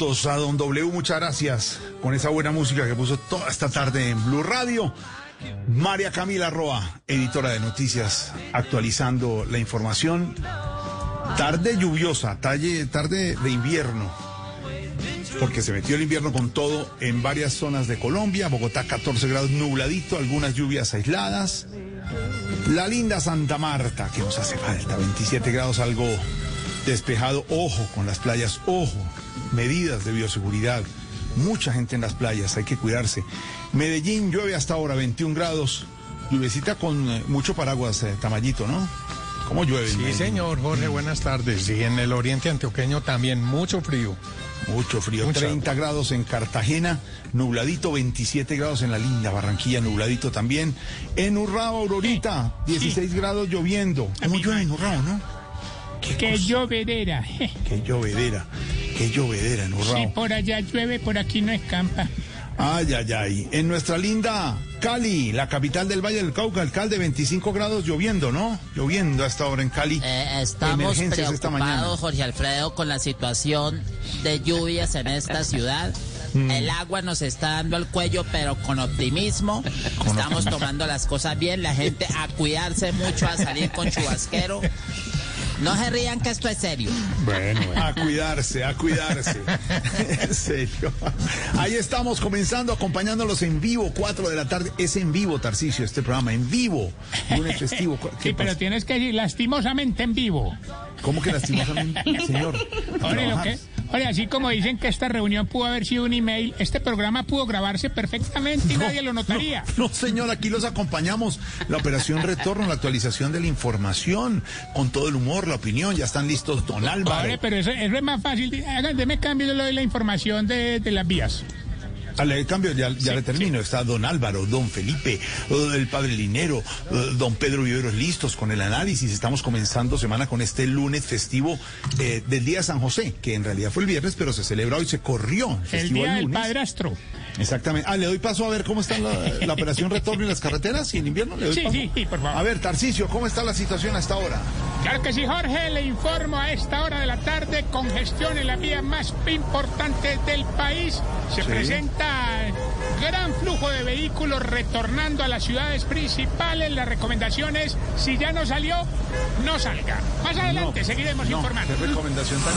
A Don W, muchas gracias con esa buena música que puso toda esta tarde en Blue Radio. María Camila Roa, editora de noticias, actualizando la información. Tarde lluviosa, tarde, tarde de invierno, porque se metió el invierno con todo en varias zonas de Colombia. Bogotá 14 grados nubladito, algunas lluvias aisladas. La linda Santa Marta, que nos hace falta, 27 grados, algo despejado. Ojo con las playas, ojo, medidas de bioseguridad. Mucha gente en las playas, hay que cuidarse. Medellín llueve hasta ahora, 21 grados. Lluvecita con eh, mucho paraguas, eh, Tamayito, ¿no? ¿Cómo llueve? Sí, señor Jorge, buenas tardes. Y en el oriente antioqueño también mucho frío. Mucho frío, Mucha 30 agua. grados en Cartagena, nubladito, 27 grados en la linda Barranquilla, nubladito también. En Urrao, Aurorita, 16 grados lloviendo. ¿Cómo llueve en Urrao, no? Qué, Qué llovedera. qué llovedera, qué llovedera en Si Urrao. por allá llueve, por aquí no escampa. Ay, ay, ay. En nuestra linda Cali, la capital del Valle del Cauca, alcalde, 25 grados lloviendo, ¿no? Lloviendo hasta ahora en Cali. Eh, estamos Emergencias esta mañana. preocupados, Jorge Alfredo, con la situación de lluvias en esta ciudad. Mm. El agua nos está dando al cuello, pero con optimismo. Estamos tomando las cosas bien. La gente a cuidarse mucho, a salir con chubasquero. No se rían que esto es serio. Bueno, A cuidarse, a cuidarse. en serio. Ahí estamos comenzando, acompañándolos en vivo, 4 de la tarde. Es en vivo, Tarcicio, este programa, en vivo. Lunes festivo. ¿Qué Sí, pero tienes que decir lastimosamente en vivo. ¿Cómo que lastimosamente, señor? Oye, lo que, oye, así como dicen que esta reunión pudo haber sido un email, este programa pudo grabarse perfectamente y nadie lo notaría. No, señor, aquí los acompañamos. La operación retorno, la actualización de la información, con todo el humor, la opinión. Ya están listos Don Álvaro. Oye, pero eso, eso es más fácil. Hagan, deme cambio de lo de la información de, de las vías. Al cambio, ya, ya le termino. Está don Álvaro, don Felipe, eh, el padre Linero, eh, don Pedro Viveros listos con el análisis. Estamos comenzando semana con este lunes festivo eh, del Día San José, que en realidad fue el viernes, pero se celebra hoy, se corrió. El festivo día del lunes. padrastro. Exactamente. Ah, le doy paso a ver cómo está la, la operación retorno en las carreteras y en invierno. ¿Le doy Sí, paso? sí, sí, por favor. A ver, Tarcicio, ¿cómo está la situación hasta ahora? Claro que sí, Jorge, le informo a esta hora de la tarde, congestión en la vía más importante del país. Se Sí. presenta gran flujo de vehículos retornando a las ciudades principales. La recomendación es, si ya no salió, no salga. Más adelante seguiremos No, informando. qué recomendación tan...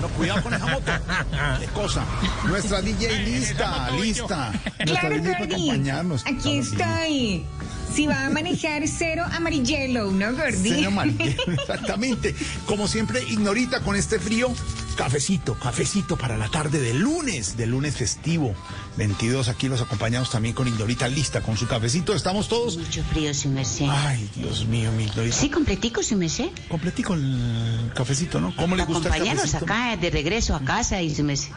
No, cuidado con esa moto. Qué cosa. Nuestra DJ lista, lista. Nuestra Claro, DJ para acompañarnos. Aquí estoy. Si va a manejar cero amarillelo, ¿no, Gordy? Señor María, exactamente. Como siempre, ignorita con este frío. Cafecito, cafecito para la tarde de lunes, de lunes festivo. 22, aquí los acompañamos también con Ignorita lista, con su cafecito. Estamos todos. Mucho frío, su merced. Ay, Dios mío, mi Ignorita. Sí, completico, su merced. Completico el cafecito, ¿no? ¿Cómo le gusta el Acompañarnos acá de regreso a casa y su merced.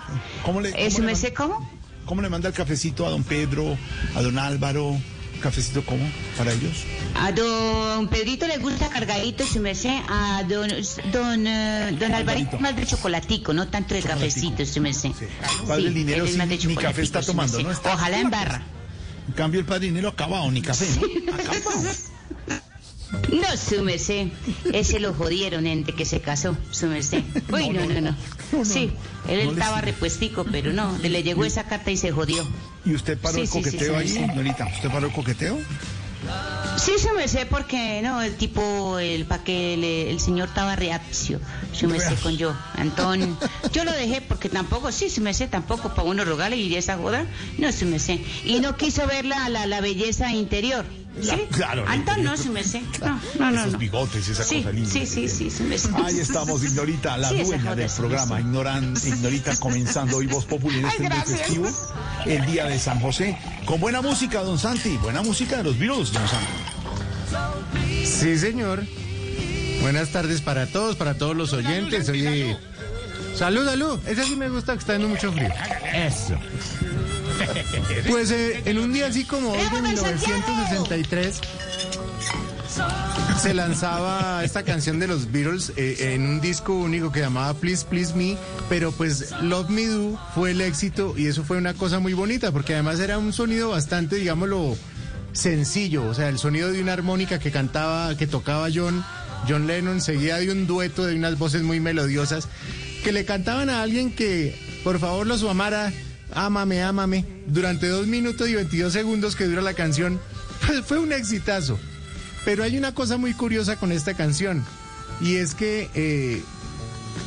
¿Cómo le, Eh, cómo ¿Su merced cómo? ¿Cómo le manda el cafecito a don Pedro, a don Álvaro, cafecito cómo para ellos? A don Pedrito le gusta cargadito, su merced. A don, don, eh, don Alvarito más de chocolatico, no tanto de cafecito, su merced. Padre Sí, Linero él es sí, ni café está tomando, merced. ¿no? Está- Ojalá en barra. En cambio el padre Linero acabado, ni café, ¿no? Acabado. No, su merced. Ese lo jodieron entre que se casó, su merced. Uy, no, no, no. Sí, él estaba repuestico, pero no, le llegó esa carta y se jodió. ¿Y usted paró el coqueteo sí, ahí. Norita? ¿Usted paró el coqueteo? Sí, su merced, porque no, el tipo, el pa' que el señor estaba reacio, su merced con yo, Antón. Yo lo dejé porque tampoco, sí, su merced, tampoco para uno rogarle y esa joda, no, su merced. Y no quiso ver la, la, la belleza interior. Claro, la Antón no, interior. su merced. No, no, no. Esos no. bigotes, esa sí, cosa linda. Sí, sí, sí, su merced. Ahí estamos, Ignorita, la Sí, dueña del programa. Ignoran, Ignorita comenzando hoy Voz Populi en este mes festivo, el día de San José. Con buena música, don Santi. Buena música de los Beatles, don Santi. Sí, señor. Buenas tardes para todos, para todos los oyentes. Oye, salud, salud. Esa sí me gusta que está dando mucho frío. Eso. Pues eh, en un día así como hoy de 1963 se lanzaba esta canción de los Beatles eh, en un disco único que llamaba Please Please Me, pero pues Love Me Do fue el éxito y eso fue una cosa muy bonita porque además era un sonido bastante, digámoslo, sencillo, o sea, el sonido de una armónica que cantaba, que tocaba John, John Lennon, seguía de un dueto de unas voces muy melodiosas que le cantaban a alguien que por favor los amara, ámame, ámame, durante dos minutos y 22 segundos que dura la canción, pues fue un exitazo. Pero hay una cosa muy curiosa con esta canción y es que eh,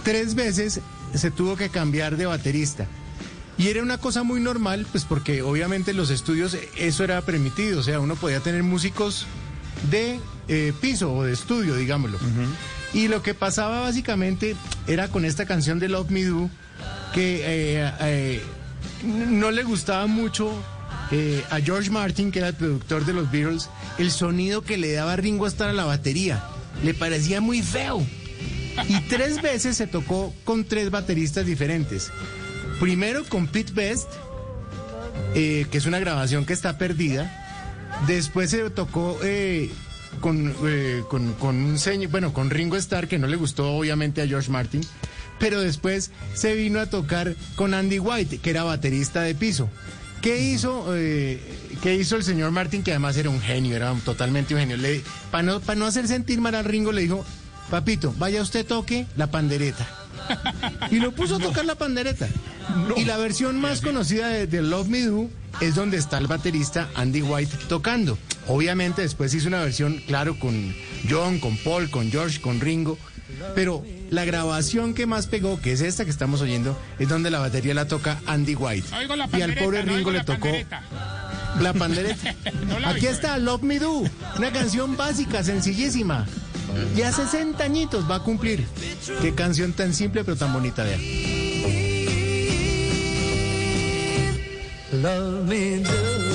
tres veces se tuvo que cambiar de baterista. Y era una cosa muy normal, pues porque obviamente en los estudios eso era permitido, o sea, uno podía tener músicos de eh, piso o de estudio, digámoslo. Y lo que pasaba básicamente era con esta canción de Love Me Do, que eh, eh, no le gustaba mucho eh, a George Martin, que era el productor de los Beatles, el sonido que le daba Ringo Starr a la batería. Le parecía muy feo. Y tres veces se tocó con tres bateristas diferentes. Primero con Pete Best, que es una grabación que está perdida. Después se tocó con, eh, con, con un señor, bueno, con Ringo Starr, que no le gustó obviamente a George Martin. Pero después se vino a tocar con Andy White, que era baterista de piso. ¿Qué hizo, eh, ¿Qué hizo el señor Martin, que además era un genio, era un- totalmente un genio? Para no, pa no hacer sentir mal a Ringo, le dijo, papito, vaya usted toque la pandereta. Y lo puso a tocar la pandereta. Y la versión más conocida de, de Love Me Do es donde está el baterista Andy White tocando. Obviamente después hizo una versión, claro, con John, con Paul, con George, con Ringo. Pero la grabación que más pegó, que es esta que estamos oyendo, es donde la batería la toca Andy White. Y al pobre Ringo le tocó la pandereta. Aquí está Love Me Do, una canción básica, sencillísima. Ya 60 añitos va a cumplir. Qué canción tan simple pero tan bonita, vean. Love.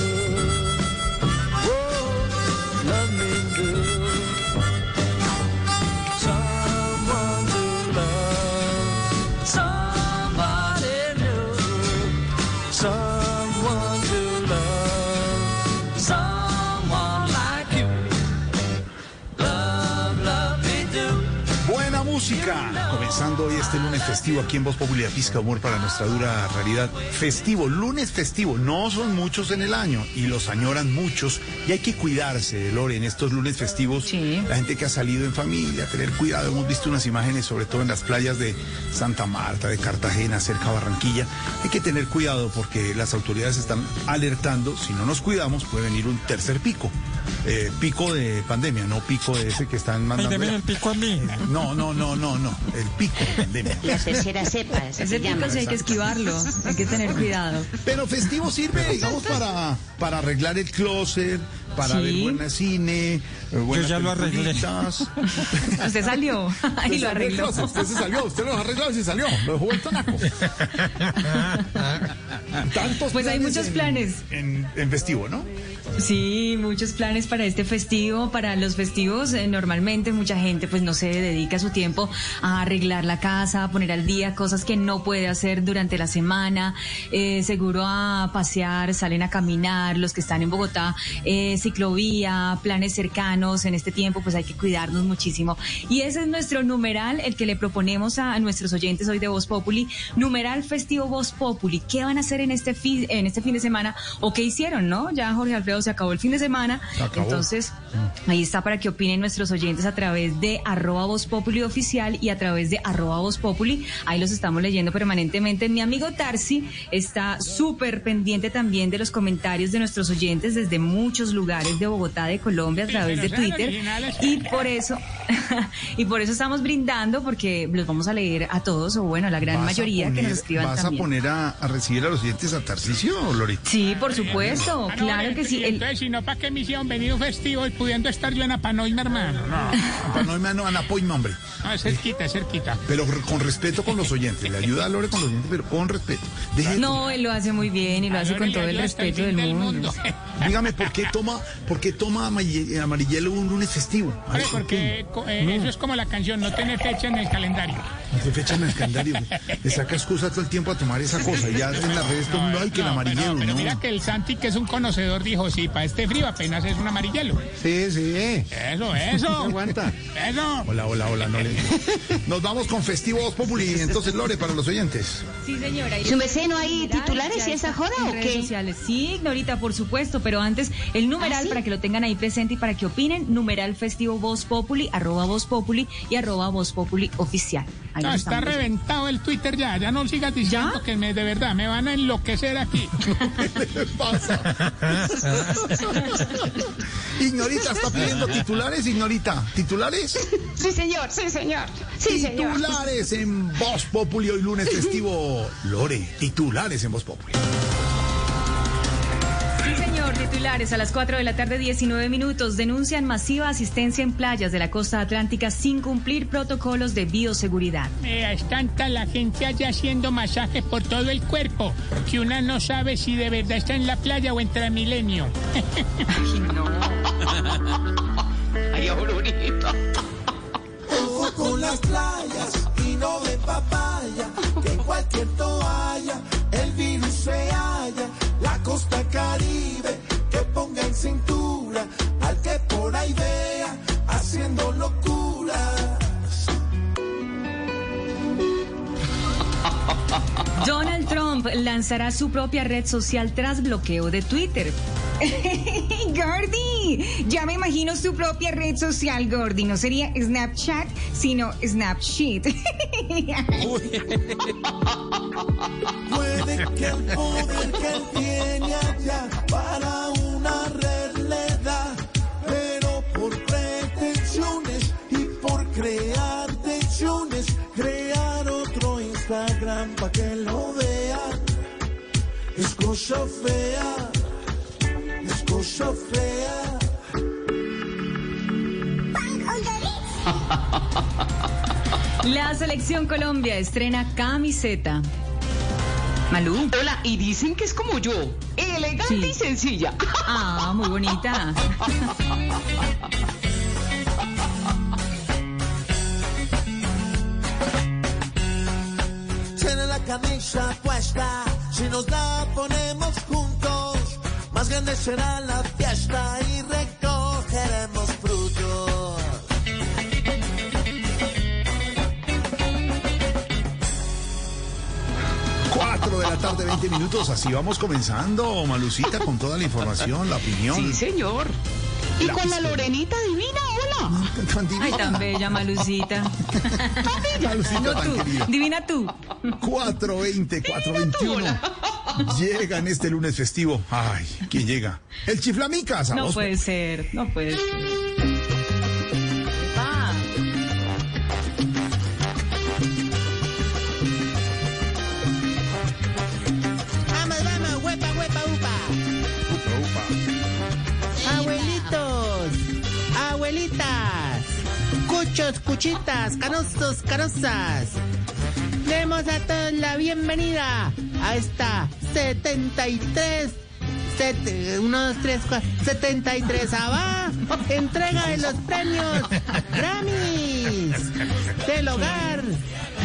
Buena música. Comenzando hoy este lunes festivo aquí en Voz Popular Pizca Humor para nuestra dura realidad. Festivo, lunes festivo. No son muchos en el año y los añoran muchos. Y hay que cuidarse, Lore, en estos lunes festivos. Sí. La gente que ha salido en familia, tener cuidado. Hemos visto unas imágenes, sobre todo en las playas de Santa Marta, de Cartagena, cerca de Barranquilla. Hay que tener cuidado porque las autoridades están alertando. Si no nos cuidamos, puede venir un tercer pico. Eh, pico de pandemia, no pico de ese que están mandando. ya. pico a mí. No, no, no, no, no. El pico de pandemia. La tercera cepa, Ese se llama. pico sí hay que esquivarlo, hay que tener cuidado. Pero festivo sirve, digamos, para, para arreglar el closet, para Sí. ver buen cine, eh, buenas ya lo arreglé. Usted salió y Usted lo arregló. Usted se salió, usted lo arregló y se salió. Lo dejó vuelto naco. Tantos Pues hay muchos en- planes. En, en festivo, ¿no? Sí, muchos planes para este festivo, para los festivos. eh, normalmente mucha gente pues no se dedica su tiempo a arreglar la casa, a poner al día cosas que no puede hacer durante la semana. eh, seguro a pasear, salen a caminar. Los que están en Bogotá, eh, ciclovía, planes cercanos. En este tiempo pues hay que cuidarnos muchísimo. Y ese es nuestro numeral, el que le proponemos a, nuestros oyentes hoy de Voz Populi. Numeral festivo Voz Populi. ¿Qué van a hacer en este, fi- en este fin de semana? ¿O qué hicieron, no? Ya Jorge Alfredo se acabó el fin de semana. Se. Entonces, ahí está para que opinen nuestros oyentes a través de arroba Voz Populi oficial y a través de arroba Voz Populi. Ahí los estamos leyendo permanentemente. Mi amigo Tarsi está súper pendiente también de los comentarios de nuestros oyentes desde muchos lugares de Bogotá, de Colombia, a través de Twitter. Y por eso, y por eso estamos brindando, porque los vamos a leer a todos, o bueno, a la gran ¿Vas a mayoría que nos escriban ¿Vas también. a poner a, a recibir a los oyentes a Tarcicio, Lorita? Sí, por supuesto, Ah, no, claro que sí. El- Entonces, si no, ¿para qué me hicieron venido festivo y pudiendo estar yo en Apanoy, mi hermano? No, Para no Anapoima, hombre. no, es cerquita, es cerquita. Pero con respeto con los oyentes. Le ayuda a Lore con los oyentes, pero con respeto. Deje- No, él lo hace muy bien y lo hace con todo el respeto del mundo. Dígame, ¿por qué toma, por qué toma amarillo, amarillelo un lunes festivo? A ver, Hombre, ¿por qué? porque co- eh, eso es como la canción, no tiene fecha en el calendario. No en el calendario. Le saca excusa todo el tiempo a tomar esa cosa. Y ya en las redes todo el mundo, ay, que el No, amarillelo, pero, pero ¿no? mira que el Santi, que es un conocedor, dijo, sí, para este frío apenas es un amarillelo. Sí, sí. Eso, eso. Aguanta. Eso. Hola, hola, hola, no le... Nos vamos con Festivos Populi. Entonces, Lore, para los oyentes. Sí, señora. y ¿Su merced no hay titulares y esa joda en o redes qué? sociales. Sí, Ignorita, por supuesto, pero antes el numeral ¿Ah, sí? para que lo tengan ahí presente y para que opinen, numeral festivo Voz Populi, arroba Voz Populi y arroba Voz Populi oficial. Ahí No, está reventado el Twitter ya. Ya no sigas diciendo ¿Ya? que me, de verdad me van a enloquecer aquí. ¿Qué pasa? Ignorita, ¿está pidiendo titulares, Ignorita? ¿Titulares? Sí, señor, sí, señor. Sí, señor. Titulares en Voz Populi hoy lunes festivo. Lore, titulares en Voz Populi. Titulares a las 4 de la tarde, 19 minutos. Denuncian masiva asistencia en playas de la costa atlántica sin cumplir protocolos de bioseguridad. Mira, es tanta la gente allá haciendo masajes por todo el cuerpo que una no sabe si de verdad está en la playa o en Transmilenio. Ojo con las playas y no de papaya, que en cualquier toalla el virus se halla. Costa caribe que ponga en cintura al que por ahí vea haciendo locuras. Donald Trump lanzará su propia red social tras bloqueo de Twitter. Gordy, ya me imagino su propia red social, Gordy. No sería Snapchat, sino Snapshit. Puede que el poder que él tiene allá para una red le da, pero por pretensiones y por crear tensiones, Instagram para que lo vean. Es cosa fea, es cosa fea. La selección Colombia estrena camiseta. Malú. Hola, y dicen que es como yo, elegante Sí. y sencilla. Ah, muy bonita. camisa puesta, si nos la ponemos juntos, más grande será la fiesta y recogeremos frutos. Cuatro de la tarde, 20 minutos. Así vamos comenzando, Malucita, con toda la información, la opinión. Sí, señor. Y con la. Lorenita divina, hola. Tan divina. Ay, tan bella, Malucita. Malucita, No tan tú, querida. divina tú. 420, 421. Llega en este lunes festivo. Ay, ¿quién llega? El chiflamicas. a No puede ser, no puede ser. Cuchos, cuchitas, canosos, canosas. Demos a todos la bienvenida a esta 73 set- uno, dos, tres, cuatro, 73 va entrega de los premios Grammys del hogar.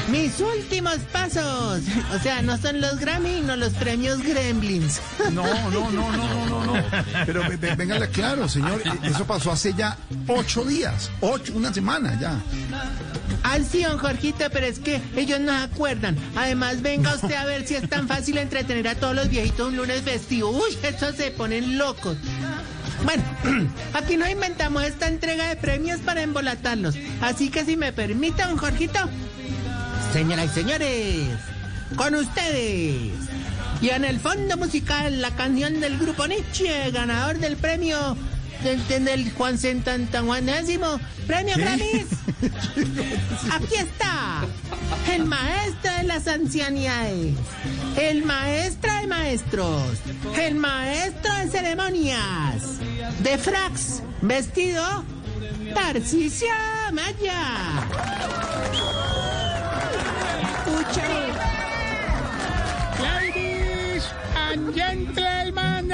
Mis últimos pasos. O sea, no son los Grammy, no los premios Gremlins. No, no, no, no, no, no, no. Pero véngale claro, señor. Eso pasó hace ya ocho días, ocho, una semana ya. Ay, sí, don Jorgito, pero es que ellos no se acuerdan. Además, venga usted a ver si es tan fácil entretener a todos los viejitos un lunes festivo. Uy, estos se ponen locos. Bueno, aquí no inventamos esta entrega de premios para embolatarlos. Así que si me permite, don Jorgito. Señoras y señores, con ustedes. Y en el fondo musical, la canción del grupo Nietzsche, ganador del premio del, del- Juan Centantaguanésimo, premio Grammys. Aquí está, el maestro de las ancianidades, el maestro de maestros, el maestro de ceremonias, de frax, vestido, Tarcisio Maya. And gentlemen,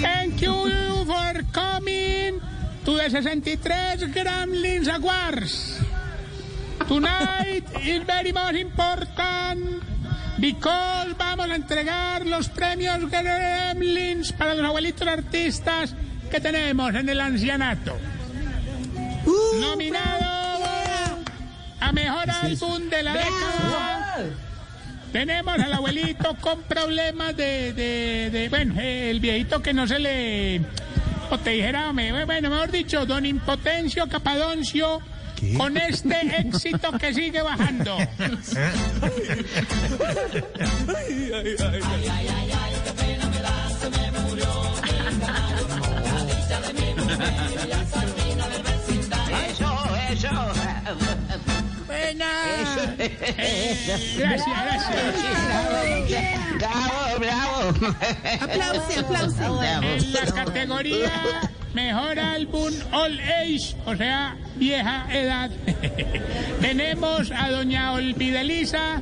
thank you for coming to the 63 Gremlins Awards. Tonight is very much important because vamos a entregar los premios Gremlins para los abuelitos artistas que tenemos en el ancianato. Nominado a mejor álbum de la década. Tenemos al abuelito con problemas de, de, de- bueno, eh, el viejito que no se le, o te dijera, me- bueno, mejor dicho, don Impotencio Capadoncio, con este éxito que sigue bajando. Eso, eso. Buena. Gracias, gracias. Bravo, bravo. Aplausos, aplausos. En la categoría Mejor Álbum All Age, o sea, vieja edad, tenemos a doña Olvidelisa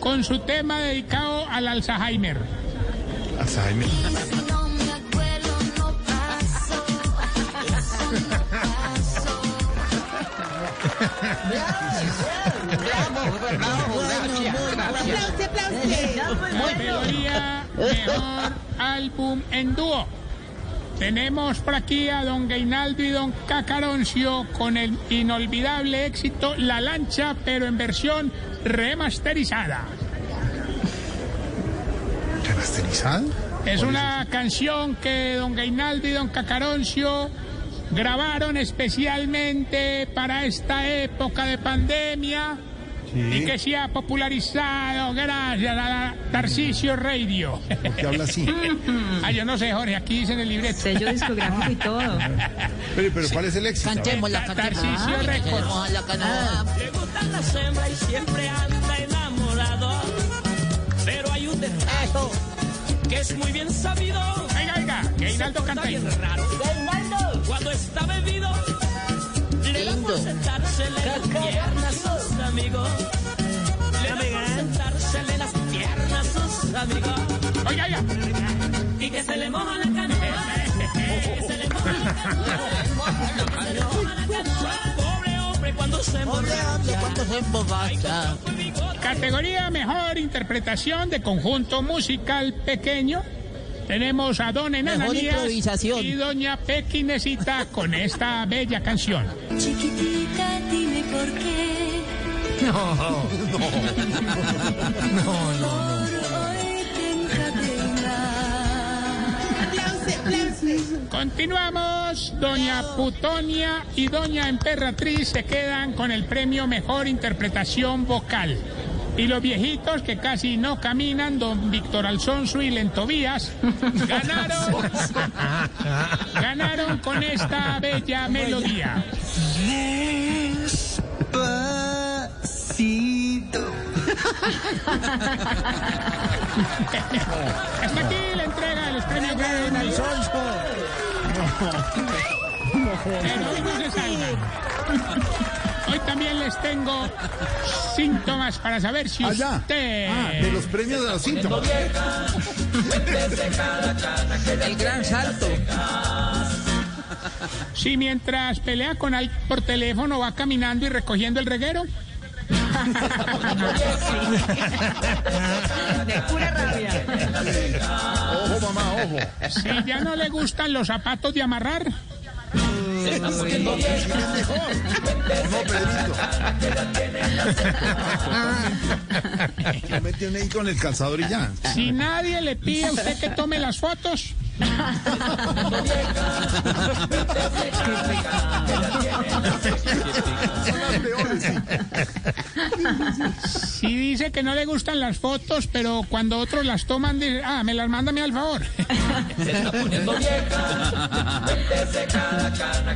con su tema dedicado al Alzheimer. Alzheimer. Bravo, Mejor Álbum en Dúo. Tenemos por aquí a don Gainaldo y don Cacaroncio con el inolvidable éxito La Lancha, pero en versión remasterizada. ¿Remasterizado? Es una canción que don Gainaldo y don Cacaroncio grabaron especialmente para esta época de pandemia y que se ha popularizado gracias a la Tarcisio Radio. ¿Por qué habla así? ah, yo no sé, Jorge, aquí dice en el libreto. Sello discográfico y todo. Pero, pero ¿cuál es el éxito? Cantemos. Tarcisio Records. Queremos la canción. Le gustan las hembras y siempre anda enamorado. Pero hay un detalle que es muy bien sabido. Oiga, oiga, Gainaldo Se canta bien raro. Cuando está bebido, amigos. Oiga, oiga. Y que se le moja la canoa. Se le moja la canoa. Se le moja la canoa. Pobre hombre cuando se emborracha. Cuando se emborracha. Categoría Mejor Interpretación de Conjunto Musical Pequeño. Tenemos a Don Enanías y Doña Pequinesita con esta bella canción. Chiquitita, dime por qué. Te encadena. Aplausos, aplausos. Continuamos. Doña Putonia y Doña Emperatriz se quedan con el premio Mejor Interpretación Vocal. Y los viejitos que casi no caminan, don Víctor Alfonso y Lentobías, ganaron, ganaron con esta bella melodía. Despacito. Hasta aquí la entrega de los premios Grammy. Pero hoy no se salgan. Hoy también les tengo síntomas para saber si Allá. usted... Ah, de los premios de los síntomas. El gran salto. Si mientras pelea con alguien por teléfono va caminando y recogiendo el reguero. De pura rabia. Ojo, mamá, ojo. Si ya no le gustan los zapatos de amarrar. No, Pedrito. Lo metió ahí con el calzador y ya. Si nadie le pide a usted que tome las fotos. Son las peores, sí. Si dice que no le gustan las fotos, pero cuando otros las toman, dice, ah, me las mándame al favor.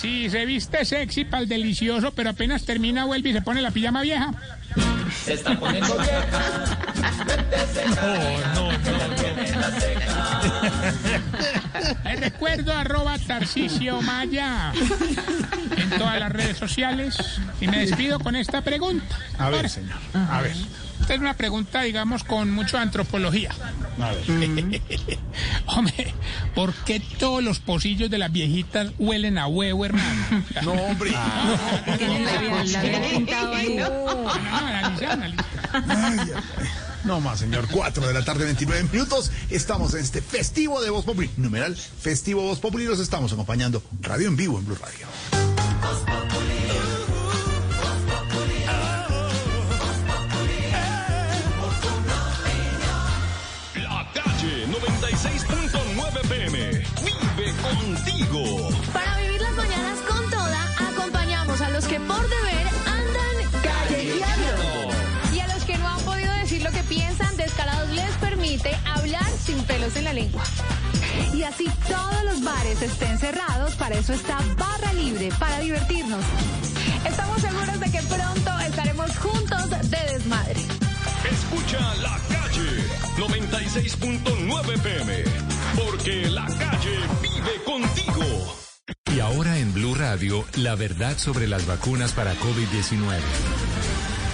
Si se viste sexy para el delicioso, pero apenas termina, vuelve y se pone la pijama vieja. Se está poniendo vieja. Les recuerdo arroba Tarcisio Maya en todas las redes sociales y me despido con esta pregunta. A ver, señor. A ver. Esta es una pregunta, digamos, con mucha antropología. A ver. Hombre, ¿por qué todos los pocillos de las viejitas huelen a huevo, hermano? No, hombre. No más, señor. 4 de la tarde, 29 minutos. Estamos en este festivo de Voz Populi. Numeral Festivo Voz Populi. Los estamos acompañando. Radio en vivo en Blue Radio. Bares estén cerrados, para eso está Barra Libre, para divertirnos. Estamos seguros de que pronto estaremos juntos de desmadre. Escucha la calle 96.9 PM. Porque la calle vive contigo. Y ahora en Blue Radio, la verdad sobre las vacunas para COVID-19.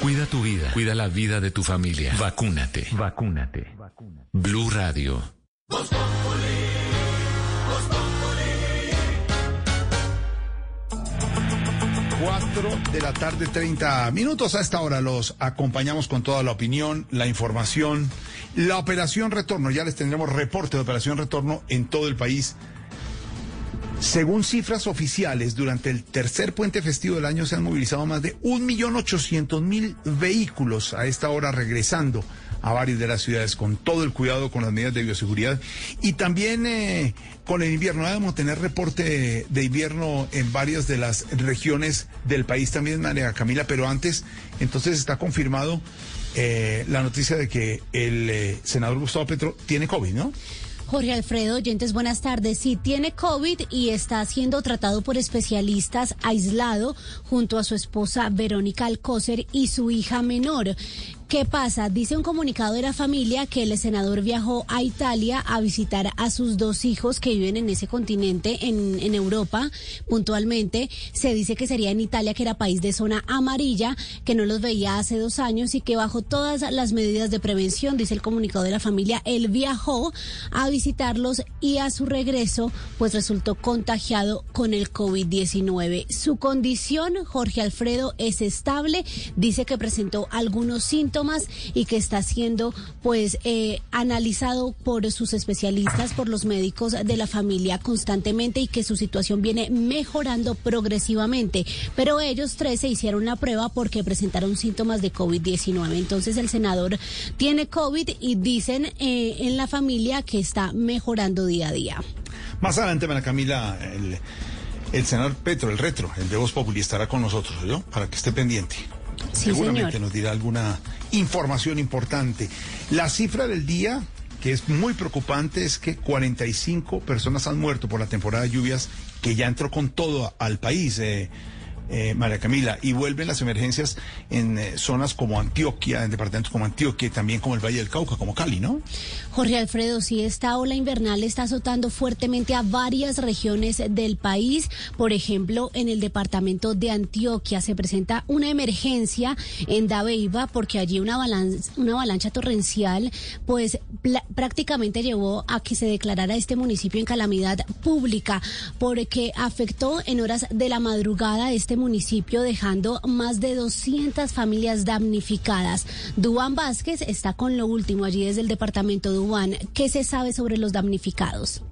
Cuida tu vida, cuida la vida de tu familia. Vacúnate. Vacúnate. Blue Radio. 4 de la tarde, 30 minutos. A esta hora los acompañamos con toda la opinión, la información, la operación retorno. Ya les tendremos reporte de operación retorno en todo el país. Según cifras oficiales, durante el tercer puente festivo del año se han movilizado más de 1.800.000 vehículos a esta hora regresando a varias de las ciudades con todo el cuidado con las medidas de bioseguridad y también eh, con el invierno. Debemos tener reporte de invierno en varias de las regiones del país también, María Camila, pero antes, entonces está confirmado eh, la noticia de que el eh, senador Gustavo Petro tiene COVID, ¿no? Jorge Alfredo, oyentes, buenas tardes. Sí, tiene COVID y está siendo tratado por especialistas aislado junto a su esposa Verónica Alcócer y su hija menor. ¿Qué pasa? Dice un comunicado de la familia que el senador viajó a Italia a visitar a sus dos hijos que viven en ese continente, en, Europa, puntualmente. Se dice que sería en Italia, que era país de zona amarilla, que no los veía hace dos años y que bajo todas las medidas de prevención, dice el comunicado de la familia, él viajó a visitarlos y a su regreso, pues resultó contagiado con el COVID-19. Su condición, Jorge Alfredo, es estable. Dice que presentó algunos síntomas y que está siendo pues eh, analizado por sus especialistas, por los médicos de la familia constantemente y que su situación viene mejorando progresivamente. Pero ellos tres se hicieron la prueba porque presentaron síntomas de COVID-19. Entonces el senador tiene COVID y dicen eh, en la familia que está mejorando día a día. Más adelante, María Camila, el, el senador Petro, el retro, el de Voz Populi, estará con nosotros, ¿yo? Para que esté pendiente. Sí, Seguramente señor. nos dirá alguna información importante. La cifra del día, que es muy preocupante, es que 45 personas han muerto por la temporada de lluvias que ya entró con todo al país. eh, eh, María Camila, y vuelven las emergencias en eh, zonas como Antioquia, en departamentos como Antioquia y también como el Valle del Cauca, como Cali, ¿no? Jorge Alfredo, sí, esta ola invernal está azotando fuertemente a varias regiones del país. Por ejemplo, en el departamento de Antioquia se presenta una emergencia en Dabeiba porque allí una, balan- una avalancha torrencial pues prácticamente llevó a que se declarara este municipio en calamidad pública porque afectó en horas de la madrugada este municipio dejando más de 200 familias damnificadas. Duan Vázquez está con lo último allí desde el departamento de Duan. ¿Qué se sabe sobre los damnificados?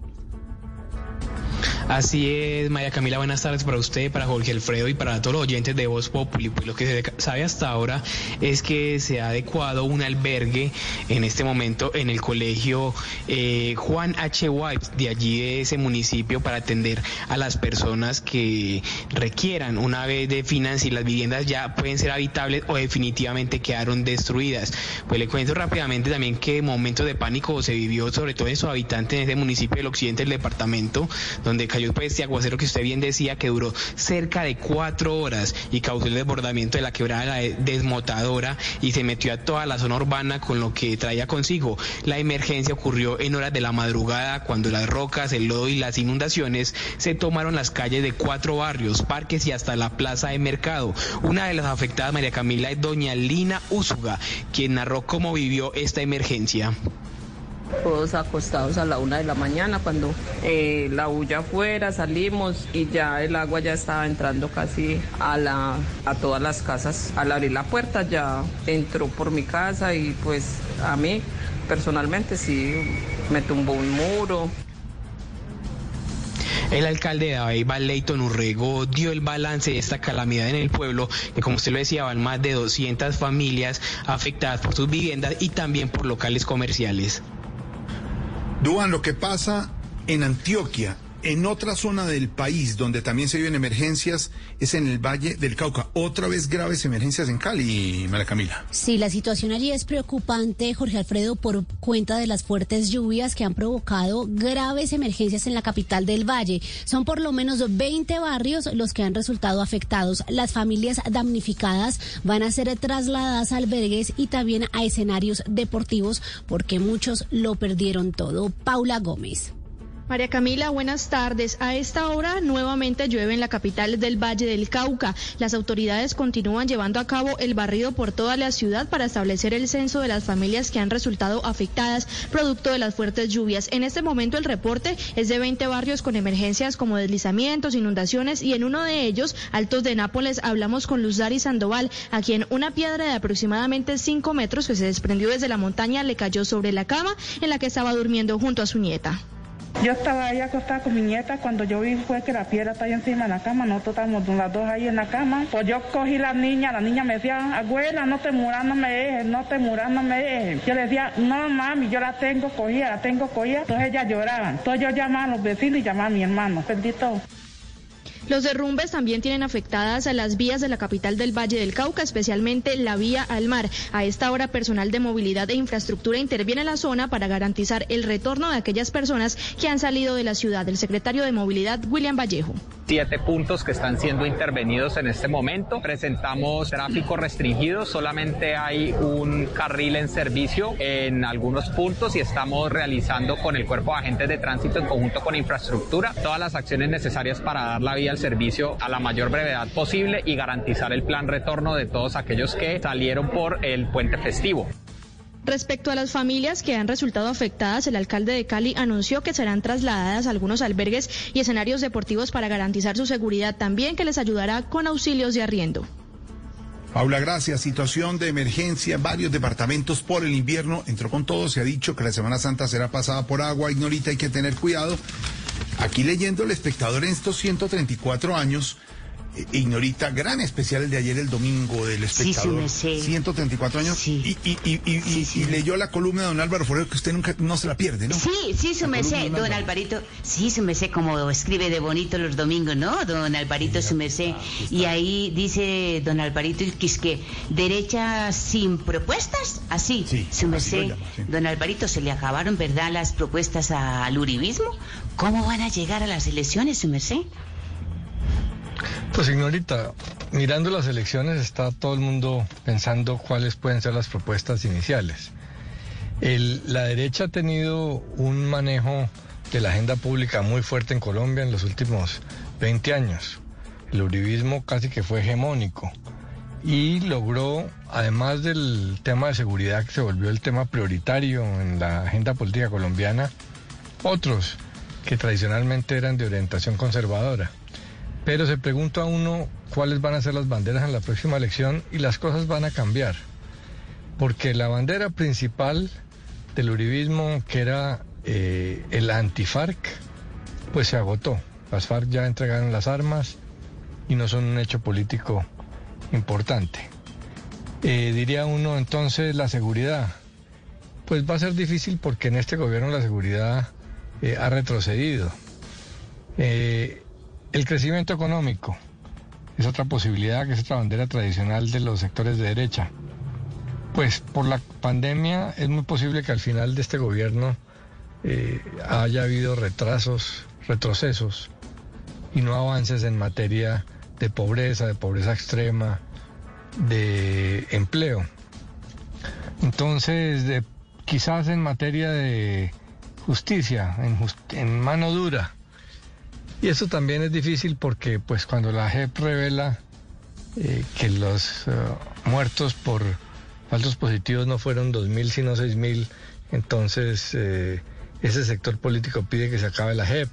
Así es, María Camila, buenas tardes para usted, para Jorge Alfredo y para todos los oyentes de Voz Populi. Pues lo que se sabe hasta ahora es que se ha adecuado un albergue en este momento en el colegio eh, Juan H. White de allí de ese municipio para atender a las personas que requieran una vez definan si las viviendas ya pueden ser habitables o definitivamente quedaron destruidas. Pues le cuento rápidamente también que momentos de pánico se vivió sobre todo en sus habitantes en ese municipio del occidente del departamento, donde cayó pues este aguacero que usted bien decía que duró cerca de cuatro horas y causó el desbordamiento de la quebrada la desmotadora y se metió a toda la zona urbana con lo que traía consigo. La emergencia ocurrió en horas de la madrugada cuando las rocas, el lodo y las inundaciones se tomaron las calles de cuatro barrios, parques y hasta la plaza de mercado. Una de las afectadas, María Camila, es doña Lina Úsuga, quien narró cómo vivió esta emergencia. Todos acostados a la una de la mañana cuando eh, la bulla afuera salimos y ya el agua ya estaba entrando casi a la a todas las casas al abrir la puerta ya entró por mi casa y pues a mí personalmente sí me tumbó un muro El alcalde de Abeiba, Leighton Urrego, dio el balance de esta calamidad en el pueblo, que como usted lo decía, van más de 200 familias afectadas por sus viviendas y también por locales comerciales. Duan, lo que pasa en Antioquia, en otra zona del país donde también se viven emergencias, es en el Valle del Cauca. Otra vez graves emergencias en Cali, María Camila. Sí, la situación allí es preocupante, Jorge Alfredo, por cuenta de las fuertes lluvias que han provocado graves emergencias en la capital del Valle. Son por lo menos 20 barrios los que han resultado afectados. Las familias damnificadas van a ser trasladadas a albergues y también a escenarios deportivos porque muchos lo perdieron todo. Paula Gómez. María Camila, buenas tardes. A esta hora nuevamente llueve en la capital del Valle del Cauca. Las autoridades continúan llevando a cabo el barrido por toda la ciudad para establecer el censo de las familias que han resultado afectadas producto de las fuertes lluvias. En este momento el reporte es de 20 barrios con emergencias como deslizamientos, inundaciones y en uno de ellos, Altos de Nápoles, hablamos con Luzari Sandoval, a quien una piedra de aproximadamente 5 metros que se desprendió desde la montaña le cayó sobre la cama en la que estaba durmiendo junto a su nieta. Yo estaba ahí acostada con mi nieta cuando yo vi fue que la piedra está ahí encima de la cama, nosotros estábamos las dos ahí en la cama. Pues yo cogí la niña, la niña me decía, abuela, no te muras, no me dejes, no te muras, no me dejes. Yo le decía, no mami, yo la tengo cogida, la tengo cogida. Entonces ella lloraba. Entonces yo llamaba a los vecinos y llamaba a mi hermano. Bendito. Los derrumbes también tienen afectadas a las vías de la capital del Valle del Cauca, especialmente la vía al mar. A esta hora, personal de movilidad e infraestructura interviene en la zona para garantizar el retorno de aquellas personas que han salido de la ciudad. El secretario de Movilidad, William Vallejo. siete puntos que están siendo intervenidos en este momento. Presentamos tráfico restringido, solamente hay un carril en servicio en algunos puntos y estamos realizando con el cuerpo de agentes de tránsito en conjunto con infraestructura todas las acciones necesarias para dar la vía servicio a la mayor brevedad posible y garantizar el plan retorno de todos aquellos que salieron por el puente festivo. Respecto a las familias que han resultado afectadas, el alcalde de Cali anunció que serán trasladadas a algunos albergues y escenarios deportivos para garantizar su seguridad, también que les ayudará con auxilios de arriendo. Paula, gracias. Situación de emergencia en varios departamentos por el invierno. Entró con todo. Se ha dicho que la Semana Santa será pasada por agua. Ignorita, hay que tener cuidado. Aquí leyendo el espectador en estos 134 años, Ignorita, gran especial el de ayer, el domingo del Sí, espectador. sí, sé. 134 años. Y, y, y, y- leyó la columna de don Álvaro Forero que usted nunca no se la pierde, ¿no? Sí, sí, su merced, don. Alvarito. Sí, su merced, como escribe de bonito los domingos, ¿no? Don Alvarito, su merced. Y ahí dice don Alvarito que es que derecha sin propuestas, así, su merced. sí. Don Alvarito, se le acabaron, ¿verdad, las propuestas al uribismo? ¿Cómo van a llegar a las elecciones, su merced? Pues Ignorita, mirando las elecciones está todo el mundo pensando cuáles pueden ser las propuestas iniciales. La derecha ha tenido un manejo de la agenda pública muy fuerte en Colombia en los últimos 20 años. El uribismo casi que fue hegemónico y logró, además del tema de seguridad que se volvió el tema prioritario en la agenda política colombiana, otros que tradicionalmente eran de orientación conservadora. Pero se pregunta a uno cuáles van a ser las banderas en la próxima elección y las cosas van a cambiar. Porque la bandera principal del uribismo, que era eh, el anti-FARC, pues se agotó. Las FARC ya entregaron las armas y no son un hecho político importante. Eh, diría uno entonces la seguridad. Pues va a ser difícil porque en este gobierno la seguridad eh, ha retrocedido. El crecimiento económico es otra posibilidad, que es otra bandera tradicional de los sectores de derecha. Pues por la pandemia es muy posible que al final de este gobierno eh, haya habido retrasos, retrocesos y no avances en materia de pobreza, de pobreza extrema, de empleo. Entonces, quizás en materia de justicia, en, jus- en mano dura. Y eso también es difícil porque pues cuando la JEP revela eh, que los eh, muertos por falsos positivos no fueron 2.000 sino 6.000, entonces eh, ese sector político pide que se acabe la JEP.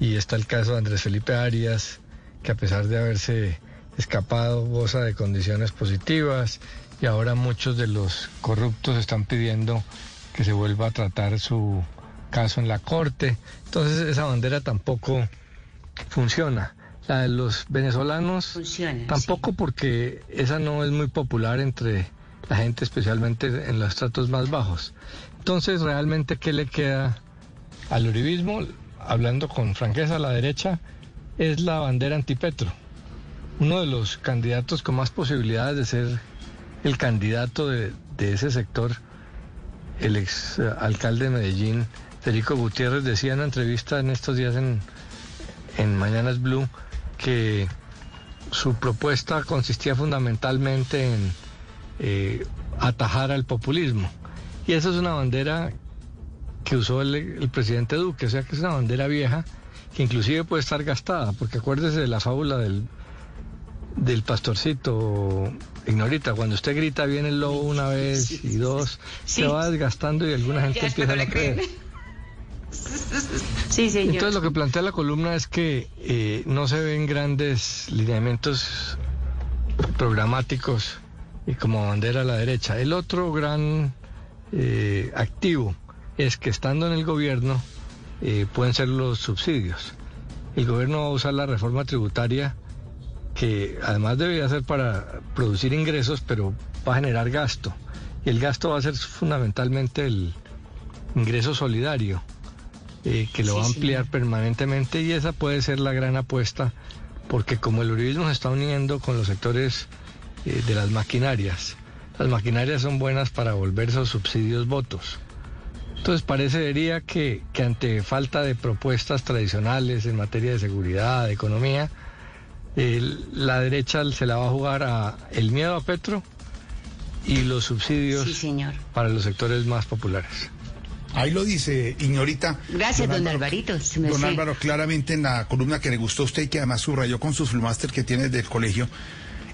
Y está el caso de Andrés Felipe Arias, que a pesar de haberse escapado goza de condiciones positivas y ahora muchos de los corruptos están pidiendo que se vuelva a tratar su caso en la corte. Entonces esa bandera tampoco funciona. La de los venezolanos tampoco porque esa no es muy popular entre la gente, especialmente en los estratos más bajos. Entonces realmente, ¿qué le queda al uribismo? Hablando con franqueza, a la derecha es la bandera antipetro. Uno de los candidatos con más posibilidades de ser el candidato de, de ese sector, el ex eh, alcalde de Medellín, Federico Gutiérrez, decía en una entrevista en estos días en, en Mañanas Blue que su propuesta consistía fundamentalmente en eh, atajar al populismo. Y esa es una bandera que usó el, el presidente Duque, o sea que es una bandera vieja que inclusive puede estar gastada, porque acuérdese de la fábula del, del pastorcito Ignorita, cuando usted grita viene el lobo una vez y dos, se va desgastando y alguna gente Ya empieza a no creer. Entonces lo que plantea la columna es que eh, no se ven grandes lineamientos programáticos y como bandera a la derecha. El otro gran eh, activo es que estando en el gobierno eh, pueden ser los subsidios. El gobierno va a usar la reforma tributaria que además debería ser para producir ingresos, pero va a generar gasto. Y el gasto va a ser fundamentalmente el ingreso solidario, eh, que lo Sí, va a sí. ampliar permanentemente y esa puede ser la gran apuesta, porque como el uribismo se está uniendo con los sectores eh, de las maquinarias, las maquinarias son buenas para volver esos subsidios votos. Entonces parecería que, que ante falta de propuestas tradicionales en materia de seguridad, de economía, la derecha se la va a jugar a el miedo a Petro y los subsidios Sí, señor. para los sectores más populares. Ahí lo dice, Ignorita. Gracias, don Alvarito. Don sé. Álvaro, claramente en la columna que le gustó a usted y que además subrayó con sus flumasters que tiene del colegio,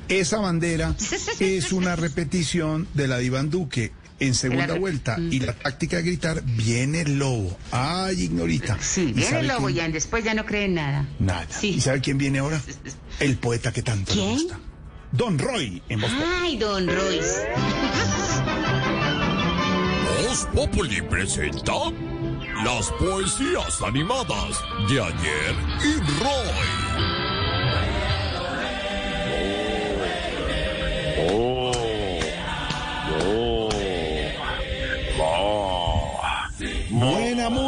esa bandera es una repetición de la de Iván Duque en segunda vuelta y la táctica de gritar viene el lobo. Ay, Ignorita. Sí, ¿Y viene el lobo quién? ya, después ya no creen nada. Nada. ¿Y sabe quién viene ahora? El poeta que tanto le gusta. Don Roy en. Ay, don Royce. Voz Populi presenta las poesías animadas de ayer y Roy. Oh,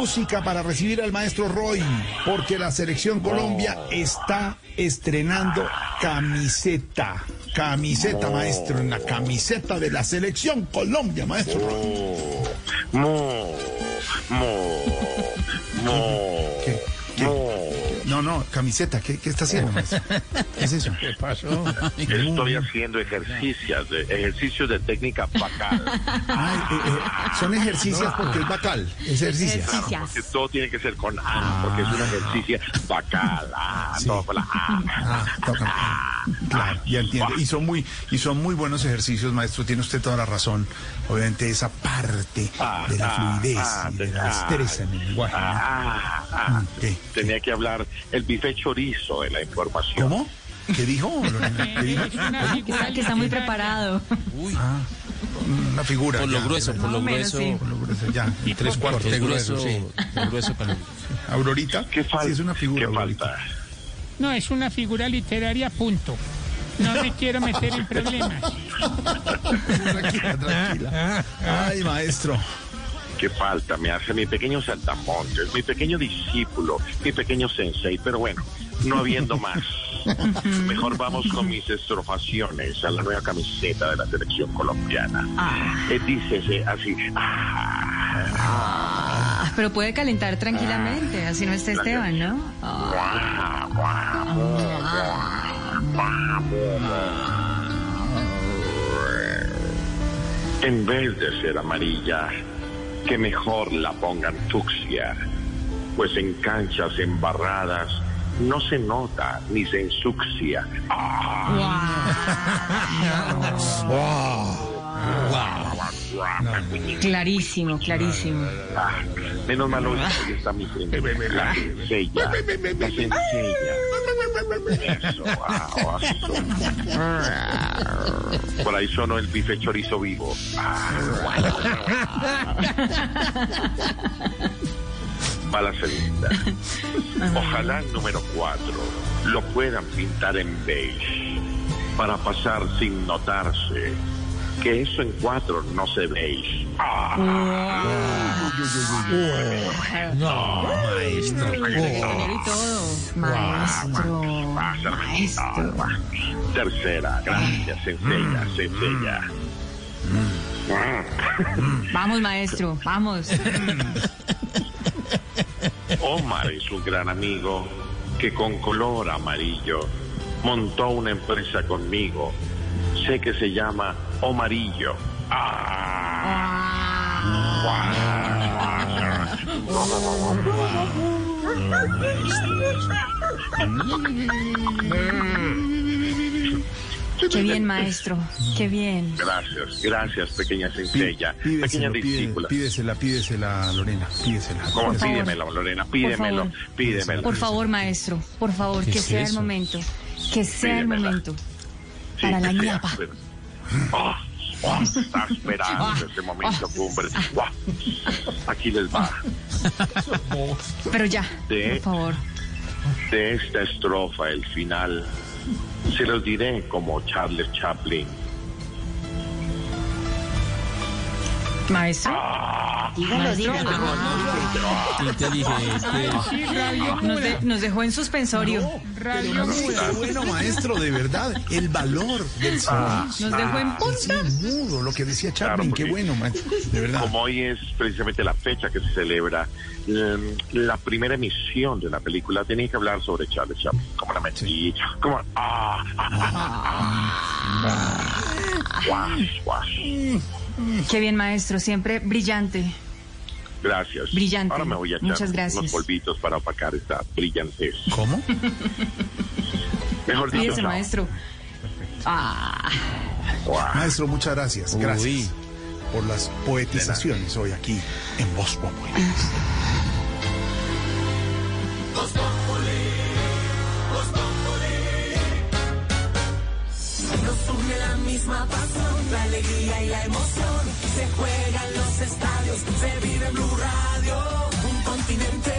música para recibir al maestro Roy, porque la selección Colombia está estrenando camiseta. Camiseta, maestro, en la camiseta de la selección Colombia, maestro Roy. Mo, mo, mo, ¿Qué? ¿Qué? No, no, camiseta, ¿qué, qué está haciendo, maestro? ¿Qué es eso? ¿Qué pasó? Estoy haciendo ejercicios de, ejercicios de técnica bacal. Ay, eh, eh, son ejercicios porque es bacal, es ejercicio. Claro, porque todo tiene que ser con A, porque es un ejercicio bacal. Ah, todo con la A. Ah, toca. Claro, ya entiendo. Y son muy, y son muy buenos ejercicios, maestro. Tiene usted toda la razón. Obviamente esa parte de la fluidez ah, y de la ah, destreza en el lenguaje. ¿no? Ah, ah, ¿Qué? Tenía que hablar el bife chorizo de la información. ¿Cómo? ¿Qué dijo? ¿Qué dijo? Que figura está, que está muy preparado. Ah, una figura. Por lo ya, grueso, por lo Más o menos, grueso. sí. Por lo grueso, ya. Y tres cuartos Por de grueso, grueso, sí. el grueso para ¿Aurorita? ¿Qué falta? Sí, es una figura. ¿Qué falta? No, es una figura literaria, punto. No me quiero meter en problemas. Tranquila, tranquila. Ay, maestro. ¿Qué falta? Me hace mi pequeño saltamontes, mi pequeño discípulo, mi pequeño sensei, pero bueno, no habiendo más. Mejor vamos con mis estrofaciones a la nueva camiseta de la selección colombiana. Eh, dícese así. ah, Ah, pero puede calentar tranquilamente, así no está Esteban, ¿no? Ah. En vez de ser amarilla, que mejor la pongan fucsia, pues en canchas embarradas no se nota ni se ensucia. clarísimo, clarísimo. Ah, menos mal hoy está mi sencilla. Eso, eso. Por ahí sonó el bife chorizo vivo. Va la segunda. Ojalá el número cuatro lo puedan pintar en beige para pasar sin notarse que eso en cuatro no se veis. No, maestro. Maestro. Maestro. Tercera, gracias, sencilla, sencilla. Vamos, maestro, vamos. Omar es un gran amigo que con color amarillo montó una empresa conmigo. Sé que se llama Omarillo. Qué bien, maestro. Qué bien. Gracias, gracias, pequeña sencilla, pequeña discípula. pídesela, pídesela, Lorena, pídesela. ¿Cómo? Por favor. Pídemelo, Lorena, pídemelo, favor. pídemelo. Por favor, maestro, por favor, ¿Qué que sea el momento. Que sea el momento. Sí, Para la sea, ñapa. Oh, oh, está esperando ese momento, cumbre. Guau. Aquí les va. Pero ya, De- por favor. De esta estrofa, el final, se los diré como Charles Chaplin. Maestro. Dígalo, Maestro. dígalo. Ah. Inteligente. Sí, radio Nos, muda. de- nos dejó en suspensorio. Radio No, muda. qué bueno, maestro, de verdad. El valor del silencio. Nos dejó en punta. Sí, mudo, lo que decía Claro, Chaplin. qué bueno, maestro. De verdad. Como hoy es precisamente la fecha que se celebra eh, la primera emisión de la película, tenía que hablar sobre Charles Chaplin. Como la metí, como... Ah, ah, ah, ah. Guas, guas. Qué bien, maestro. Siempre brillante. Gracias. Brillante. Ahora me voy a echar Muchas gracias. unos polvitos para opacar esta brillantez. ¿Cómo? Mejor dicho, maestro. Ah. Maestro, muchas gracias. Gracias por las poetizaciones hoy aquí en Voz Populi. Los la misma pasión, la alegría y la emoción. Se juega en los estadios, se vive en Blue Radio. Un continente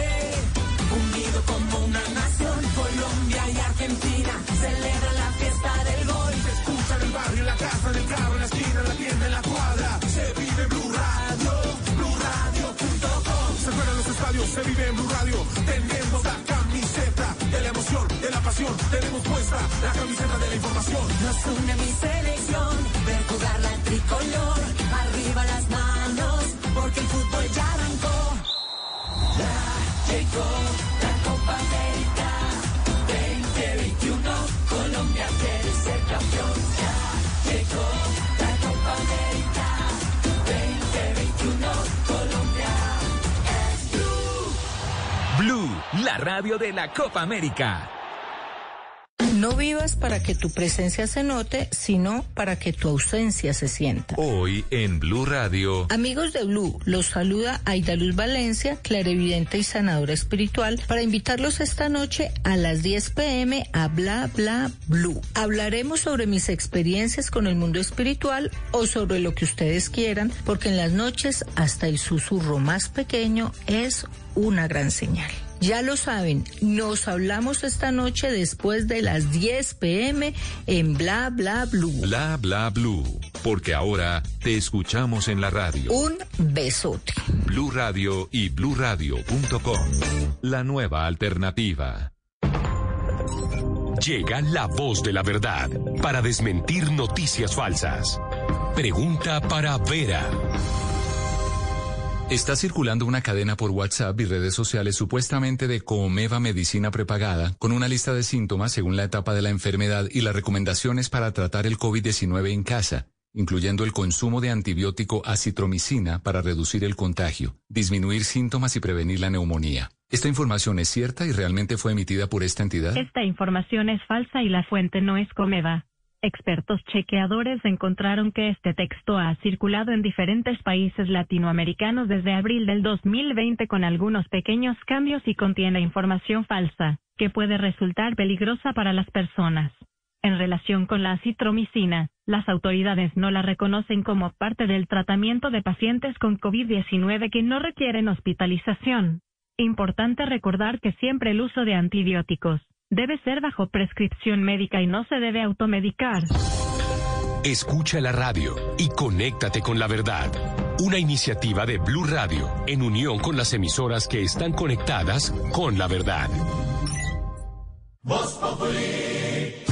unido como una nación. Colombia y Argentina celebran la fiesta del gol. Se escucha en el barrio, en la casa, en el carro, en la esquina, en la tienda, en la cuadra. Se vive en Blue Radio, BlueRadio.com. Se juega en los estadios, se vive en Blue Radio. Tenemos la pasión. Tenemos puesta la camiseta de la información. Nos une mi selección, ver jugar la tricolor. Arriba las manos, porque el fútbol ya arrancó. Ya llegó la Copa América 2021. Colombia quiere ser campeón. Ya llegó la Copa América 2021. Colombia es Blue. Blue, la radio de la Copa América. No vivas para que tu presencia se note, sino para que tu ausencia se sienta. Hoy en Blue Radio. Amigos de Blue, los saluda Aida Luz Valencia, clarevidente y sanadora espiritual, para invitarlos esta noche a las 10 pm a Bla Bla Blue. Hablaremos sobre mis experiencias con el mundo espiritual o sobre lo que ustedes quieran, porque en las noches hasta el susurro más pequeño es una gran señal. Ya lo saben, nos hablamos esta noche después de las 10 pm en Bla Bla Blue. Bla bla blue. Porque ahora te escuchamos en la radio. Un besote. Blue Radio y bluradio.com. La nueva alternativa. Llega la voz de la verdad para desmentir noticias falsas. Pregunta para Vera. Está circulando una cadena por WhatsApp y redes sociales supuestamente de Comeva Medicina Prepagada con una lista de síntomas según la etapa de la enfermedad y las recomendaciones para tratar el COVID-19 en casa, incluyendo el consumo de antibiótico acitromicina para reducir el contagio, disminuir síntomas y prevenir la neumonía. ¿Esta información es cierta y realmente fue emitida por esta entidad? Esta información es falsa y la fuente no es Comeva. Expertos chequeadores encontraron que este texto ha circulado en diferentes países latinoamericanos desde abril del 2020 con algunos pequeños cambios y contiene información falsa, que puede resultar peligrosa para las personas. En relación con la citromicina, las autoridades no la reconocen como parte del tratamiento de pacientes con COVID-19 que no requieren hospitalización. Importante recordar que siempre el uso de antibióticos debe ser bajo prescripción médica y no se debe automedicar. Escucha la radio y conéctate con la verdad. Una iniciativa de Blue Radio en unión con las emisoras que están conectadas con la verdad. Voz Populi.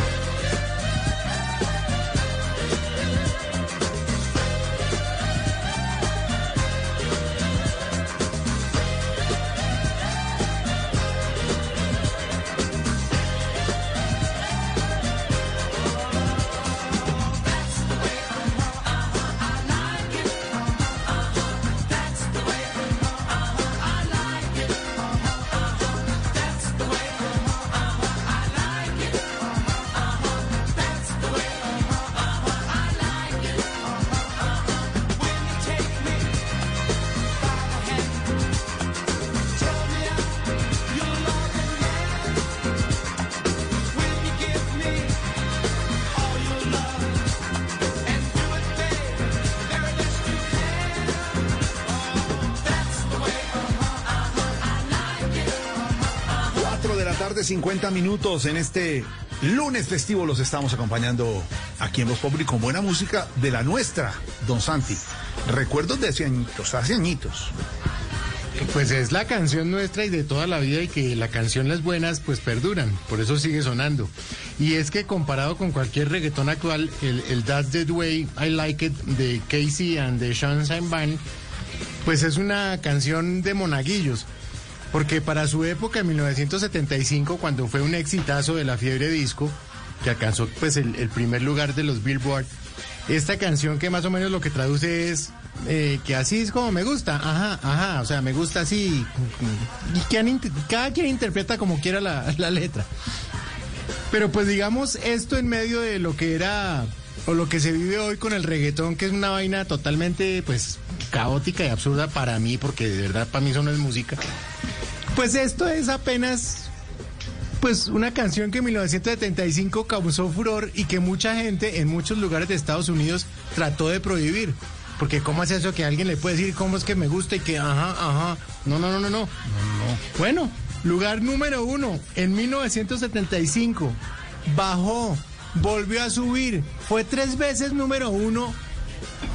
De la tarde, 50 minutos en este lunes festivo. Los estamos acompañando aquí en Voz Populi con buena música de la nuestra, Don Santi. Recuerdos de hace añitos, hace añitos. Pues es la canción nuestra y de toda la vida y que la canción las buenas pues perduran, por eso sigue sonando. Y es que comparado con cualquier reggaetón actual, el, el That's the Way I Like It de Casey and the Sunshine Band, pues es una canción de monaguillos. Porque para su época, en 1975, cuando fue un exitazo de la fiebre disco, que alcanzó pues el, primer lugar de los Billboard, esta canción que más o menos lo que traduce es eh, que así es como me gusta, ajá, ajá, o sea, me gusta así, y que cada quien interpreta como quiera la, la letra. Pero pues digamos esto en medio de lo que era o lo que se vive hoy con el reggaetón, que es una vaina totalmente pues caótica y absurda para mí, porque de verdad para mí eso no es música. Pues esto es apenas Pues una canción que en 1975 causó furor y que mucha gente en muchos lugares de Estados Unidos trató de prohibir. Porque ¿cómo es eso que alguien le puede decir cómo es que me gusta y que ajá, ajá? No, no, no, no, no. Bueno, lugar número uno, en 1975, bajó, volvió a subir, fue tres veces número uno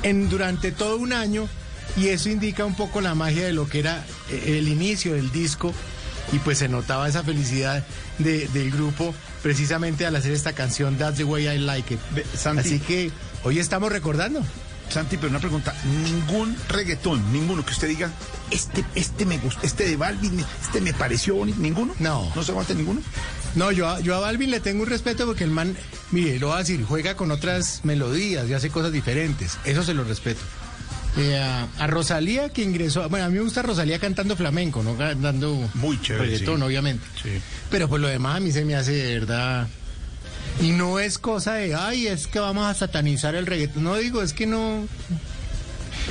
en, durante todo un año y eso indica un poco la magia de lo que era eh, el inicio del disco y pues se notaba esa felicidad de- del grupo precisamente al hacer esta canción That's the way I like it. Así que hoy estamos recordando. Santi, pero una pregunta, ningún reggaetón, ninguno que usted diga, este, este me gusta, este de Balvin, este me pareció bonito, ninguno. No. ¿No se aguanta ninguno? No, yo, a- yo a Balvin le tengo un respeto porque el man, mire, lo voy a decir, juega con otras melodías y hace cosas diferentes. Eso se lo respeto. Eh, a, a Rosalía que ingresó, bueno, a mí me gusta Rosalía cantando flamenco, no cantando Muy chévere, reggaetón, sí. obviamente. Pero pues lo demás a mí se me hace de verdad. Y no es cosa de, ay, es que vamos a satanizar el reggaetón. No digo, es que no.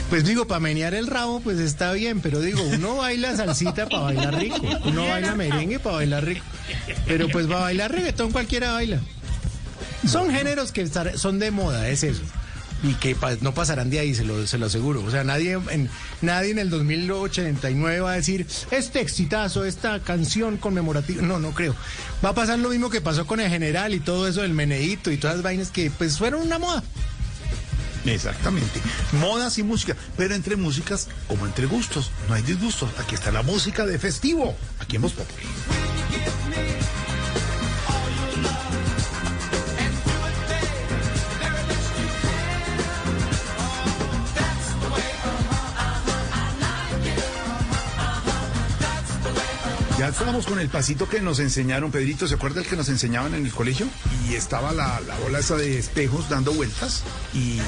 Pues digo, para menear el rabo, pues está bien, pero digo, uno baila salsita para bailar rico, uno baila merengue para bailar rico, pero pues para bailar reggaetón cualquiera baila. Son géneros que son de moda, es eso. Y que no pasarán de ahí, se lo, se lo aseguro. O sea, nadie en, nadie en el 2089 va a decir, este exitazo, esta canción conmemorativa. No, no creo. Va a pasar lo mismo que pasó con el general y todo eso del meneíto y todas las vainas que pues fueron una moda. Exactamente. Modas y música, pero entre músicas como entre gustos, no hay disgustos. Aquí está la música de festivo, aquí en Voz Populi. Ya estábamos con el pasito que nos enseñaron, Pedrito, ¿se acuerda el que nos enseñaban en el colegio? Y estaba la, la bola esa de espejos dando vueltas y, y-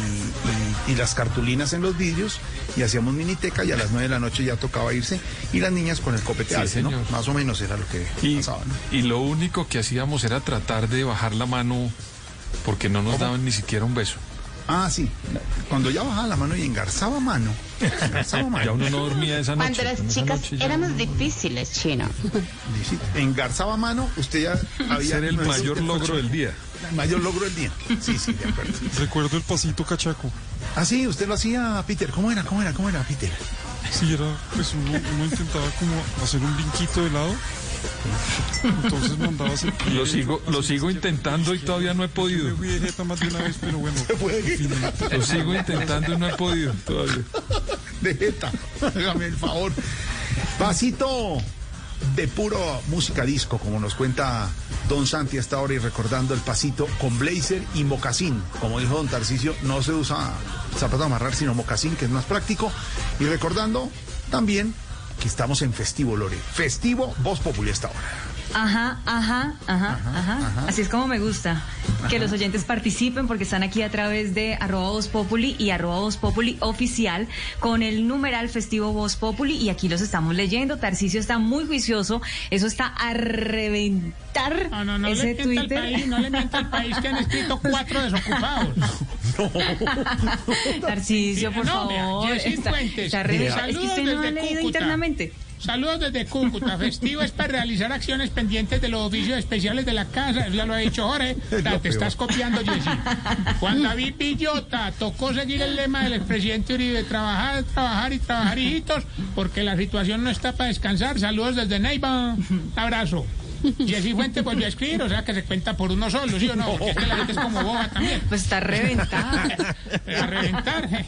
y las cartulinas en los vidrios y hacíamos miniteca y a las nueve de la noche ya tocaba irse y las niñas con el copete Sí, ¿no? Más o menos era lo que Y, pasaba, ¿no? y lo único que hacíamos era tratar de bajar la mano porque no nos daban ni siquiera un beso. Ah, sí. Cuando ya bajaba la mano y engarzaba mano, engarzaba mano. Ya uno no dormía esa noche. Cuando las chicas noche éramos difíciles, chino. Engarzaba mano, usted ya había... Ser el mayor logro del día. El mayor logro del día. Sí, sí, de acuerdo. Recuerdo el pasito cachaco. Ah, sí, usted lo hacía, Peter. ¿Cómo era? ¿Cómo era? ¿Cómo era, Peter? Sí, era, pues uno, uno intentaba como hacer un vinquito de lado. Entonces mandaba a hacer. Lo sigo, lo sigo intentando y todavía no he podido. Me fui de jeta más de una vez, pero bueno. en fin, Lo sigo intentando y no he podido todavía. de jeta. Hágame el favor. Pasito de puro música disco, como nos cuenta Don Santi hasta ahora y recordando el pasito con blazer y mocasín. Como dijo Don Tarcicio, no se usa zapato a amarrar, sino mocasín, que es más práctico. Y recordando también que estamos en festivo, Lore. Festivo, voz popular hasta ahora. Ajá, ajá, ajá, ajá, Así es como me gusta. Que los oyentes participen porque están aquí a través de arroba Voz Populi y arroba Voz Populi oficial con el numeral festivo Voz Populi y aquí los estamos leyendo. Tarcicio está muy juicioso. Eso está a reventar No, no, no ese le mienta al Twitter. país, no le mienta al país que han escrito cuatro desocupados. Tarcicio, por no, favor. Jessy está, está re- es que usted no ha leído Cúcuta. internamente. Saludos desde Cúcuta. Festivo es para realizar acciones pendientes de los oficios especiales de la casa. Ya lo ha dicho Jorge. Te estás copiando, Jessy. Juan David Villota tocó seguir el lema del expresidente Uribe: trabajar, trabajar y trabajar, hijitos, porque la situación no está para descansar. Saludos desde Neiva. Abrazo. Jessy Fuentes volvió a escribir, o sea que se cuenta por uno solo, ¿sí o no? Porque es que la gente es como boba también. Pues está reventada. A reventar.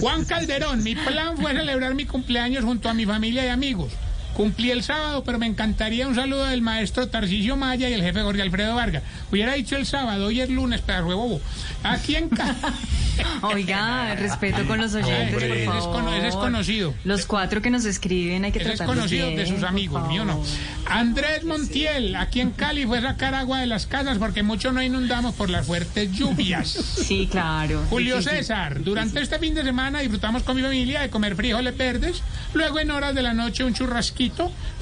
Juan Calderón, mi plan fue celebrar mi cumpleaños junto a mi familia y amigos. Cumplí el sábado, pero me encantaría un saludo del maestro Tarcisio Maya y el jefe Jorge Alfredo Vargas. Hubiera dicho el sábado, hoy es lunes, pedazo de bobo. Aquí en Oiga, respeto con los oyentes, Hombre, por favor. ese es conocido. Los cuatro que nos escriben hay que Ese es conocido bien, de sus amigos, mío no. Andrés Montiel, aquí en Cali, fue sacar agua de las casas porque mucho no inundamos por las fuertes lluvias. Sí, claro. Julio Sí, sí, sí. César, durante este fin de semana disfrutamos con mi familia de comer frijoles verdes, luego en horas de la noche un churrasquito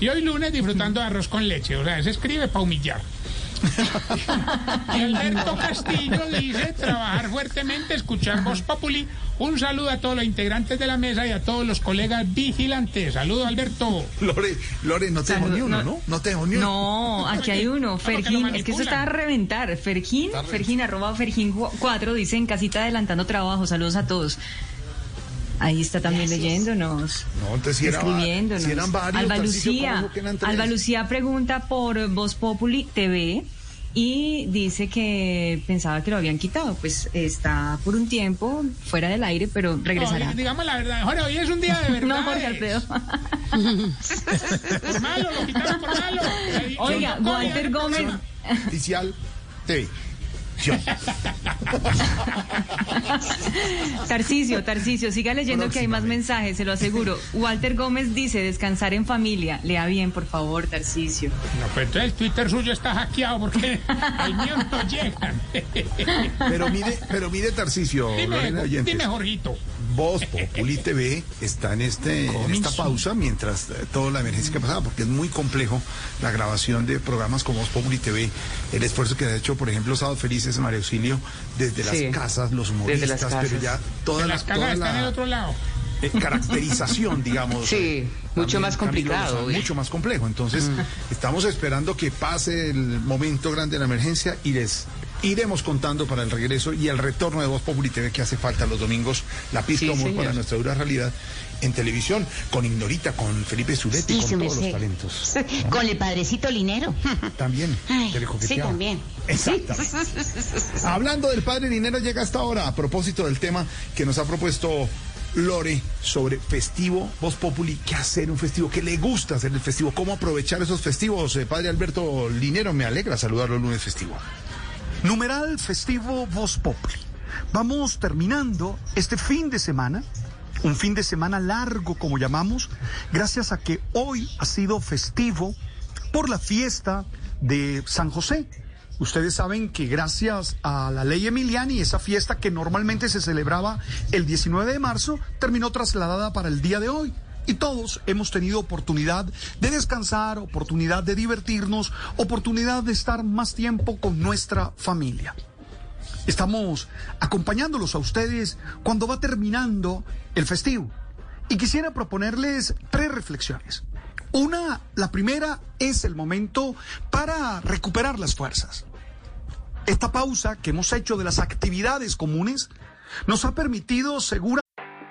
y hoy lunes disfrutando de arroz con leche. O sea, se escribe para humillar. Y Alberto Castillo dice trabajar fuertemente, escuchar Voz Populi. Un saludo a todos los integrantes de la mesa y a todos los colegas vigilantes. Saludos, Alberto. Lore, Lore, no tengo ni uno, no. ¿no? Tengo ni uno. No, aquí hay uno, porque Fergín, es que eso está a reventar. Fergín, Fergín, arroba Fergín 4, dice en casita adelantando trabajo. Saludos a todos. Ahí está también leyéndonos. No, entonces si, era, escribiéndonos. si eran varios. Alba Tarcisio, ¿cómo Lucía? Alba Lucía pregunta por Voz Populi TV y dice que pensaba que lo habían quitado. Pues está por un tiempo fuera del aire, pero No, regresará. digamos la verdad. Jorge, hoy es un día de verdad. No, Jorge Alfredo. Por malo, lo quitaron por malo. Oiga, Walter Gómez. Oficial TV. Tarcicio, Tarcicio, siga leyendo que hay más mensajes, se lo aseguro. Walter Gómez dice descansar en familia. Lea bien, por favor, Tarcicio. No, pues entonces el Twitter suyo está hackeado porque el mío no llega. Pero mire, pero mire, Tarcicio, Dime, dime, Jorgito. Voz Populi TV está en este en esta pausa mientras eh, toda la emergencia que pasaba, porque es muy complejo la grabación de programas como Voz Populi TV, el esfuerzo que ha hecho, por ejemplo, Sábado Felices, María Auxilio, desde las casas, los desde humoristas, las pero casas. ya toda Que la, las toda cagas están en el otro lado. eh, caracterización, digamos. Sí, eh, mucho también, más complicado, mucho más complejo. Entonces, estamos esperando que pase el momento grande de la emergencia y les iremos contando para el regreso y el retorno de Voz Populi TV que hace falta los domingos, la pista Sí, humor para nuestra dura realidad en televisión, con Ignorita, con Felipe Zuletti, Sí, con todos los talentos. Con el padrecito linero. También, Ay, sí, también. Exactamente. Hablando del padre dinero llega hasta ahora a propósito del tema que nos ha propuesto Lore sobre festivo, Voz Populi, qué hacer un festivo, qué le gusta hacer el festivo, cómo aprovechar esos festivos. Eh, padre Alberto Linero, me alegra saludarlo el lunes festivo. Numeral festivo Voz Populi. Vamos terminando este fin de semana, un fin de semana largo como llamamos, gracias a que hoy ha sido festivo por la fiesta de San José. Ustedes saben que gracias a la ley Emiliani, esa fiesta que normalmente se celebraba el 19 de marzo, terminó trasladada para el día de hoy. Y todos hemos tenido oportunidad de descansar, oportunidad de divertirnos, oportunidad de estar más tiempo con nuestra familia. Estamos acompañándolos a ustedes cuando va terminando el festivo. Y quisiera proponerles tres reflexiones. Una, la primera es el momento para recuperar las fuerzas. Esta pausa que hemos hecho de las actividades comunes nos ha permitido segura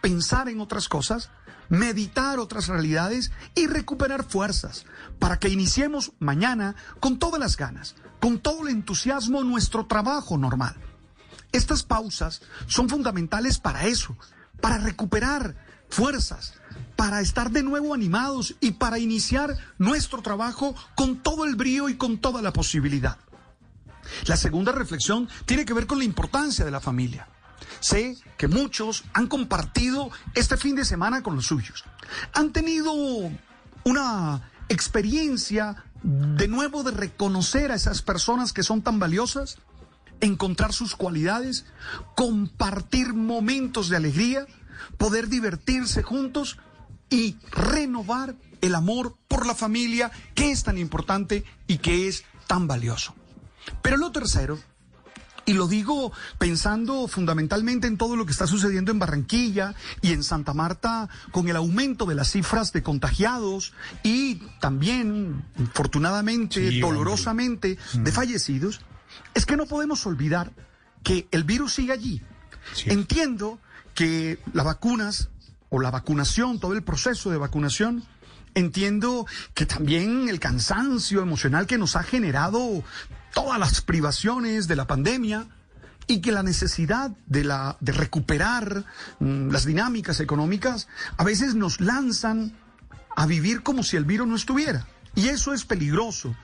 Pensar en otras cosas, meditar otras realidades y recuperar fuerzas para que iniciemos mañana con todas las ganas, con todo el entusiasmo nuestro trabajo normal. Estas pausas son fundamentales para eso, para recuperar fuerzas, para estar de nuevo animados y para iniciar nuestro trabajo con todo el brío y con toda la posibilidad. La segunda reflexión tiene que ver con la importancia de la familia. Sé que muchos han compartido este fin de semana con los suyos. Han tenido una experiencia de nuevo de reconocer a esas personas que son tan valiosas, encontrar sus cualidades, compartir momentos de alegría, poder divertirse juntos y renovar el amor por la familia que es tan importante y que es tan valioso. Pero lo tercero, y lo digo pensando fundamentalmente en todo lo que está sucediendo en Barranquilla y en Santa Marta con el aumento de las cifras de contagiados y también, infortunadamente, Sí, dolorosamente, de fallecidos, es que no podemos olvidar que el virus sigue allí. Entiendo que las vacunas o la vacunación, todo el proceso de vacunación, entiendo que también el cansancio emocional que nos ha generado todas las privaciones de la pandemia y que la necesidad de, la, de recuperar mm, las dinámicas económicas a veces nos lanzan a vivir como si el virus no estuviera. Y eso es peligroso,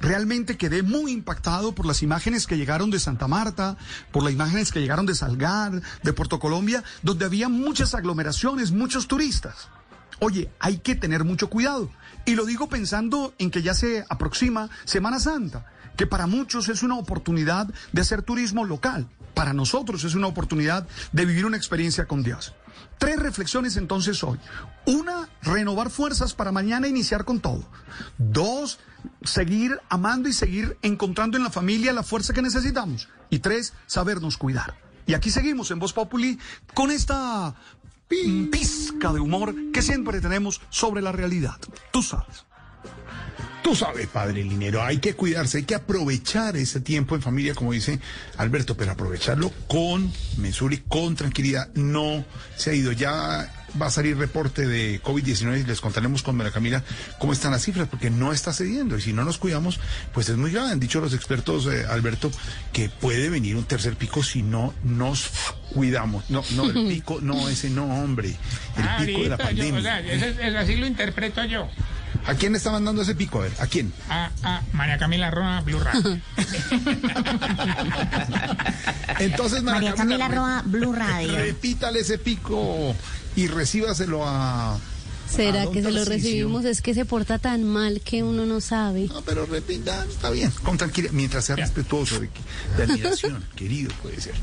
Realmente quedé muy impactado por las imágenes que llegaron de Santa Marta, por las imágenes que llegaron de Salgar, de Puerto Colombia, donde había muchas aglomeraciones, muchos turistas. Oye, hay que tener mucho cuidado. Y lo digo pensando en que ya se aproxima Semana Santa, que para muchos es una oportunidad de hacer turismo local. Para nosotros es una oportunidad de vivir una experiencia con Dios. Tres reflexiones entonces hoy. Una, renovar fuerzas para mañana iniciar con todo. Dos, seguir amando y seguir encontrando en la familia la fuerza que necesitamos. Y tres, sabernos cuidar. Y aquí seguimos en Voz Populi con esta pizca de humor que siempre tenemos sobre la realidad. Tú sabes. Tú sabes, padre Linero, hay que cuidarse, hay que aprovechar ese tiempo en familia, como dice Alberto, pero aprovecharlo con mesura y con tranquilidad. No se ha ido. Ya va a salir reporte de COVID-19 y les contaremos con María Camila cómo están las cifras, porque no está cediendo. Y si no nos cuidamos, pues es muy grave. Han dicho los expertos, eh, Alberto, que puede venir un tercer pico si no nos cuidamos. No, no, el pico, no, ese no, hombre. El pico de la Ahorita yo, pandemia. o sea, ese- es- así lo interpreto yo. ¿A quién le está mandando ese pico? A ver, ¿a quién? A, a María Camila Roa, Blue Radio. Entonces, María Camila re- Roa, Blue Radio. Repítale ese pico y recíbaselo a. ¿Será que se lo recibimos? Es que se porta tan mal que uno no sabe. No, pero repita, está bien, con tranquilidad, mientras sea respetuoso de, de admiración, querido puede ser.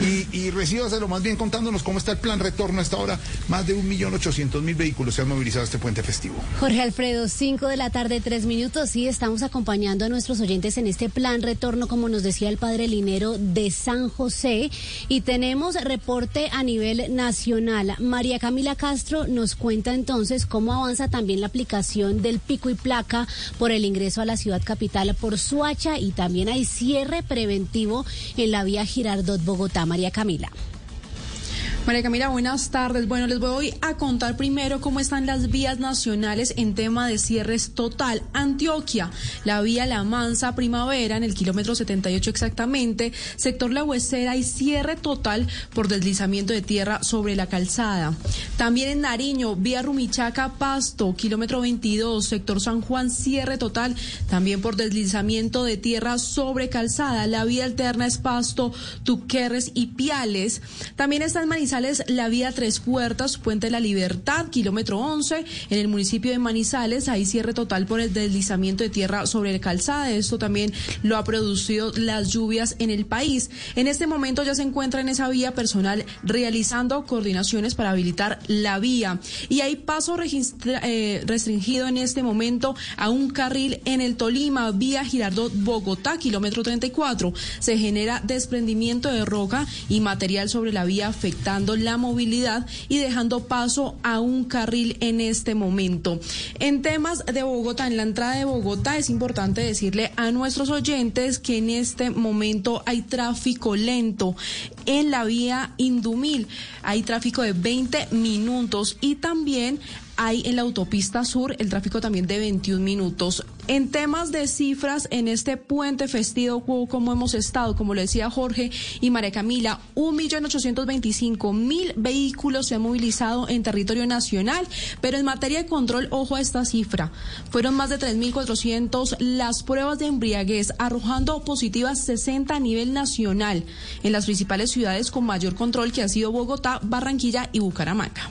Y, y recíbaselo más bien contándonos cómo está el plan retorno a esta hora. Más de 1.800.000 vehículos se han movilizado este puente festivo. Jorge Alfredo, 5 de la tarde, 3 minutos. Sí, estamos acompañando a nuestros oyentes en este plan retorno, como nos decía el padre Linero, de San José. Y tenemos reporte a nivel nacional. María Camila Castro nos cuenta entonces cómo avanza también la aplicación del pico y placa por el ingreso a la ciudad capital por Suacha y también hay cierre preventivo en la vía Girardot Bogotá. María Camila. María Camila, buenas tardes. Bueno, les voy a contar primero cómo están las vías nacionales en tema de cierres total. Antioquia, la vía La Mansa Primavera, en el kilómetro 78 exactamente, sector La Huesera y cierre total por deslizamiento de tierra sobre la calzada. También en Nariño, vía Rumichaca Pasto, kilómetro 22, sector San Juan, cierre total también por deslizamiento de tierra sobre calzada. La vía alterna es Pasto, Tuquerres y Piales. También está en la vía Tres Puertas, Puente de la Libertad, kilómetro 11, en el municipio de Manizales. Hay cierre total por el deslizamiento de tierra sobre la calzada. Esto también lo ha producido las lluvias en el país. En este momento ya se encuentra en esa vía personal realizando coordinaciones para habilitar la vía. Y hay paso eh, restringido en este momento a un carril en el Tolima, vía Girardot Bogotá, kilómetro 34. Se genera desprendimiento de roca y material sobre la vía afectando la movilidad y dejando paso a un carril en este momento. En temas de Bogotá, en la entrada de Bogotá, es importante decirle a nuestros oyentes que en este momento hay tráfico lento en la vía Indumil. Hay tráfico de 20 minutos y también hay en la autopista sur el tráfico también de 21 minutos. En temas de cifras, en este puente festivo, co- como hemos estado, como lo decía Jorge y María Camila, 1.825.000 vehículos se han movilizado en territorio nacional, pero en materia de control, ojo a esta cifra, fueron más de 3.400 las pruebas de embriaguez, arrojando positivas 60 a nivel nacional en las principales ciudades con mayor control que ha sido Bogotá, Barranquilla y Bucaramanga.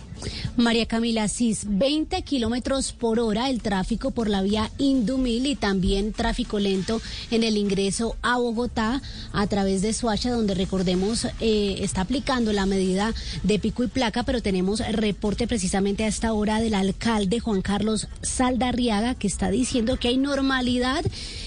María Camila Cis, 20 kilómetros por hora el tráfico por la vía Indumil y también tráfico lento en el ingreso a Bogotá a través de Suacha, donde recordemos eh, está aplicando la medida de pico y placa, pero tenemos reporte precisamente a esta hora del alcalde Juan Carlos Saldarriaga que está diciendo que hay normalidad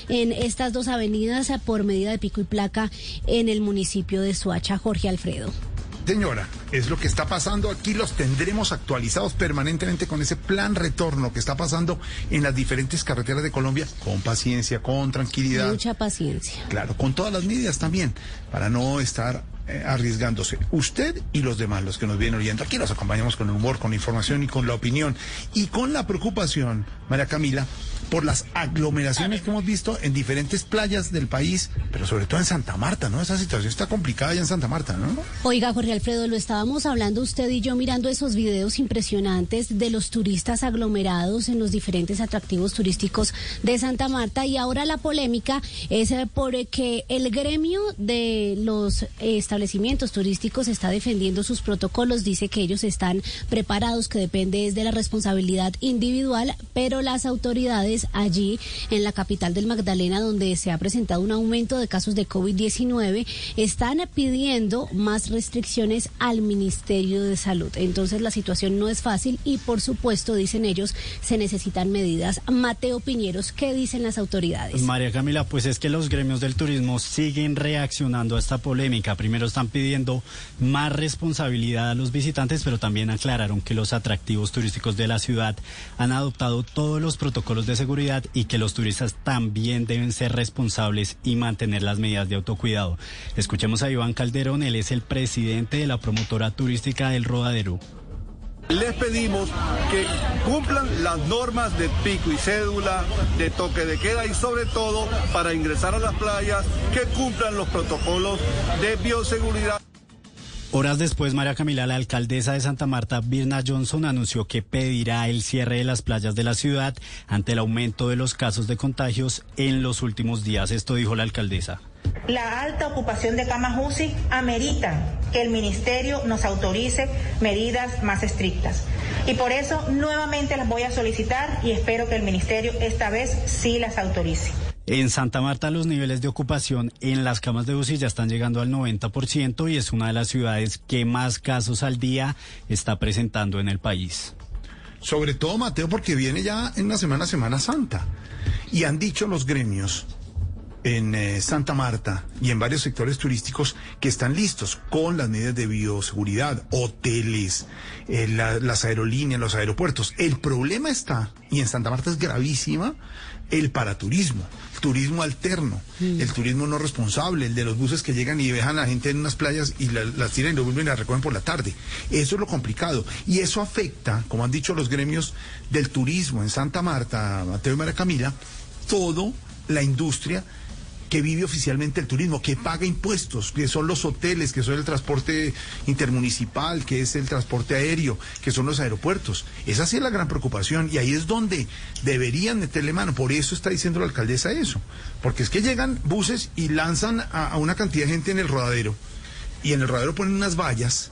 en estas dos avenidas por medida de pico y placa en el municipio de Suacha. Jorge Alfredo. Señora, es lo que está pasando aquí, los tendremos actualizados permanentemente con ese plan retorno que está pasando en las diferentes carreteras de Colombia, con paciencia, con tranquilidad. Mucha paciencia. Claro, con todas las medidas también, para no estar eh, arriesgándose. Usted y los demás, los que nos vienen oyendo, aquí los acompañamos con el humor, con la información y con la opinión y con la preocupación, María Camila, por las aglomeraciones que hemos visto en diferentes playas del país, pero sobre todo en Santa Marta, ¿no? Esa situación está complicada ya en Santa Marta, ¿no? Oiga, Jorge Alfredo, lo estábamos hablando usted y yo mirando esos videos impresionantes de los turistas aglomerados en los diferentes atractivos turísticos de Santa Marta y ahora la polémica es eh, porque el gremio de los establecimientos turísticos está defendiendo sus protocolos, dice que ellos están preparados, que depende es de la responsabilidad individual, pero las autoridades allí en la capital del Magdalena, donde se ha presentado un aumento de casos de COVID-19, están pidiendo más restricciones al Ministerio de Salud. Entonces la situación no es fácil y por supuesto, dicen ellos, se necesitan medidas. Mateo Piñeros, ¿qué dicen las autoridades? María Camila, pues es que los gremios del turismo siguen reaccionando a esta polémica. Primero están pidiendo más responsabilidad a los visitantes, pero también aclararon que los atractivos turísticos de la ciudad han adoptado todos los protocolos de seguridad y que los turistas también deben ser responsables y mantener las medidas de autocuidado. Escuchemos a Iván Calderón, él es el presidente de la promotora turística del Rodadero. Les pedimos que cumplan las normas de pico y cédula, de toque de queda y sobre todo para ingresar a las playas, que cumplan los protocolos de bioseguridad. Horas después, María Camila, la alcaldesa de Santa Marta, Birna Johnson, anunció que pedirá el cierre de las playas de la ciudad ante el aumento de los casos de contagios en los últimos días. Esto dijo la alcaldesa. La alta ocupación de camas UCI amerita que el ministerio nos autorice medidas más estrictas. Y por eso nuevamente las voy a solicitar y espero que el ministerio esta vez sí las autorice. En Santa Marta los niveles de ocupación en las camas de UCI ya están llegando al 90% y es una de las ciudades que más casos al día está presentando en el país. Sobre todo, Mateo, porque viene ya en una semana, Semana Santa. Y han dicho los gremios en eh, Santa Marta y en varios sectores turísticos que están listos con las medidas de bioseguridad, hoteles, eh, la- las aerolíneas, los aeropuertos. El problema está, y en Santa Marta es gravísima, el paraturismo, turismo alterno, el turismo no responsable, el de los buses que llegan y dejan a la gente en unas playas y la- las tiran y lo vuelven y las recogen por la tarde. Eso es lo complicado. Y eso afecta, como han dicho los gremios del turismo en Santa Marta, Mateo y María Camila, todo la industria que vive oficialmente el turismo, que paga impuestos, que son los hoteles, que son el transporte intermunicipal, que es el transporte aéreo, que son los aeropuertos. Esa sí es la gran preocupación y ahí es donde deberían meterle mano. Por eso está diciendo la alcaldesa eso. Porque es que llegan buses y lanzan a, a una cantidad de gente en el rodadero y en el rodadero ponen unas vallas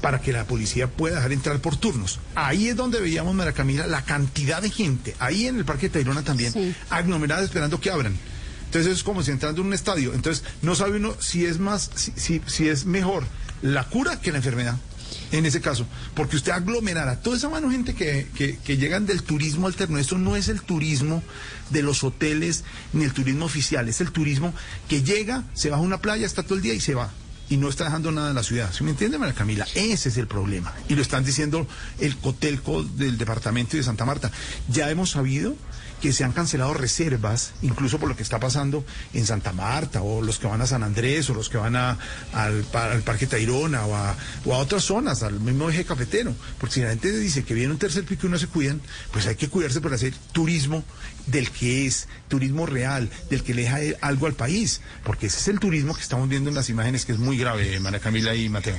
para que la policía pueda dejar entrar por turnos. Ahí es donde veíamos, Mara Camila, la cantidad de gente, ahí en el Parque Tayrona también, aglomerada esperando que abran. Entonces es como si entrando en un estadio. Entonces no sabe uno si es más, si, si, es mejor la cura que la enfermedad. En ese caso, porque usted aglomerará toda esa mano gente que, que, llegan del turismo alterno. Esto no es el turismo de los hoteles ni el turismo oficial, es el turismo que llega, se va a una playa, está todo el día y se va y no está dejando nada en la ciudad. ¿Sí me entiende, María Camila? Ese es el problema. Y lo están diciendo el Cotelco del departamento de Santa Marta. Ya hemos sabido que se han cancelado reservas, incluso por lo que está pasando en Santa Marta, o los que van a San Andrés, o los que van a, al, al Parque Tayrona, o a, otras zonas, al mismo eje cafetero. Porque si la gente dice que viene un tercer pico y no se cuidan, pues hay que cuidarse para hacer turismo del que es, turismo real, del que le deja algo al país. Porque ese es el turismo que estamos viendo en las imágenes, que es muy grave, María Camila y Mateo.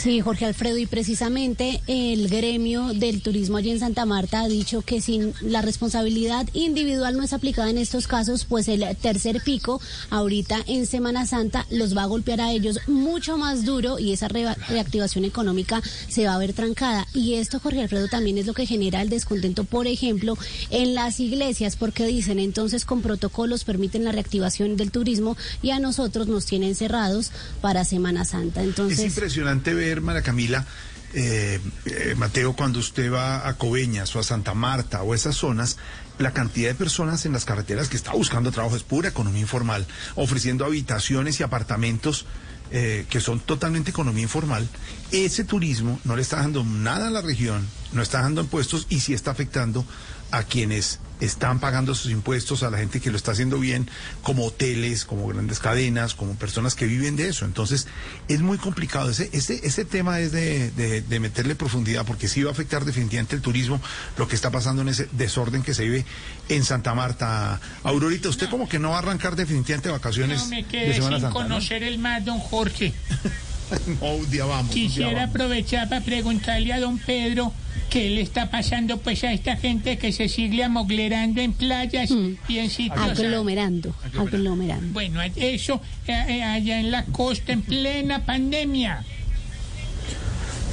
Sí, Jorge Alfredo, y precisamente el gremio del turismo allí en Santa Marta ha dicho que si la responsabilidad individual no es aplicada en estos casos, pues el tercer pico ahorita en Semana Santa los va a golpear a ellos mucho más duro y esa re- reactivación económica se va a ver trancada. Y esto, Jorge Alfredo, también es lo que genera el descontento, por ejemplo, en las iglesias, porque dicen entonces con protocolos permiten la reactivación del turismo y a nosotros nos tienen cerrados para Semana Santa. Entonces, Es impresionante ver, María Camila, eh, eh, Mateo, cuando usted va a Coveñas o a Santa Marta o esas zonas, la cantidad de personas en las carreteras que está buscando trabajo es pura economía informal, ofreciendo habitaciones y apartamentos eh, que son totalmente economía informal. Ese turismo no le está dando nada a la región, no está dando impuestos y sí está afectando a quienes están pagando sus impuestos a la gente que lo está haciendo bien, como hoteles, como grandes cadenas, como personas que viven de eso. Entonces, es muy complicado. Ese, ese, ese tema es de, de, de meterle profundidad, porque sí va a afectar definitivamente el turismo, lo que está pasando en ese desorden que se vive en Santa Marta. Aurorita, usted como que no va a arrancar definitivamente vacaciones No me de quedé Semana sin Santa, ¿no? conocer el mar, don Jorge. No, un día vamos. un día Quisiera vamos. aprovechar para preguntarle a don Pedro qué le está pasando pues a esta gente que se sigue amoglerando en playas y en sitios... Aglomerando, aglomerando. Bueno, eso eh, eh, allá en la costa en plena pandemia.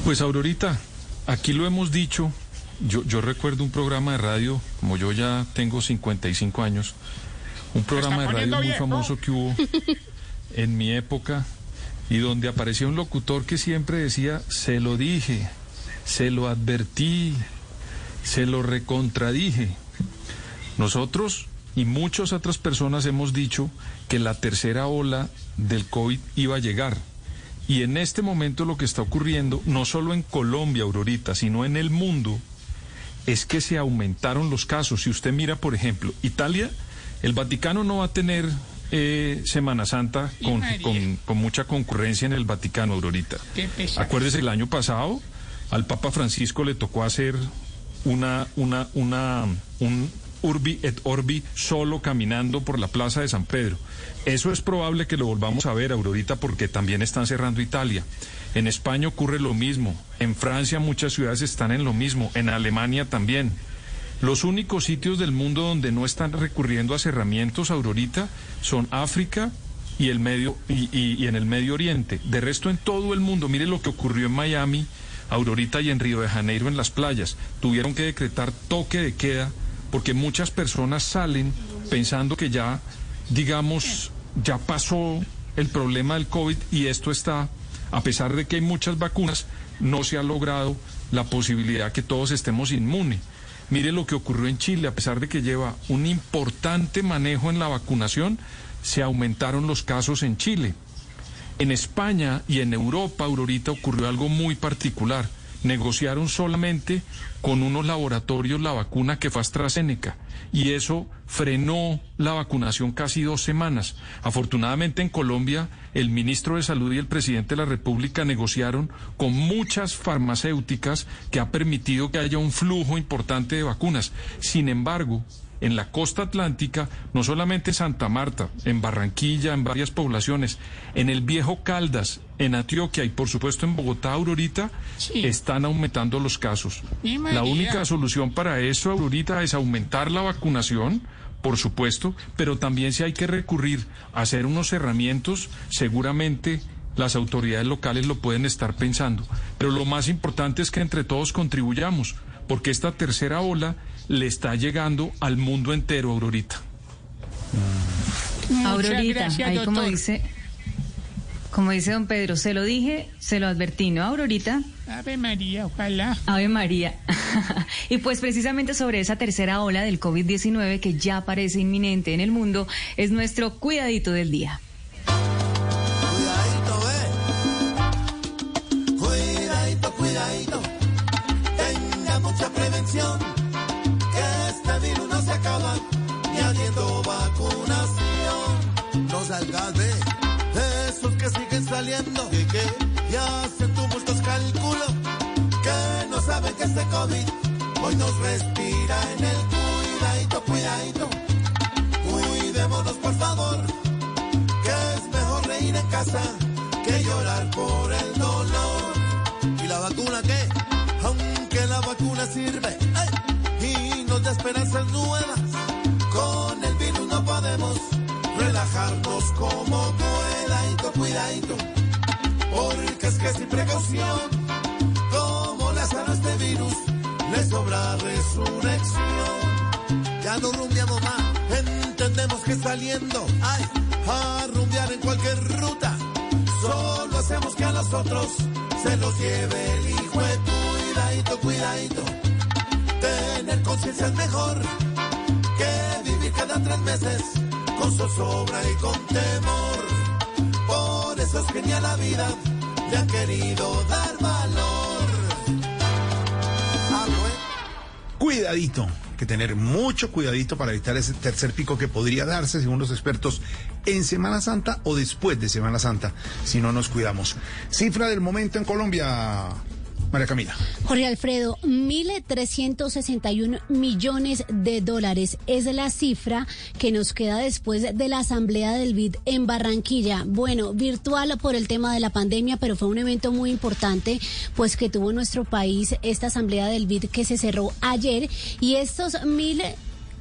Pues Aurorita, aquí lo hemos dicho. Yo, yo recuerdo un programa de radio, como yo ya tengo 55 años, un programa de radio muy viejo. famoso que hubo en mi época y donde aparecía un locutor que siempre decía, se lo dije, se lo advertí, se lo recontradije. Nosotros y muchas otras personas hemos dicho que la tercera ola del COVID iba a llegar. Y en este momento lo que está ocurriendo, no solo en Colombia, Aurorita, sino en el mundo, es que se aumentaron los casos. Si usted mira, por ejemplo, Italia, el Vaticano no va a tener eh, Semana Santa con, con- con mucha concurrencia en el Vaticano, Aurorita. Acuérdese, el año pasado al Papa Francisco le tocó hacer una, una, una, un urbi et orbi solo caminando por la plaza de San Pedro. Eso es probable que lo volvamos a ver, Aurorita, porque también están cerrando Italia. En España ocurre lo mismo. En Francia muchas ciudades están en lo mismo. En Alemania también. Los únicos sitios del mundo donde no están recurriendo a cerramientos, Aurorita, son África y, el medio, y, en el Medio Oriente. De resto, en todo el mundo, mire lo que ocurrió en Miami, Aurorita y en Río de Janeiro en las playas. Tuvieron que decretar toque de queda porque muchas personas salen pensando que ya, digamos, ya pasó el problema del COVID y esto está, a pesar de que hay muchas vacunas, no se ha logrado la posibilidad que todos estemos inmunes. Mire lo que ocurrió en Chile, a pesar de que lleva un importante manejo en la vacunación, se aumentaron los casos en Chile. En España y en Europa, Aurorita, ocurrió algo muy particular. Negociaron solamente con unos laboratorios la vacuna que fue AstraZeneca y eso frenó la vacunación casi dos semanas. Afortunadamente en Colombia, el ministro de Salud y el presidente de la República negociaron con muchas farmacéuticas que ha permitido que haya un flujo importante de vacunas. Sin embargo, en la costa atlántica, no solamente en Santa Marta, en Barranquilla, en varias poblaciones, en el viejo Caldas, en Antioquia y por supuesto en Bogotá, Aurorita, están aumentando los casos. La única solución para eso, Aurorita, es aumentar la vacunación, por supuesto, pero también si hay que recurrir a hacer unos cerramientos, seguramente las autoridades locales lo pueden estar pensando. Pero lo más importante es que entre todos contribuyamos, porque esta tercera ola le está llegando al mundo entero, Aurorita. Muchas Aurorita, gracias, ahí como dice, como dice don Pedro, se lo dije, se lo advertí, ¿no, Aurorita? Ave María, ojalá. Ave María. y pues precisamente sobre esa tercera ola del COVID-19 que ya parece inminente en el mundo, es nuestro cuidadito del día. Saliendo, que, que y hacen tumultos cálculos, que no saben que este COVID hoy nos respira en el cuidadito, cuidadito. Cuidémonos por favor, que es mejor reír en casa que llorar por el dolor. ¿Y la vacuna qué? Aunque la vacuna sirve ¡ay! y nos da esperanzas nuevas, relajarnos como cuidadito, cuidadito. Porque es que sin precaución, como le sano este virus, le sobra resurrección. Ya no rumbiamos más, entendemos que saliendo, ay, a rumbear en cualquier ruta, solo hacemos que a nosotros se los lleve el hijo de cuidadito, cuidadito. Tener conciencia es mejor que vivir cada tres meses con zozobra y con temor. Por eso es que ni a la vida le han querido dar valor. Ah. Cuidadito, que tener mucho cuidadito para evitar ese tercer pico que podría darse, según los expertos, en Semana Santa o después de Semana Santa, si no nos cuidamos. Cifra del momento en Colombia, María Camila. Jorge Alfredo, 1.361 millones de dólares es la cifra que nos queda después de la asamblea del BID en Barranquilla. Bueno, virtual por el tema de la pandemia, pero fue un evento muy importante, pues que tuvo nuestro país esta asamblea del BID que se cerró ayer y estos mil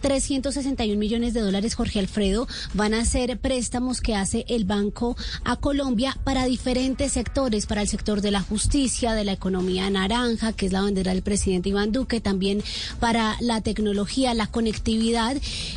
361 millones de dólares, Jorge Alfredo, van a ser préstamos que hace el banco a Colombia para diferentes sectores, para el sector de la justicia, de la economía naranja, que es la bandera del presidente Iván Duque, también para la tecnología, la conectividad.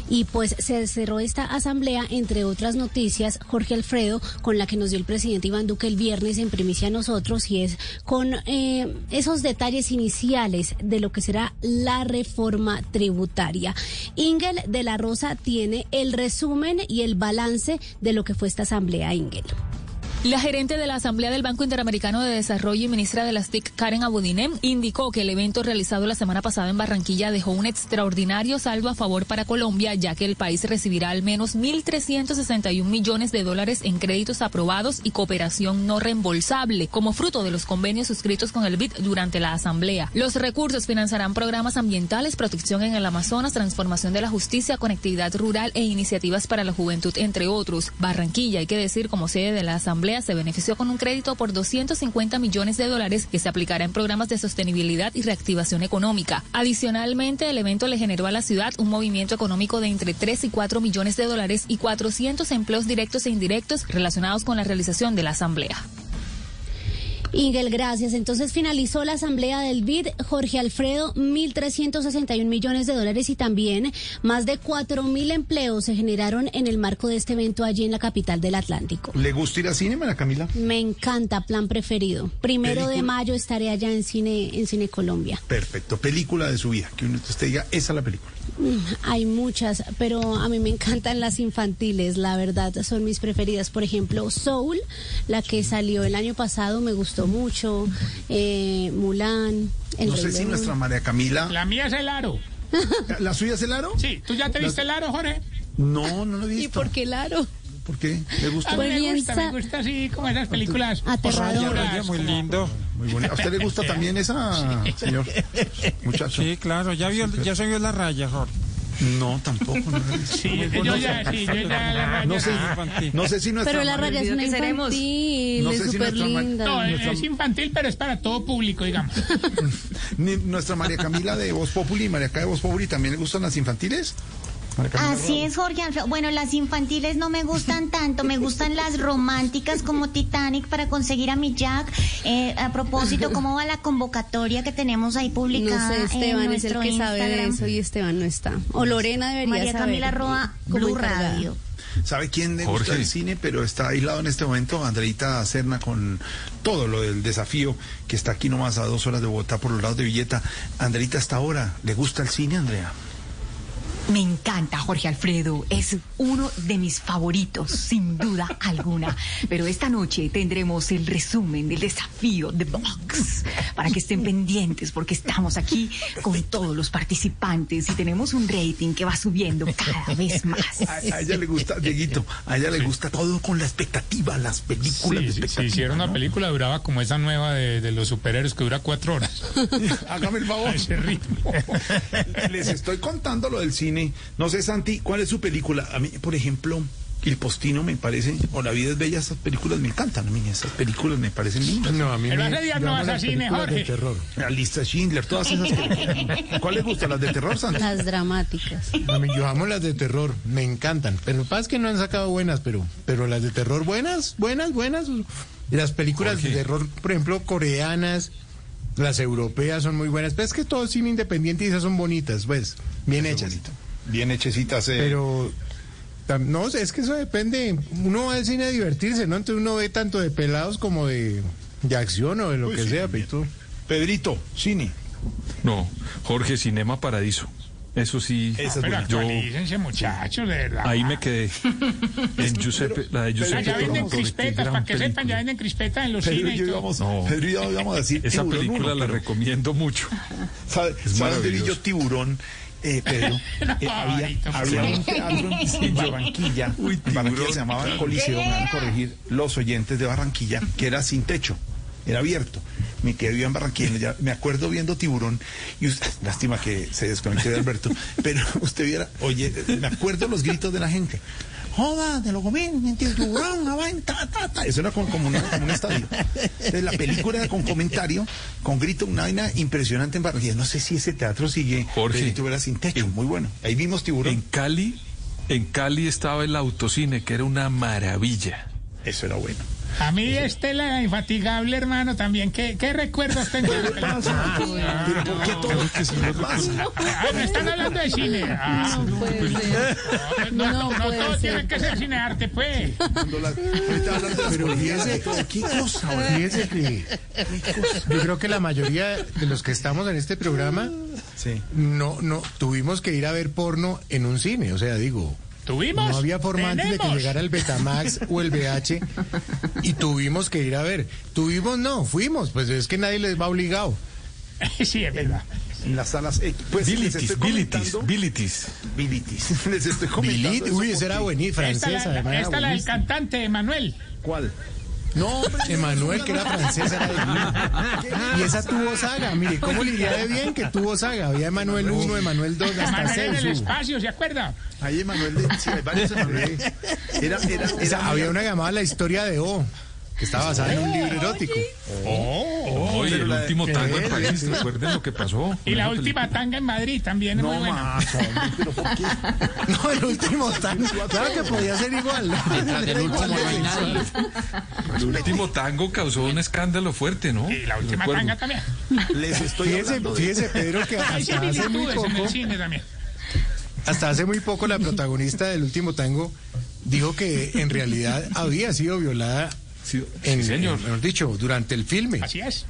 Y pues se cerró esta asamblea, entre otras noticias, Jorge Alfredo, con la que nos dio el presidente Iván Duque el viernes en primicia a nosotros, y es con eh, esos detalles iniciales de lo que será la reforma tributaria. Ingel de la Rosa tiene el resumen y el balance de lo que fue esta asamblea, Ingel. La gerente de la Asamblea del Banco Interamericano de Desarrollo y ministra de las TIC, Karen Abudinem, indicó que el evento realizado la semana pasada en Barranquilla dejó un extraordinario saldo a favor para Colombia, ya que el país recibirá al menos 1.361 millones de dólares en créditos aprobados y cooperación no reembolsable, como fruto de los convenios suscritos con el BID durante la Asamblea. Los recursos financiarán programas ambientales, protección en el Amazonas, transformación de la justicia, conectividad rural e iniciativas para la juventud, entre otros. Barranquilla, hay que decir, como sede de la Asamblea, se benefició con un crédito por 250 millones de dólares que se aplicará en programas de sostenibilidad y reactivación económica. Adicionalmente, el evento le generó a la ciudad un movimiento económico de entre 3 y 4 millones de dólares y 400 empleos directos e indirectos relacionados con la realización de la asamblea. Ingel, gracias. Entonces finalizó la asamblea del BID. Jorge Alfredo, 1.361 millones de dólares y también más de 4.000 empleos se generaron en el marco de este evento allí en la capital del Atlántico. ¿Le gusta ir a cine, María Camila? Me encanta, plan preferido. Primero de mayo estaré allá en Cine, en Cine Colombia. Perfecto. Película de su vida. Que usted diga, esa es la película. Hay muchas, pero a mí me encantan las infantiles, la verdad, son mis preferidas. Por ejemplo, Soul, la que salió el año pasado, me gustó mucho. Eh, Mulan. El no Rey sé si León. nuestra María Camila. La mía es el aro. ¿La suya es el aro? Sí, ¿tú ya te viste el aro, Jorge? No, no lo he visto. ¿Y por qué el aro? ¿Por qué? ¿Le gusta? A mí me gusta, me gusta así como esas películas Aterradoras. muy lindo. Muy bonito. ¿A usted le gusta también esa, señor muchacho? Sí, claro, ya vio, ya se vio la raya, Jorge. No, tampoco. No. Sí, yo ya, sí, yo ya la raya. no sé, no sé si nuestra Pero la raya es una infantil, No es sé si súper ma- linda. No, es, Nuestra- es infantil, pero es para todo público, digamos. ni- nuestra María Camila de Voz Populi, María Ca de Voz Populi, ¿también le gustan las infantiles? Así es, Jorge Alfredo. Bueno, las infantiles no me gustan tanto, me gustan las románticas como Titanic para conseguir a mi Jack. Eh, a propósito, ¿cómo va la convocatoria que tenemos ahí No publicada sé, Esteban en es el que sabe de Instagram? eso y Esteban no está. O Lorena debería María saber. Camila Roa, Blue. Radio. ¿Sabe quién le Jorge. gusta el cine, pero está aislado en este momento? Andreita Cerna con todo lo del desafío que está aquí nomás a dos horas de Bogotá por los lados de Villeta. Andreita, hasta ahora, ¿le gusta el cine, Andrea? Me encanta Jorge Alfredo, es uno de mis favoritos, sin duda alguna. Pero esta noche tendremos el resumen del desafío de Box para que estén pendientes porque estamos aquí con todos los participantes y tenemos un rating que va subiendo cada vez más. A, a ella le gusta, Dieguito, a ella le gusta todo con la expectativa, las películas de si hiciera una ¿no? película duraba como esa nueva de, de los superhéroes que dura cuatro horas. Hágame el favor. A ese ritmo. Les estoy contando lo del cine. No sé, Santi, ¿cuál es su película? A mí, por ejemplo, El Postino me parece, o La vida es bella, esas películas me encantan. A mí esas películas me parecen lindas. No, a mí Pero me hace días no vas a las cine, películas de Jorge. terror. La lista Schindler, todas esas películas. ¿Cuál les gusta? ¿Las de terror, Santi? Las dramáticas. A mí yo amo las de terror, me encantan. Pero lo que pasa es que no han sacado buenas, pero, pero las de terror buenas, buenas, buenas. Y las películas Jorge. de terror, por ejemplo, coreanas, las europeas son muy buenas. Pero es que todo cine independiente y esas son bonitas, pues, bien Eso hechas. bonito. Bien hechecitas. eh. Pero no, es que eso depende. Uno va al cine a divertirse, ¿no? Entonces uno ve tanto de pelados como de, de acción o de lo Uy, que sí, sea. tú- Pedrito, cine. No, Jorge, Cinema Paradiso. Eso sí, es Pero yo muchachos, de verdad. ahí me quedé. En Giuseppe, la de Ah, Giuseppe ya venden qué crispetas, para que sepan, ya venden crispetas en los Pedro y cines y yo todo. íbamos, No. Pedro y yo íbamos a decir Esa tiburón película uno, la pero- recomiendo mucho. ¿Sabe, Es ¿sabe yo tiburón? Eh, Pedro, eh, había, había un teatro en, Barranquilla, en Barranquilla se llamaba Coliseo, me van a corregir los oyentes de Barranquilla, que era sin techo, era abierto. Mi tío vivía en Barranquilla, ya me acuerdo viendo Tiburón, y usted, lástima que se desconectó de Alberto, pero usted viera, oye, me acuerdo los gritos de la gente. Joda, de lo comí, tiburón, una vaina, ta, ta, ta. Eso era como, como una- como un estadio. Entonces, la película era con comentario, con grito, una vaina impresionante en Barranquilla. No sé si ese teatro sigue. Jorge. Era sin techo, muy bueno. Ahí vimos tiburón. En Cali, en Cali estaba el autocine, que era una maravilla. Eso era bueno. A mí Estela infatigable, hermano, también. ¿Qué, qué recuerdos tengo? de la película? Pero ¿por qué todo que se le pasa? Ah, no están hablando de cine. Ah, No puede ser. no, no, no, puede todo ser. tiene que ser pues. Hablan de las Pero fíjese. ¿Qué cosa? fíjese que yo creo que la mayoría de los que estamos en este programa Sí. no, no tuvimos que ir a ver porno en un cine. O sea, digo, ¿Tuvimos? no había forma antes de que llegara el Betamax o el VH y tuvimos que ir a ver. Tuvimos, no, fuimos, pues es que nadie les va obligado. Sí, es verdad. En las salas. eh, pues Bilitis, estoy bilitis, bilitis. Bilitis. Les estoy comentando. Bilit, uy, esa era buenísima, Esta francesa, la, además era esta la del cantante, Emanuel. ¿Cuál? No, Emanuel, que era francesa, era divina. Y esa tuvo saga, mire, ¿cómo le iría de bien que tuvo saga? Había Emanuel 1, Emanuel 2, hasta Emanuel en el 6 espacio, ¿se acuerda? Ahí Emanuel de. Sí, hay varios Emanuel. Era, era, O era, sea, había una llamada La Historia de O, que estaba basada en un libro erótico. Oh, y pero el último tango en. París, recuerden lo que pasó. Y la última tanga en Madrid también es muy No buena. más, hombre, pero ¿por qué? No, el último tango. Claro que podía ser igual. Último no hay nadie. El último tango causó un escándalo fuerte, ¿no? Y la última tanga también. Les estoy Fíjese, fíjese, Pedro, que hasta hace muy en poco, el cine también. hasta hace muy poco la protagonista del último tango dijo que en realidad había sido violada Sí, en, sí, señor. en- mejor dicho, durante el filme. Así es.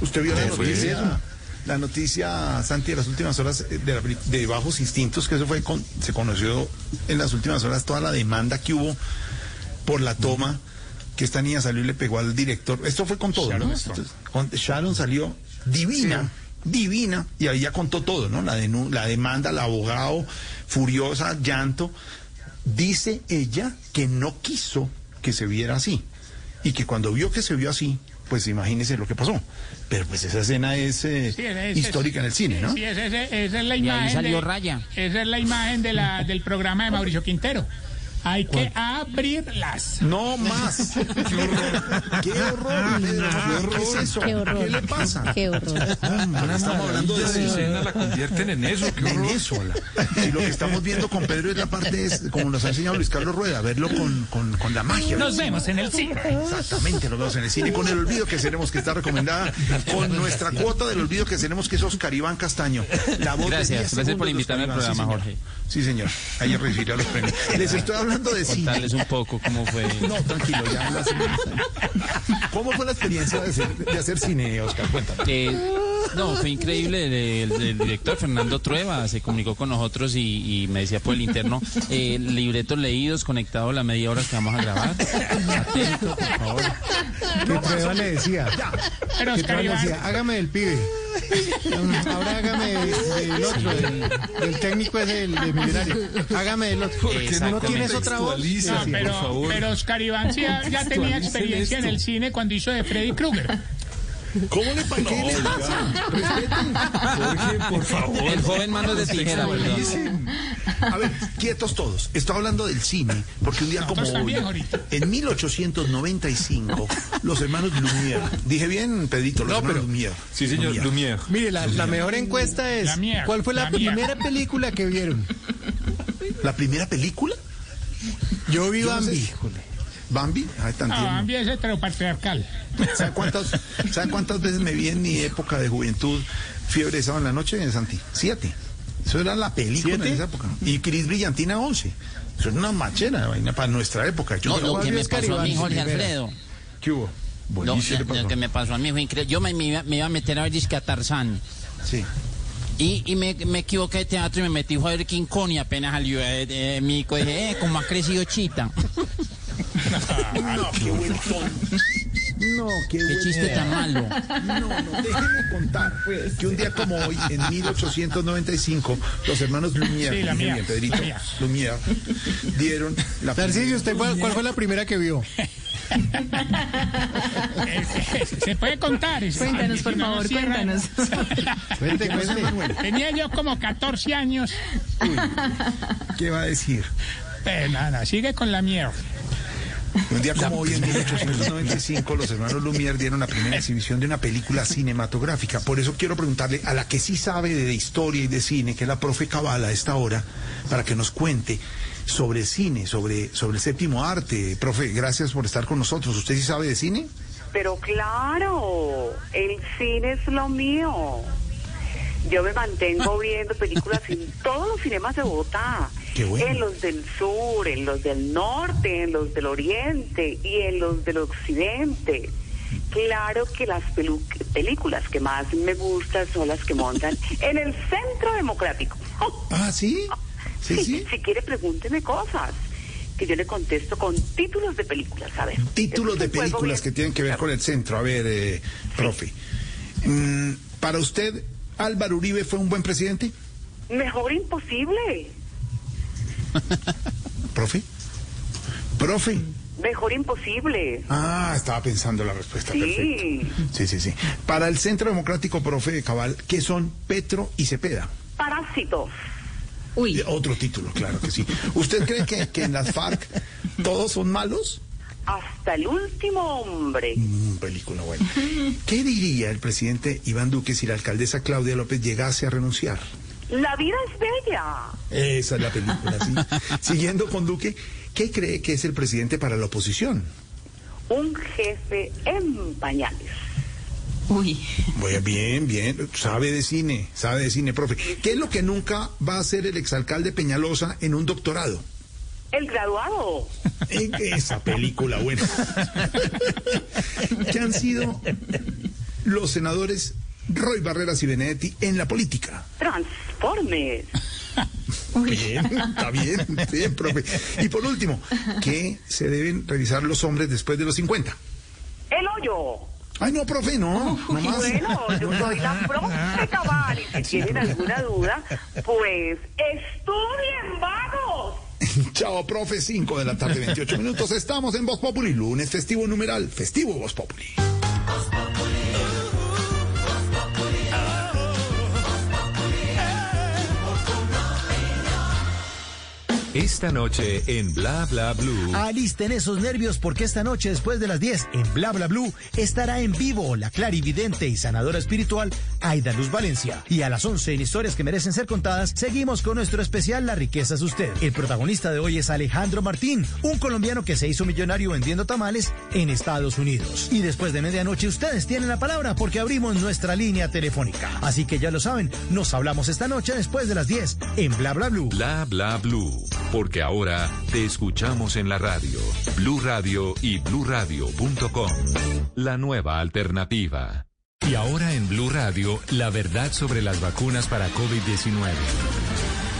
Usted vio la ¿Qué fue noticia, eso? la noticia, Santi, de las últimas horas eh, de, la de Bajos Instintos, que eso fue con, se conoció en las últimas horas toda la demanda que hubo por la toma que esta niña salió y le pegó al director. Esto fue con todo, Sharon ¿no? Con- Sharon salió divina, divina, y ahí ya contó todo, ¿no? La, denu- la demanda, el abogado, furiosa, llanto. Dice ella que no quiso que se viera así. Y que cuando vio que se vio así, pues imagínese lo que pasó. Pero pues esa escena es eh, Sí, esa es- histórica en el cine, ¿no? Sí, esa, es la Y imagen. ahí salió de- Raya. Esa es la imagen de la, del programa de Mauricio Quintero. Hay que abrirlas. No más. Qué horror. Qué horror, Pedro. ¿Qué es eso? Qué horror. ¿Qué le pasa? Qué horror. Hombre, estamos hablando de Esa escena la convierten en eso, qué en horror. eso. la- Si lo que estamos viendo con Pedro es la parte, es, como nos ha enseñado Luis Carlos Rueda, verlo con, con, con la magia. Nos vemos en el cine. Exactamente, nos vemos en el cine con el olvido que tenemos que está recomendada con nuestra cuota del olvido que tenemos que es Oscar Iván Castaño. La voz de Gracias, 10 gracias por invitarme al programa, Sí, señor. Jorge. Sí, señor. Ahí recibirá los premios. Les estoy hablando de cine. Contarles un poco cómo fue. No, tranquilo, ya lo hacemos. ¿Cómo fue la experiencia de hacer, de hacer cine, Oscar? Cuéntame. Eh, no, fue increíble. El, el director Fernando Trueba se comunicó con nosotros y, y me decía por el interno, eh, libretos leídos, conectado a la media hora que vamos a grabar. Atento, por favor. ¿Qué prueba le decía? Pero ¿Qué prueba le decía? Hágame del pibe. Ahora hágame de- del otro, del, técnico ese del, del millonario. Hágame del otro. Porque ¿No tienes otra voz? No, sí, por pero, favor. pero Oscar Iván sí ya, tenía experiencia en el cine cuando hizo de Freddy Krueger. ¿Cómo le, pa- ¿Qué le pasa? Respeten. Jorge, por favor. El joven manos de tijera. A ver, quietos todos. Estoy hablando del cine, porque un día como hoy, en 1895, los hermanos Lumière, dije bien, Pedrito, los No, hermanos pero- Lumière. Sí, señor, Lumière. Mire, la, la mejor encuesta es, La mía, ¿cuál fue la, la mía. primera película que vieron? ¿La primera película? Yo vi. Bambi. ¿Bambi? Ay, tan. Bambi es heteropatriarcal. ¿Sabe cuántas, ¿Sabe cuántas veces me vi en mi época de juventud Fiebre de sábado en la noche, Santi? Siete. Eso era la película ¿Siete? en esa época. Y Cris Brillantina, once. Eso era una machera vaina para nuestra época. Yo No, me lo que me pasó a mí, Iván, Jorge. Alfredo. ¿Qué hubo? Lo, que me pasó a mí fue increíble. Yo me, me iba, me iba a meter a ver disque a Tarzán. Sí. Y, y me, me equivoqué de teatro y me metí a ver King Kong y apenas salió eh, eh, mi hijo dije, eh, como ha crecido Chita. No, qué buen. No, qué, Qué chiste tan malo. No, no, déjenme contar que un día como hoy, en 1895, los hermanos Lumière, Sí, la mía, bien, Pedrito, la. Lumière, dieron la Tarcisio, ¿usted cuál, cuál fue la primera que vio? Se puede contar. Cuéntanos, por favor, cuéntanos. Cuente, cuente. Tenía yo como 14 años. ¿Qué va a decir? Eh, nada, sigue con la mierda. Un día como hoy, en 1895, los hermanos Lumière dieron la primera exhibición de una película cinematográfica. Por eso quiero preguntarle a la que sí sabe de historia y de cine, que es la profe Cabala a esta hora, para que nos cuente sobre cine, sobre, sobre el séptimo arte. Profe, gracias por estar con nosotros. ¿Usted sí sabe de cine? Pero claro, el cine es lo mío. Yo me mantengo viendo películas en todos los cinemas de Bogotá. Bueno. En los del sur, en los del norte, en los del oriente y en los del occidente. Claro que las películas que más me gustan son las que montan en el centro democrático. Ah, ¿sí? Sí, sí. Si quiere, pregúnteme cosas que yo le contesto con títulos de películas. A ver. Títulos de películas que tienen que ver con el centro. A ver, eh, profe. Mm, Para usted, Álvaro Uribe fue un buen presidente, Mejor imposible. profe. Profe. Mejor imposible. Ah, estaba pensando la respuesta. Sí. Perfecto. Sí, sí, sí. Para el Centro Democrático, profe Cabal, ¿qué son Petro y Cepeda? Parásitos. Uy. Eh, Otro título, claro que sí. ¿Usted cree que, que en las FARC todos son malos? Hasta el último hombre. Mm, película buena. ¿Qué diría el presidente Iván Duque si la alcaldesa Claudia López llegase a renunciar? La vida es bella. Esa es la película, sí. Siguiendo con Duque, ¿qué cree que es el presidente para la oposición? Un jefe en pañales. Uy. Bueno, bien, bien. Sabe de cine, sabe de cine, profe. ¿Qué es lo que nunca va a hacer el exalcalde Peñalosa en un doctorado? El graduado. Eh, Esa película buena. ¿Qué han sido los senadores Roy Barreras y Benedetti en la política? Transformes. Bien, está bien, bien, profe. Y por último, ¿qué se deben revisar los hombres después de los 50? El hoyo. Ay, no, profe, no. no más. Bueno, yo soy la profe cabal y si tienen alguna duda, pues estudien, vagos. Chao, profe, 5 de la tarde, 28 minutos. Estamos en Voz Populi, lunes festivo numeral, festivo Voz Populi. Esta noche en Bla Bla Blue. Alisten esos nervios porque esta noche después de las 10 en Bla Bla Blue estará en vivo la clarividente y sanadora espiritual Aida Luz Valencia. Y a las 11 en Historias que merecen ser contadas seguimos con nuestro especial La riqueza es usted. El protagonista de hoy es Alejandro Martín, un colombiano que se hizo millonario vendiendo tamales en Estados Unidos. Y después de medianoche ustedes tienen la palabra porque abrimos nuestra línea telefónica. Así que ya lo saben, nos hablamos esta noche después de las 10 en Bla Bla Blue. Bla Bla Blue. Porque ahora te escuchamos en la radio. Blue Radio y bluradio.com. La nueva alternativa. Y ahora en Blue Radio, la verdad sobre las vacunas para COVID-19.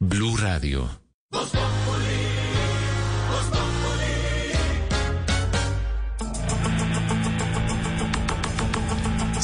Blue Radio.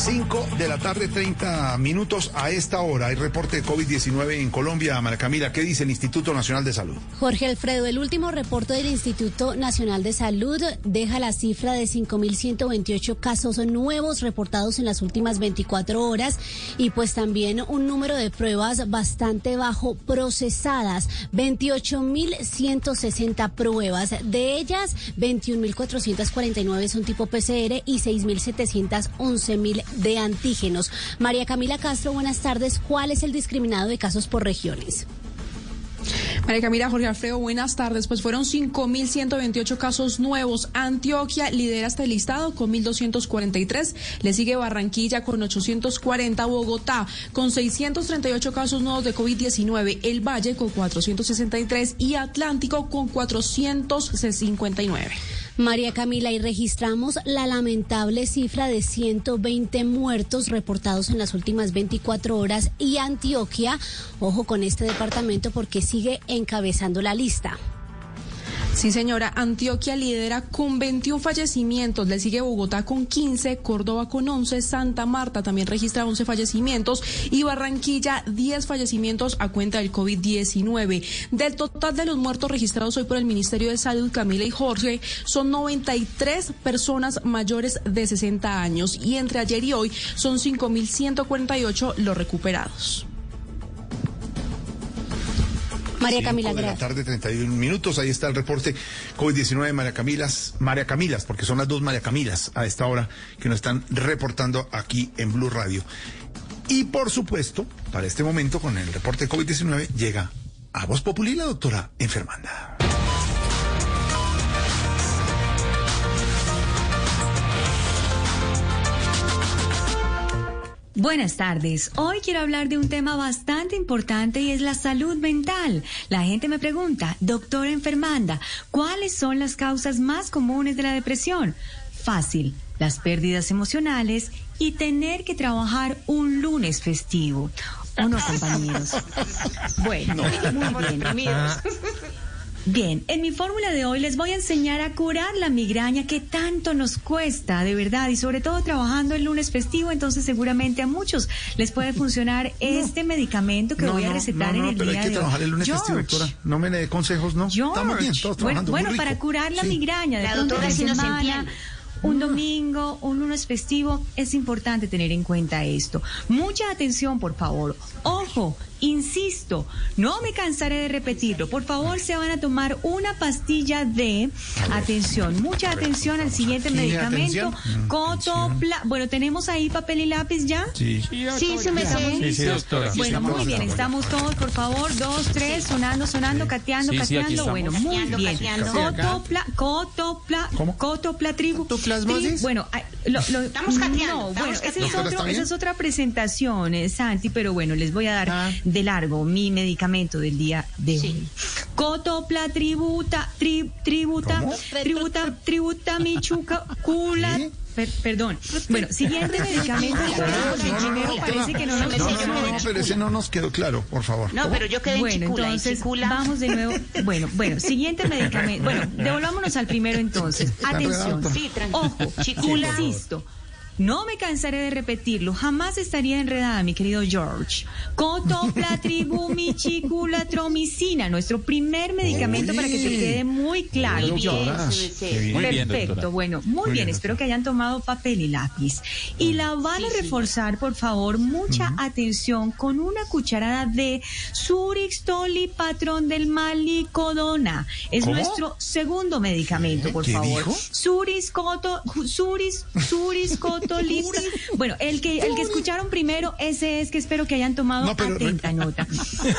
5 de la tarde, 30 minutos a esta hora. Hay reporte de COVID-19 en Colombia. María Camila, ¿qué dice el Instituto Nacional de Salud? Jorge Alfredo, el último reporte del Instituto Nacional de Salud deja la cifra de 5.128 casos nuevos reportados en las últimas 24 horas y pues también un número de pruebas bastante bajo procesadas, 28.160 pruebas. De ellas, 21.449 son tipo PCR y 6.711.000 de antígenos. María Camila Castro, buenas tardes. ¿Cuál es el discriminado de casos por regiones? María Camila, Jorge Alfredo, buenas tardes. Pues fueron 5.128 casos nuevos. Antioquia lidera este listado con 1.243. Le sigue Barranquilla con 840. Bogotá con 638 casos nuevos de COVID-19. El Valle con 463 y Atlántico con 459. María Camila, y registramos la lamentable cifra de 120 muertos reportados en las últimas 24 horas y Antioquia, ojo con este departamento porque sigue encabezando la lista. Sí, señora. Antioquia lidera con 21 fallecimientos. Le sigue Bogotá con 15, Córdoba con 11, Santa Marta también registra 11 fallecimientos y Barranquilla 10 fallecimientos a cuenta del COVID-19. Del total de los muertos registrados hoy por el Ministerio de Salud, Camila y Jorge, son 93 personas mayores de 60 años y entre ayer y hoy son 5.148 los recuperados. María Camila, de la tarde, 31 minutos. Ahí está el reporte COVID-19 de María Camilas. María Camilas, porque son las dos María Camilas a esta hora que nos están reportando aquí en Blue Radio. Y por supuesto, para este momento, con el reporte COVID-19, llega a Voz Populi la doctora enfermanda. Buenas tardes. Hoy quiero hablar de un tema bastante importante y es la salud mental. La gente me pregunta, doctora enfermanda, ¿cuáles son las causas más comunes de la depresión? Fácil, las pérdidas emocionales y tener que trabajar un lunes festivo. ¿O no, compañeros? Bueno, muy bien. Bien, en mi fórmula de hoy les voy a enseñar a curar la migraña que tanto nos cuesta, de verdad, y sobre todo trabajando el lunes festivo, entonces seguramente a muchos les puede funcionar este medicamento que No, voy a no, recetar no, no, en el pero día hay que de trabajar hoy. el lunes festivo, George, doctora. No me dé consejos, no. Estamos bien, todos bueno, trabajando. bueno, muy para rico. curar la Sí. migraña, de La doctora de sí nos entiende. un domingo, un lunes festivo, es importante tener en cuenta esto. Mucha atención, por favor. Ojo, insisto, no me cansaré de repetirlo. Por favor, se van a tomar una pastilla de atención. Mucha atención al siguiente Sí, medicamento. atención. Cotopla. Bueno, tenemos ahí papel y lápiz ya. Sí. Sí, se me Bueno, muy bien, estamos todos, por favor, dos, tres, sonando, sonando, cateando, Sí, sí, aquí cateando. Bueno, muy Cateando, bien. Cotopla, cotopla, cotopla tribu. Bueno, lo, lo- Estamos cateando, No, bueno, ese es otro, esa es otra presentación, eh, Santi, pero bueno, les voy a dar de largo mi medicamento del día de hoy. Cotopla tributa, tri- tributa, tributa, tributa, michuca, cula. Per- perdón. Bueno, siguiente medicamento. El primero parece que no nos No, no, no, no, pero ese no nos quedó claro, por favor. No, pero yo quedé en bueno, chicula, en entonces chicula. vamos de nuevo. Bueno, bueno, siguiente medicamento. Bueno, devolvámonos al primero entonces. Atención. Sí, tranquilo. Ojo, Chicula. insisto. No me cansaré de repetirlo, jamás estaría enredada, mi querido George. Cotoplatribumichiculatromicina, nuestro primer medicamento para que te quede muy claro, Muy bien, se Perfecto, bueno, muy, bien, espero que hayan tomado papel y lápiz. Y la van a reforzar, por favor, mucha atención con una cucharada de Surixtoli, patrón del malicodona. Es ¿Cómo? nuestro segundo medicamento, por ¿Qué favor. dijo? Suriscoto, suris, bueno, el que, el que escucharon primero, ese es que espero que hayan tomado No, pero- atenta nota.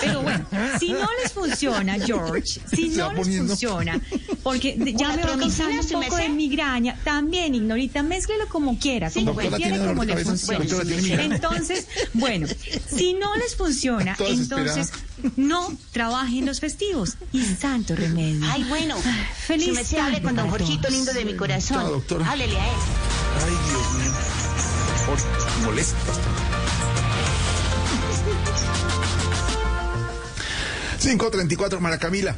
Pero bueno, si no les funciona, George, si Se no les poniendo- funciona, porque ya ¿La me va causando un poco de migraña, también, Ignorita, mézclelo como quiera, como Doctora, quiera y ¿tiene como le funcione. Entonces, bueno, si no les funciona, entonces no trabajen los festivos. Y santo remedio. Ay, bueno. Feliz Si me tarde con don Jorgito lindo de mi corazón. Háblele a él. Ay, 534, Mara Camila.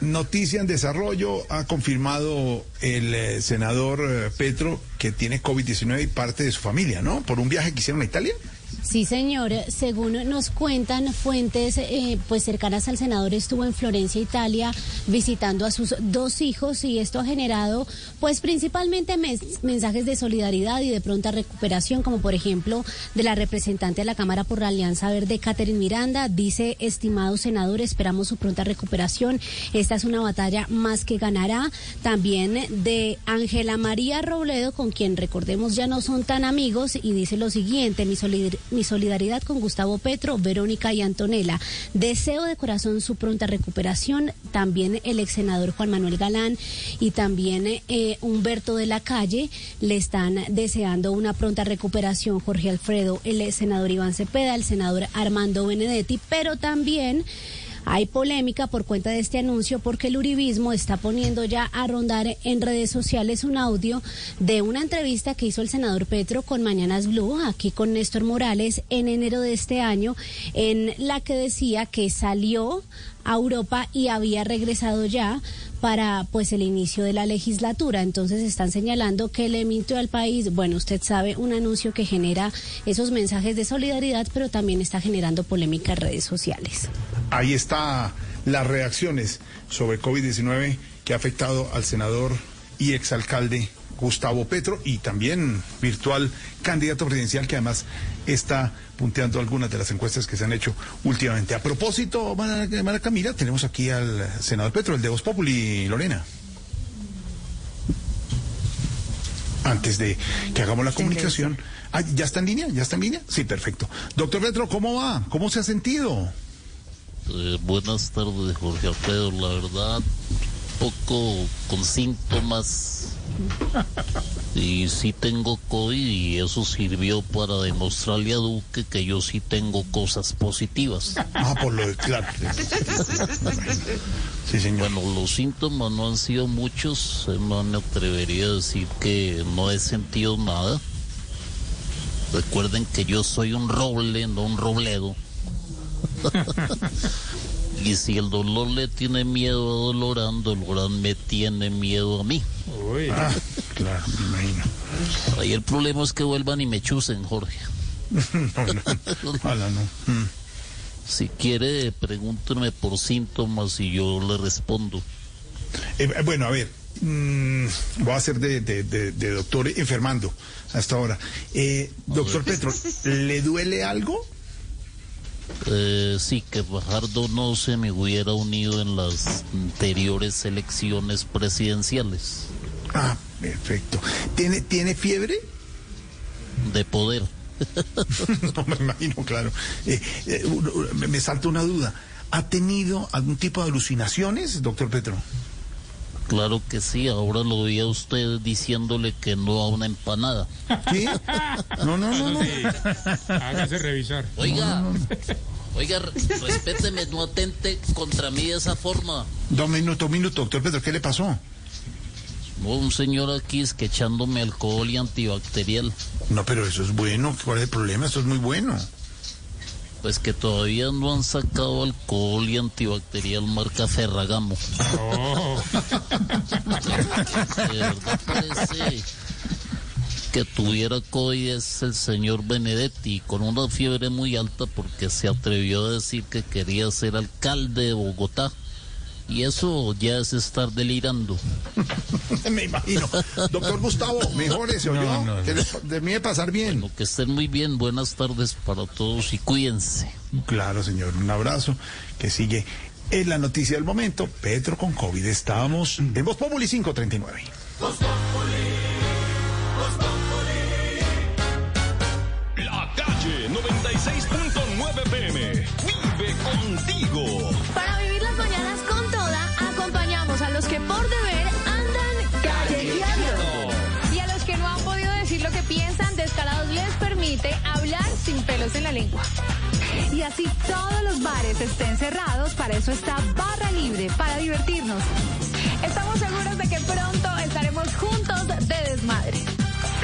Noticia en desarrollo, ha confirmado el eh, senador eh, Petro que tiene COVID-19 y parte de su familia, ¿no? Por un viaje que hicieron a Italia. Sí, señor. Según nos cuentan fuentes eh, pues cercanas al senador, estuvo en Florencia, Italia, visitando a sus dos hijos y esto ha generado pues principalmente mensajes de solidaridad y de pronta recuperación, como por ejemplo de la representante de la Cámara por la Alianza Verde, Catherine Miranda, dice, estimado senador, esperamos su pronta recuperación. Esta es una batalla más que ganará. También de Ángela María Robledo, con quien recordemos ya no son tan amigos, y dice lo siguiente, mi solidar- mi solidaridad con Gustavo Petro, Verónica y Antonella. Deseo de corazón su pronta recuperación. También el ex senador Juan Manuel Galán y también eh, Humberto de la Calle le están deseando una pronta recuperación. Jorge Alfredo, el senador Iván Cepeda, el senador Armando Benedetti, pero también hay polémica por cuenta de este anuncio porque el uribismo está poniendo ya a rondar en redes sociales un audio de una entrevista que hizo el senador Petro con Mañanas Blue, aquí con Néstor Morales, en enero de este año, en la que decía que salió a Europa y había regresado ya para pues el inicio de la legislatura. Entonces están señalando que le mintió al país. Bueno, usted sabe, un anuncio que genera esos mensajes de solidaridad, pero también está generando polémica en redes sociales. Ahí está las reacciones sobre COVID-19 que ha afectado al senador y exalcalde Gustavo Petro y también virtual candidato presidencial que además está punteando algunas de las encuestas que se han hecho últimamente. A propósito, Mara Camila, tenemos aquí al senador Petro, el de Voz Populi, Lorena. Antes de que hagamos la comunicación. Ah, ¿Ya está en línea? ¿Ya está en línea? Sí, perfecto. Doctor Petro, ¿cómo va? ¿Cómo se ha sentido? Eh, buenas tardes, Jorge Alfredo. La verdad, poco con síntomas y sí tengo COVID y eso sirvió para demostrarle a Duque que yo sí tengo cosas positivas. Ah, por lo de claro. Sí, señor. Bueno, los síntomas no han sido muchos, no me atrevería a decir que no he sentido nada. Recuerden que yo soy un roble, no un robledo. y si el dolor le tiene miedo a Dolorán, Dolorán me tiene miedo a mí. Ah, claro, me imagino. Ahí el problema es que vuelvan y me chusen, Jorge. no, no, ojalá no. Mm. Si quiere, pregúnteme por síntomas y yo le respondo. Eh, bueno, a ver, mm, voy a ser de, de, de, de doctor enfermando hasta ahora. Eh, doctor Petro, ¿le duele algo? Eh, sí, que Fajardo no se me hubiera unido en las anteriores elecciones presidenciales. Ah, perfecto. ¿Tiene, ¿tiene fiebre? De poder. no me imagino, claro. Eh, eh, me, me salta una duda. ¿Ha tenido algún tipo de alucinaciones, doctor Petro? Claro que sí, ahora lo oía usted diciéndole que no a una empanada. ¿Qué? No, no, no, no. Hágase revisar. Oiga, oiga, respéteme, no atente contra mí de esa forma. Dos minutos, un minuto, doctor Petro, ¿qué le pasó? No, un señor aquí es que echándome alcohol y antibacterial. No, pero eso es bueno, ¿cuál es el problema? Eso es muy bueno. Pues que todavía no han sacado alcohol y antibacterial marca Ferragamo. De verdad parece que tuviera COVID es el señor Benedetti con una fiebre muy alta porque se atrevió a decir que quería ser alcalde de Bogotá. Y eso ya es estar delirando. Me imagino. Doctor Gustavo, mejores, ¿o yo? no, no. Que les- debe pasar bien. Bueno, que estén muy bien. Buenas tardes para todos y cuídense. Claro, señor. Un abrazo. Que sigue en la noticia del momento. Petro con COVID. Estábamos en Voz Populi 539. La calle 96.9 PM. Vive contigo. Pelos en la lengua. Y así todos los bares estén cerrados, para eso está Barra Libre, para divertirnos. Estamos seguros de que pronto estaremos juntos de desmadre.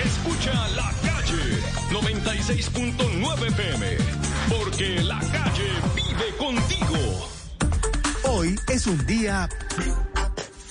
Escucha la calle 96.9 PM. Porque la calle vive contigo. Hoy es un día...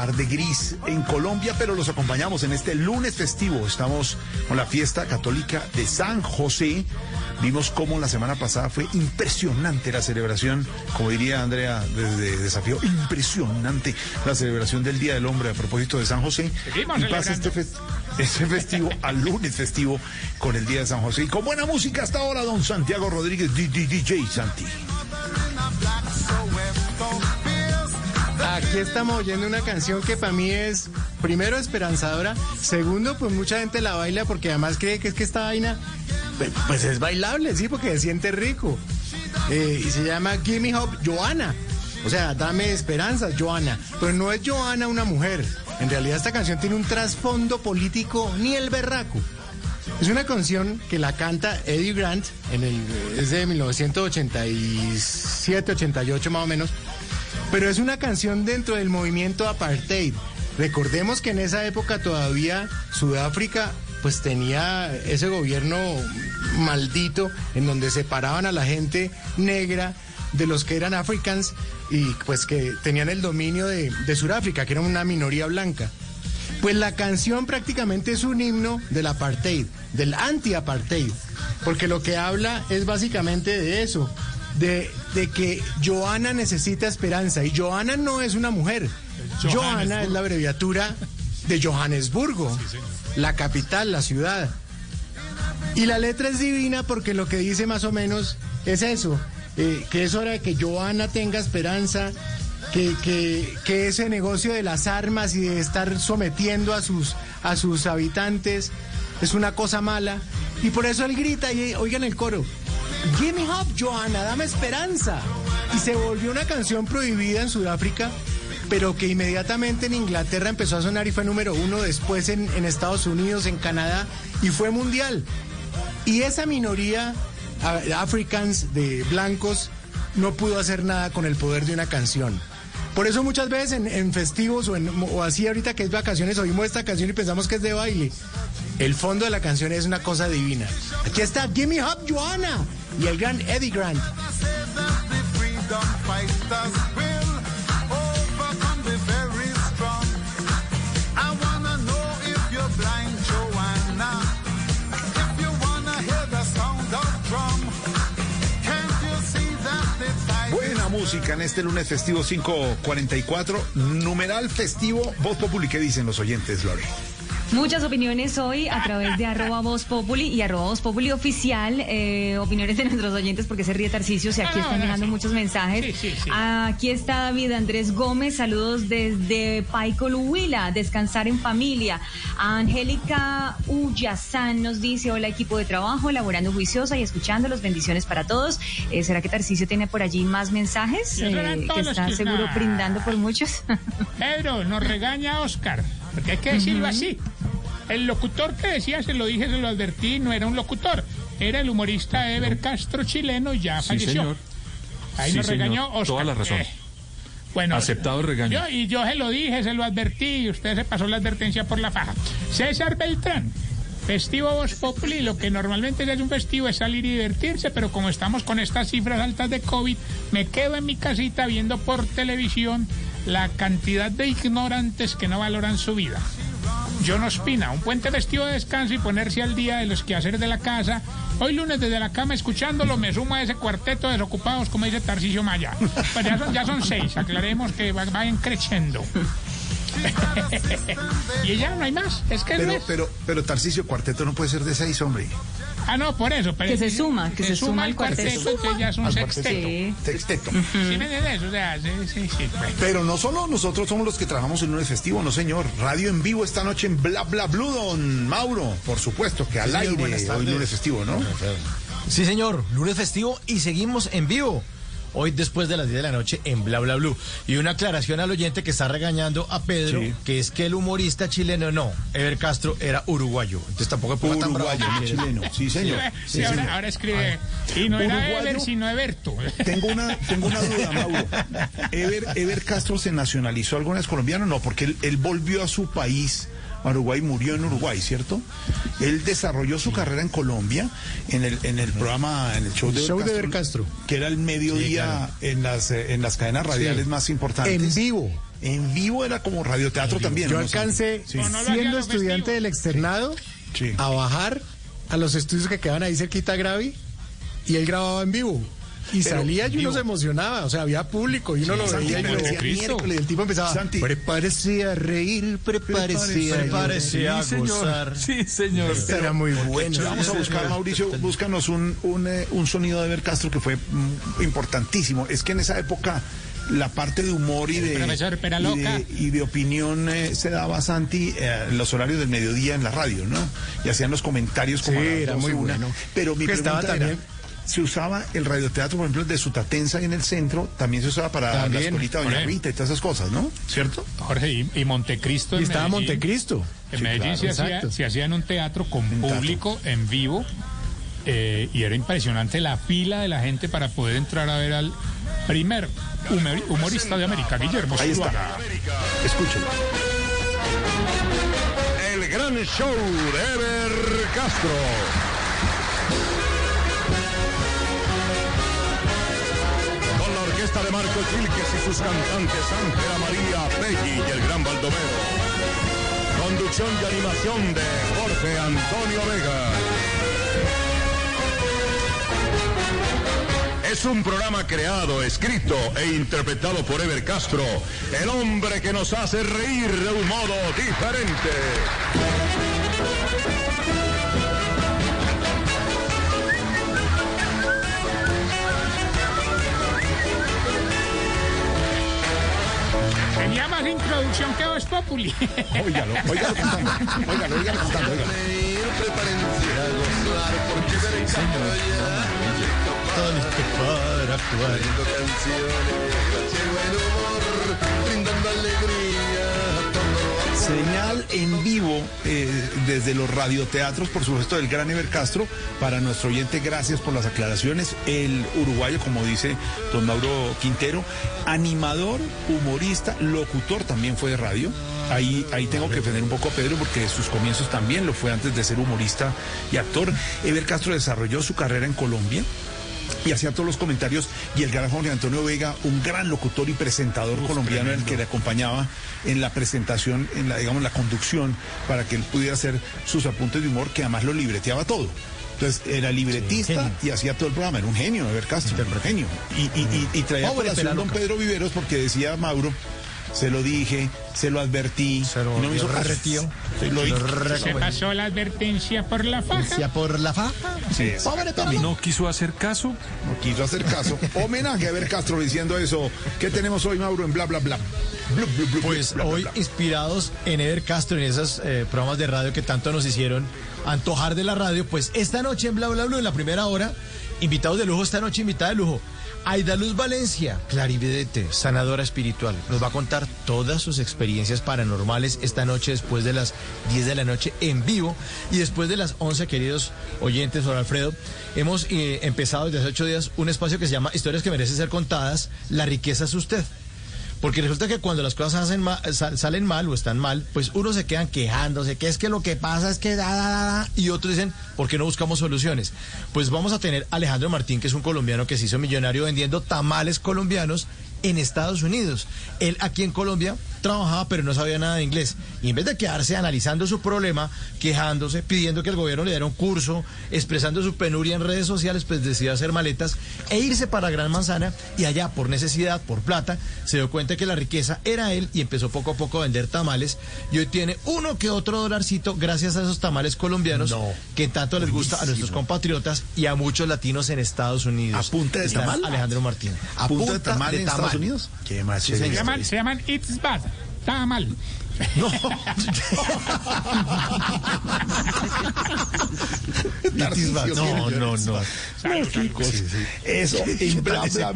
Tarde gris en Colombia, pero los acompañamos en este lunes festivo. Estamos con la fiesta católica de San José. Vimos cómo la semana pasada fue impresionante la celebración, como diría Andrea desde Desafío, impresionante la celebración del Día del Hombre a propósito de San José. Seguimos y pasa este, fe- este festivo al lunes festivo con el Día de San José. Y con buena música hasta ahora, don Santiago Rodríguez, DJ Santi. Aquí estamos oyendo una canción que para mí es, primero, esperanzadora. Segundo, pues mucha gente la baila porque además cree que es que esta vaina, pues, pues es bailable, sí, porque se siente rico. Eh, y se llama Gimme Hope Joanna. O sea, dame esperanza, Joanna. Pero no es Joanna una mujer. En realidad esta canción tiene un trasfondo político ni el berraco. Es una canción que la canta Eddie Grant, en el, es de 1987, 88 más o menos, pero es una canción dentro del movimiento apartheid. Recordemos que en esa época todavía Sudáfrica pues tenía ese gobierno maldito en donde separaban a la gente negra de los que eran africans y pues que tenían el dominio de, de Sudáfrica, que era una minoría blanca. Pues la canción prácticamente es un himno del apartheid, del anti-apartheid, porque lo que habla es básicamente de eso, de, de que Joana necesita esperanza, y Joana no es una mujer, Joana es la abreviatura de Johannesburgo, la capital, la ciudad. Y la letra es divina porque lo que dice más o menos es eso, eh, que es hora de que Joana tenga esperanza, que, que, que ese negocio de las armas y de estar sometiendo a sus, a sus habitantes es una cosa mala. Y por eso él grita y oigan el coro, Give me hope, Joana, dame esperanza. Y se volvió una canción prohibida en Sudáfrica, pero que inmediatamente en Inglaterra empezó a sonar y fue número uno, después en, Estados Unidos, en Canadá, y fue mundial. Y esa minoría, africans de blancos, no pudo hacer nada con el poder de una canción. Por eso muchas veces en, en festivos o, en- o así ahorita que es vacaciones oímos esta canción y pensamos que es de baile. El fondo de la canción es una cosa divina. Aquí está Gimme Up Joanna y el gran Eddie Grant. Buena música en este lunes festivo 544, numeral festivo, Voz Populi, ¿qué dicen los oyentes, Lore? Muchas opiniones hoy a través de arroba voz populi y arroba voz populi oficial. eh, opiniones de nuestros oyentes porque se ríe Tarcicio. y aquí están dejando muchos mensajes. Aquí está David Andrés Gómez. Saludos desde Paico Huila. Descansar en familia. Angélica Uyazán nos dice: Hola, equipo de trabajo, elaborando juiciosa y escuchándolos. Bendiciones para todos. Eh, ¿Será que Tarcicio tiene por allí más mensajes? Eh, que todos los está que- seguro brindando por muchos. Pedro, nos regaña Oscar, porque hay que decirlo así. El locutor que decía, se lo dije, se lo advertí, no era un locutor, era el humorista Ever Castro chileno y ya Sí, falleció. señor. Ahí Sí, nos señor. regañó Oscar. Toda la razón. Eh, bueno, Aceptado el regaño. yo- y yo se lo dije, se lo advertí y usted se pasó la advertencia por la faja. César Beltrán. Festivo Voz Populi, lo que normalmente es un festivo es salir y divertirse, pero como estamos con estas cifras altas de COVID, me quedo en mi casita viendo por televisión la cantidad de ignorantes que no valoran su vida. John Ospina, un puente festivo de descanso y ponerse al día de los quehaceres de la casa. Hoy lunes desde la cama escuchándolo me sumo a ese cuarteto de desocupados como dice Tarcisio Maya. Pues ya son, ya son seis, aclaremos que va- vayan creciendo. y ya no hay más, es que es Pero, mes. pero, pero Tarcisio Cuarteto no puede ser de seis, hombre. Ah, no, por eso. Pero Que se suma, que se suma al cuarteto. entonces ya es un Al sexteto. cuarteto. Sexteto. ¿Sí me entiendes? O sea, sí, sí, sí. bueno. Pero no solo nosotros somos los que trabajamos en lunes festivo, no señor. Radio en vivo esta noche en Bla Bla Blue, don Mauro. Por supuesto que al señor, aire hoy lunes festivo, ¿no? Sí, señor, lunes festivo y seguimos en vivo. Hoy después de las 10 de la noche en Bla Bla Blue. Y una aclaración al oyente que está regañando a Pedro, Sí. que es que el humorista chileno no, Ever Castro era uruguayo. Entonces tampoco es tan bravo. Uruguayo, no chileno. Sí, señor. Sí, Sí, ahora, señor. ahora escribe. Y no era Uruguayo. Ever, sino Eberto. Tengo una, tengo una duda, Mauro. ¿Ever, Ever Castro se nacionalizó alguna vez colombiano? No, porque él, él volvió a su país, Uruguay, murió en Uruguay, ¿cierto? Él desarrolló su carrera en Colombia, en el, en el programa, en el show de, show de Castro. que era el mediodía en, las, eh, en las cadenas radiales Sí. más importantes. En vivo. En vivo era como radioteatro también. Yo ¿no? alcancé, Sí. Siendo estudiante festivo. del externado, Sí. a bajar a los estudios que quedaban ahí cerquita a Gravi y él grababa en vivo. Y Pero salía y uno se emocionaba, o sea, había público y uno lo Santi, veía y uno decía, Cristo. miércoles, y el tipo empezaba, Santi. prepárese a reír, prepárese a Prepárese a Sí, señor. gozar. Sí, señor. Esto era muy bueno. Vamos a buscar, Mauricio, búscanos un, un, eh, un sonido de Ever Castro que fue mm, importantísimo. Es que en esa época la parte de humor y de, profesor y de, y de opinión eh, se daba Santi eh, en los horarios del mediodía en la radio, ¿no? Y hacían los comentarios como Sí, a las era 12, muy una. bueno. Pero mi Que estaba pregunta era, también- se usaba el radioteatro, por ejemplo, el de Sutatensa en el centro, también se usaba para También, la escuelita Doña. Rita y todas esas cosas, ¿no? ¿Cierto? Jorge, y, y Montecristo. Y en estaba Medellín. Montecristo. En Sí, Medellín claro, se, hacía, exacto. se hacía en un teatro con público en vivo eh, y era impresionante la fila de la gente para poder entrar a ver al primer humor- humorista de América, Guillermo Ahí está. Escúchelo. El gran show de Ever Castro. Orquesta de Marco Chilques y sus cantantes Ángela María Peggy y el gran Baldomero. Conducción y animación de Jorge Antonio Vega. Es un programa creado, escrito e interpretado por Ever Castro, el hombre que nos hace reír de un modo diferente. Tenía más introducción que Voz Populi. Óigalo, óigalo cantando. Óigalo, óigalo cantando. óigalo. Todo listo para actuar. Señal en vivo eh, desde los radioteatros, por supuesto, del gran Ever Castro. Para nuestro oyente, gracias por las aclaraciones. El uruguayo, como dice don Mauro Quintero, animador, humorista, locutor también fue de radio. Ahí, ahí tengo que defender un poco a Pedro porque sus comienzos también lo fue antes de ser humorista y actor. Ever Castro desarrolló su carrera en Colombia y hacía todos los comentarios y el gran Jorge Antonio Vega, un gran locutor y presentador colombiano el que le acompañaba en la presentación, en la digamos la conducción para que él pudiera hacer sus apuntes de humor que además lo libreteaba todo. Entonces era libretista y hacía todo el programa, era un genio, Ever Castro, un genio. Y, y, y, y traía Pobre colación don. Pedro Viveros porque decía Mauro, se lo dije, se lo advertí, lo- y no me hizo retío. Sí, lo Lo hizo. Se pasó la advertencia por la faja. Por la faja. Sí, Pobre. No quiso hacer caso. No quiso hacer caso. Homenaje a Ever Castro diciendo eso. ¿Qué tenemos hoy, Mauro, en bla, bla, bla? Blu, blu, blu, Pues hoy inspirados en Ever Castro, en esos eh, programas de radio que tanto nos hicieron antojar de la radio, pues esta noche en Bla Bla Bla, en la primera hora, invitados de lujo, esta noche invitada de lujo, Aida Luz Valencia, clarividente, sanadora espiritual. Nos va a contar todas sus experiencias paranormales esta noche después de las 10 de la noche en vivo y después de las 11, queridos oyentes, don Alfredo, hemos eh, empezado desde hace ocho días un espacio que se llama Historias que merecen ser contadas, la riqueza es usted. Porque resulta que cuando las cosas hacen salen mal o están mal, pues unos se quedan quejándose, que es que lo que pasa es que da, da, da, da, y otros dicen, ¿por qué no buscamos soluciones? Pues vamos a tener a Alejandro Martín, que es un colombiano que se hizo millonario vendiendo tamales colombianos en Estados Unidos. Él aquí en Colombia trabajaba pero no sabía nada de inglés. Y en vez de quedarse analizando su problema, quejándose, pidiendo que el gobierno le diera un curso, expresando su penuria en redes sociales, pues decidió hacer maletas e irse para Gran Manzana y allá por necesidad, por plata, se dio cuenta que la riqueza era él y empezó poco a poco a vender tamales y hoy tiene uno que otro dolarcito gracias a esos tamales colombianos que tanto les gusta a nuestros compatriotas y a muchos latinos en Estados Unidos. ¿A punta de tamal? Alejandro Martín. ¿A punta de tamal en Estados Unidos? Qué más Sí. Se llaman, se llaman It's Bad. Está mal. No. No, no, no. Eso, en bla bla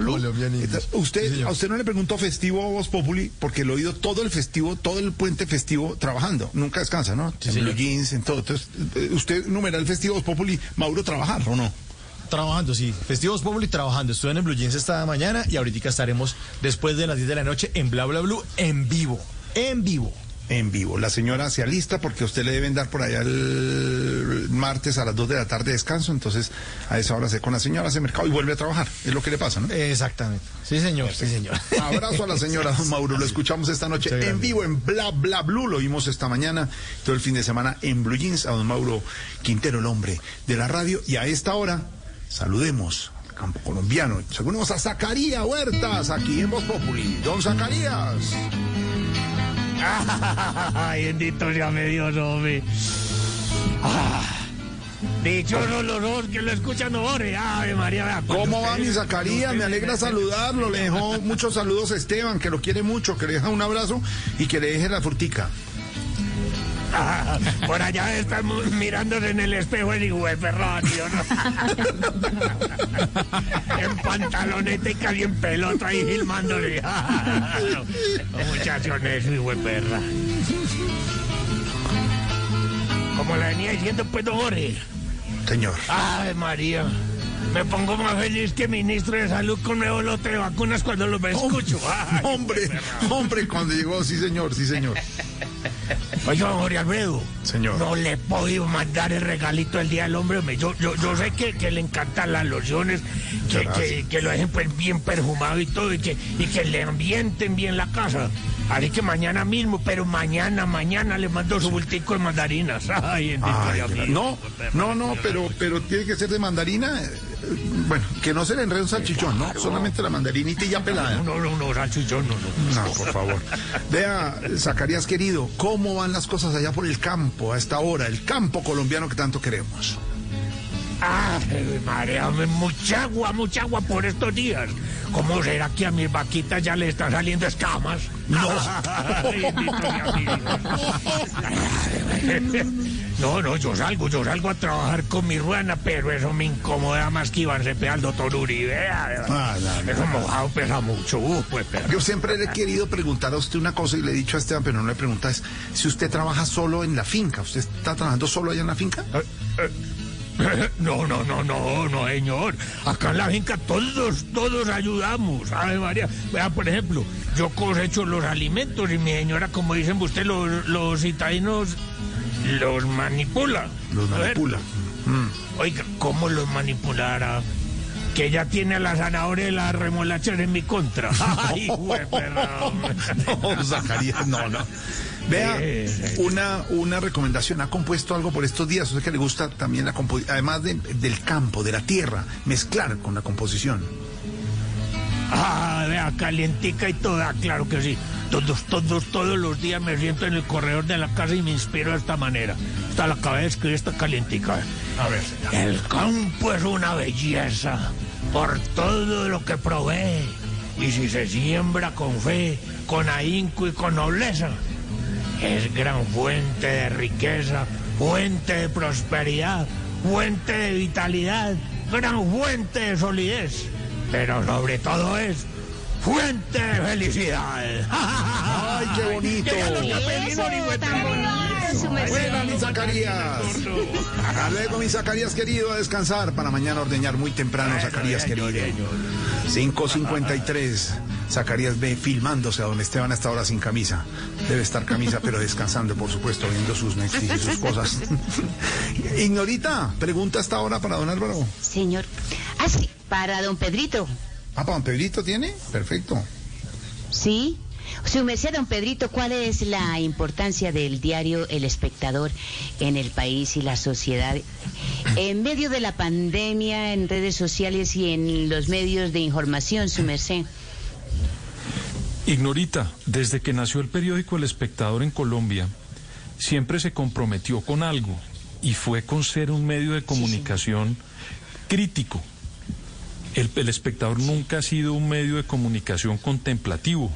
Usted, a usted no le preguntó festivo a Voz Populi porque lo he oído todo el festivo, todo el puente festivo trabajando. Nunca descansa, ¿no? en. Blue Jeans, en todo. Entonces, eh, usted numera el festivo Voz Populi, Mauro, trabajar o no? Trabajando, sí. Festivos Populi trabajando. Estuve en el Blue Jeans esta mañana y ahorita estaremos después de las 10 de la noche en Bla Bla Blue en vivo. En vivo. En vivo. La señora se alista porque a usted le deben dar por allá el martes a las 2 de la tarde descanso. Entonces, a esa hora se con la señora, hace mercado y vuelve a trabajar. Es lo que le pasa, ¿no? Exactamente. Sí, señor. Sí, señor. Abrazo a la señora don Mauro, lo escuchamos esta noche Muchas en gracias. vivo en Bla Bla Blue, lo vimos esta mañana, todo el fin de semana en Blue Jeans, a don Mauro Quintero, el hombre de la radio, y a esta hora saludemos al campo colombiano, saludemos a Zacarías Huertas, aquí en Voz Populi. Don Zacarías. Ay, bendito sea mi Dios, hombre. Ah, dichosos los ojos que lo escuchan, ore. Ave María, vea, ¿Cómo va mi Zacarías? Me alegra saludarlo, le dejó muchos saludos a Esteban, que lo quiere mucho, que le deja un abrazo y que le deje la frutica. Por allá están mirándose en el espejo el hijo de perrón, tío, ¿no? en pantaloneta y casi en pelota ahí filmándole. Los muchachos necio, hijo de perra. Como le venía diciendo, pues, don Jorge. Señor. Ave María. Me pongo más feliz que ministro de salud con nuevo lote de vacunas cuando los escucho. Ay, Hombre, hombre, cuando llegó, sí señor, sí señor. Oiga, Jorge Alfredo. Señor. No le he podido mandar el regalito del Día del Hombre. Yo, yo, yo sé que, que le encantan las lociones, que, que, que lo dejen pues bien perfumado y todo, y que, y que le ambienten bien la casa. Así que mañana mismo, pero mañana, mañana le mando su bultico de mandarinas. Ay, no, no, no, pero, pero tiene que ser de mandarina. eh, Bueno, que no se le enrede un salchichón, ¿no? Solamente la mandarinita y ya pelada. No, no, no, salchichón, no, no. No, por favor. Vea, Zacarías querido, ¿cómo van las cosas allá por el campo a esta hora? El campo colombiano que tanto queremos. Ay, María, hombre, mucha agua, mucha agua por estos días. ¿Cómo será que a mis vaquitas ya le están saliendo escamas? No. no, no, yo salgo, yo salgo a trabajar con mi ruana, pero eso me incomoda más que Iván Cepeda al doctor Uribe. Ah, no, no, eso mojado pesa mucho, uh, pues, pero... Yo siempre le he querido preguntar a usted una cosa y le he dicho a Esteban, pero no le pregunta es si usted trabaja solo en la finca. ¿Usted está trabajando solo allá en la finca? No, no, no, no, no, señor. Acá en la finca todos, todos ayudamos. Ave María. Vea, por ejemplo, yo cosecho los alimentos y mi señora, como dicen usted, los, los citadinos los manipula. Los manipula. Mm. Oiga, ¿cómo los manipulará? Que ella tiene a la zanahoria y las remolachas en mi contra. Ay, güey. No, Zacarías, no, no. Vea, una, una recomendación. ¿Ha compuesto algo por estos días? Usted que le gusta también la composición, además de- del campo, de la tierra, mezclar con la composición. Ah, vea, calientica y toda, claro que sí. Todos, todos, todos los días me siento en el corredor de la casa y me inspiro de esta manera. Hasta la cabeza de escribir esta calientica. A ver, El campo es una belleza por todo lo que provee. Y si se siembra con fe, con ahínco y con nobleza, es gran fuente de riqueza, fuente de prosperidad, fuente de vitalidad, gran fuente de solidez. Pero sobre todo es fuente de felicidad. ¡Ay, qué bonito! Buena, mi Zacarías. Hasta luego, mi Zacarías querido, a descansar para mañana ordeñar muy temprano, Zacarías querido. 5.53. Zacarías ve filmándose a don Esteban hasta ahora sin camisa. Debe estar camisa, pero descansando, por supuesto, viendo sus Netflix y sus cosas. Ignorita, pregunta hasta ahora para don Álvaro. Señor. Ah, sí, para don Pedrito. Ah, ¿para don Pedrito tiene? Perfecto. ¿Sí? Su merced, don Pedrito, ¿cuál es la importancia del diario El Espectador en el país y la sociedad? En medio de la pandemia, en redes sociales y en los medios de información, su merced. Ignorita, desde que nació el periódico El Espectador en Colombia, siempre se comprometió con algo y fue con ser un medio de comunicación crítico. El, El Espectador nunca ha sido un medio de comunicación contemplativo.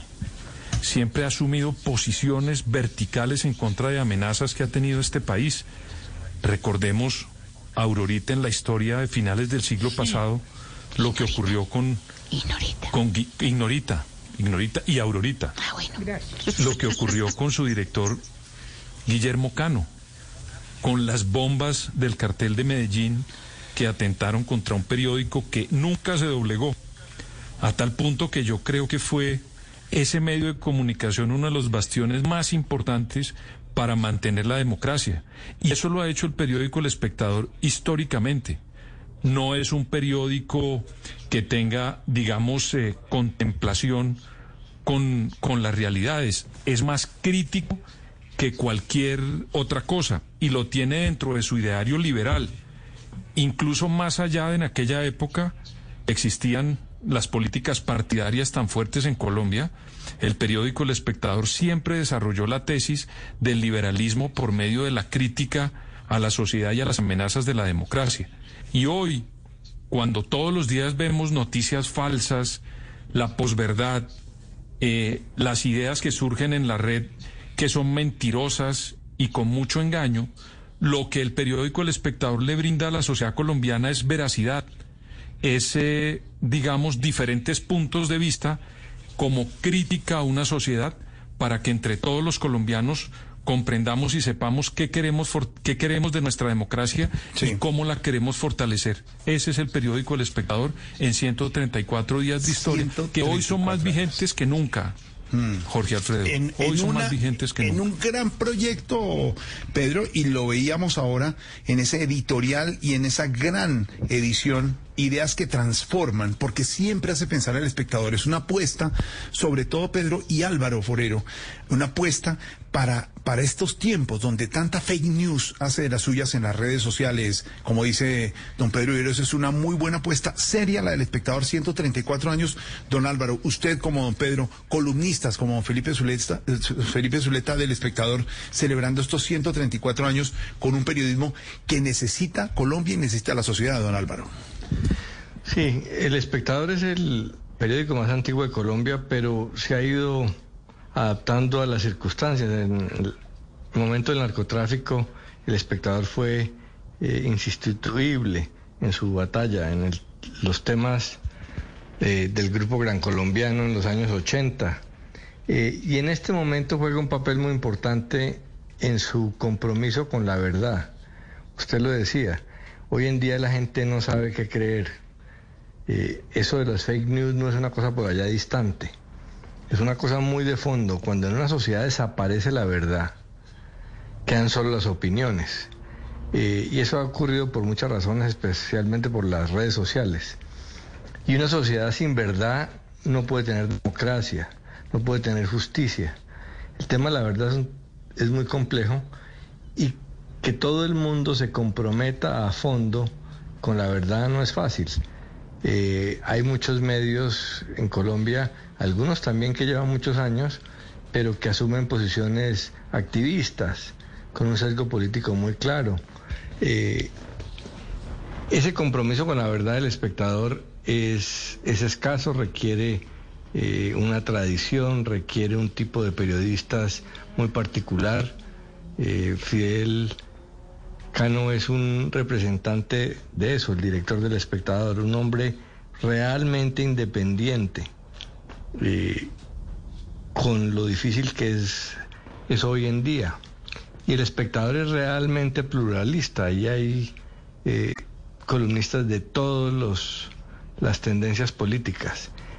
Siempre ha asumido posiciones verticales en contra de amenazas que ha tenido este país. Recordemos, Aurorita, en la historia de finales del siglo pasado, lo que ocurrió con Ignorita. con Ignorita, Ignorita y Aurorita. Lo que ocurrió con su director Guillermo Cano, con las bombas del cartel de Medellín que atentaron contra un periódico que nunca se doblegó, a tal punto que yo creo que fue ese medio de comunicación uno de los bastiones más importantes para mantener la democracia. Y eso lo ha hecho el periódico El Espectador históricamente no es un periódico que tenga, digamos, eh, contemplación con, con las realidades. Es más crítico que cualquier otra cosa y lo tiene dentro de su ideario liberal. Incluso más allá de en aquella época existían las políticas partidarias tan fuertes en Colombia, el periódico El Espectador siempre desarrolló la tesis del liberalismo por medio de la crítica a la sociedad y a las amenazas de la democracia. Y hoy, cuando todos los días vemos noticias falsas, la posverdad, eh, las ideas que surgen en la red que son mentirosas y con mucho engaño, lo que el periódico El Espectador le brinda a la sociedad colombiana es veracidad, es, eh, digamos, diferentes puntos de vista como crítica a una sociedad para que entre todos los colombianos comprendamos y sepamos qué queremos, qué queremos de nuestra democracia y cómo la queremos fortalecer. Ese es el periódico El Espectador en 134 días de historia, que hoy son más vigentes que nunca. Jorge Alfredo, En, hoy en son una- más vigentes que en nunca. un gran proyecto, Pedro, y lo veíamos ahora en ese editorial y en esa gran edición, ideas que transforman, porque siempre hace pensar al espectador. Es una apuesta, sobre todo Pedro y Álvaro Forero, una apuesta para, para estos tiempos donde tanta fake news hace de las suyas en las redes sociales. Como dice don Pedro Viveros, es una muy buena apuesta seria la del espectador, 134 años. Don Álvaro, usted como don Pedro, columnistas como Felipe Zuleta, Felipe Zuleta del espectador, celebrando estos 134 años con un periodismo que necesita Colombia y necesita la sociedad, don Álvaro. Sí, El Espectador es el periódico más antiguo de Colombia, pero se ha ido adaptando a las circunstancias. En el momento del narcotráfico, El Espectador fue eh, insustituible en su batalla, en los temas eh, del grupo Gran Colombiano en los años 80. Eh, y en este momento juega un papel muy importante en su compromiso con la verdad. Usted lo decía, hoy en día la gente no sabe qué creer. Eh, eso de las fake news no es una cosa por allá distante, es una cosa muy de fondo. Cuando en una sociedad desaparece la verdad, quedan solo las opiniones. Eh, y eso ha ocurrido por muchas razones, especialmente por las redes sociales. Y una sociedad sin verdad no puede tener democracia, no puede tener justicia. El tema de la verdad es, es muy complejo y que todo el mundo se comprometa a fondo con la verdad no es fácil. Eh, hay muchos medios en Colombia, algunos también que llevan muchos años, pero que asumen posiciones activistas, con un sesgo político muy claro. Eh, ese compromiso con la verdad del espectador es, es escaso, requiere eh, una tradición, requiere un tipo de periodistas muy particular. Eh, Fidel Cano es un representante de eso, el director del espectador, un hombre realmente independiente, con lo difícil que es, es hoy en día. Y el espectador es realmente pluralista y hay eh, columnistas de todas las tendencias políticas.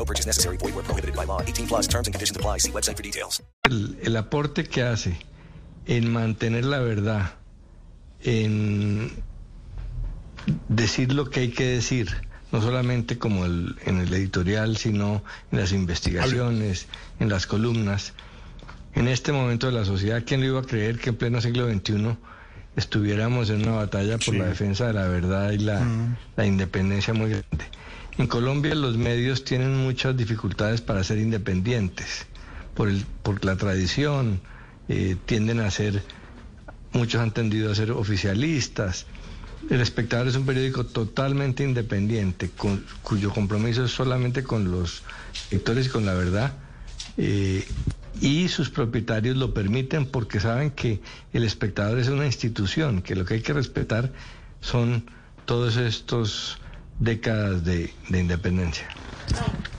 No purchase necessary. Void where prohibited by law. 18 plus terms and conditions apply. See website for details. El, el aporte que hace en mantener la verdad, en decir lo que hay que decir, no solamente como el- en el editorial, sino en las investigaciones, en las columnas. En este momento de la sociedad, ¿quién lo iba a creer que en pleno siglo XXI estuviéramos en una batalla por la defensa de la verdad y la, la independencia muy grande? En Colombia los medios tienen muchas dificultades para ser independientes, por, el, por la tradición, eh, tienden a ser, muchos han tendido a ser oficialistas. El Espectador es un periódico totalmente independiente, con- cuyo compromiso es solamente con los lectores y con la verdad. eh, y sus propietarios lo permiten porque saben que el espectador es una institución, que lo que hay que respetar son todos estos décadas de, de independencia.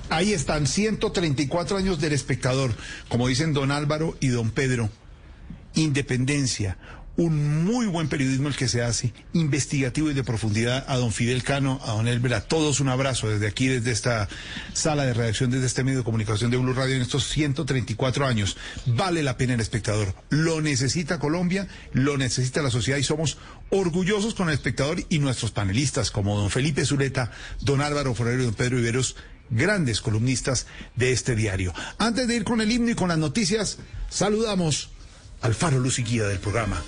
Ahí están 134 años del espectador, como dicen don Álvaro y don Pedro. Independencia, un muy buen periodismo el que se hace, investigativo y de profundidad. A don Fidel Cano, a don Elber, a todos un abrazo desde aquí, desde esta sala de redacción, desde este medio de comunicación de Blue Radio en estos 134 años. Vale la pena el espectador. Lo necesita Colombia, lo necesita la sociedad y somos orgullosos con el espectador y nuestros panelistas como don Felipe Zuleta, don Álvaro Forero y don Pedro Iberos grandes columnistas de este diario. Antes de ir con el himno y con las noticias, saludamos al faro luz y guía del programa,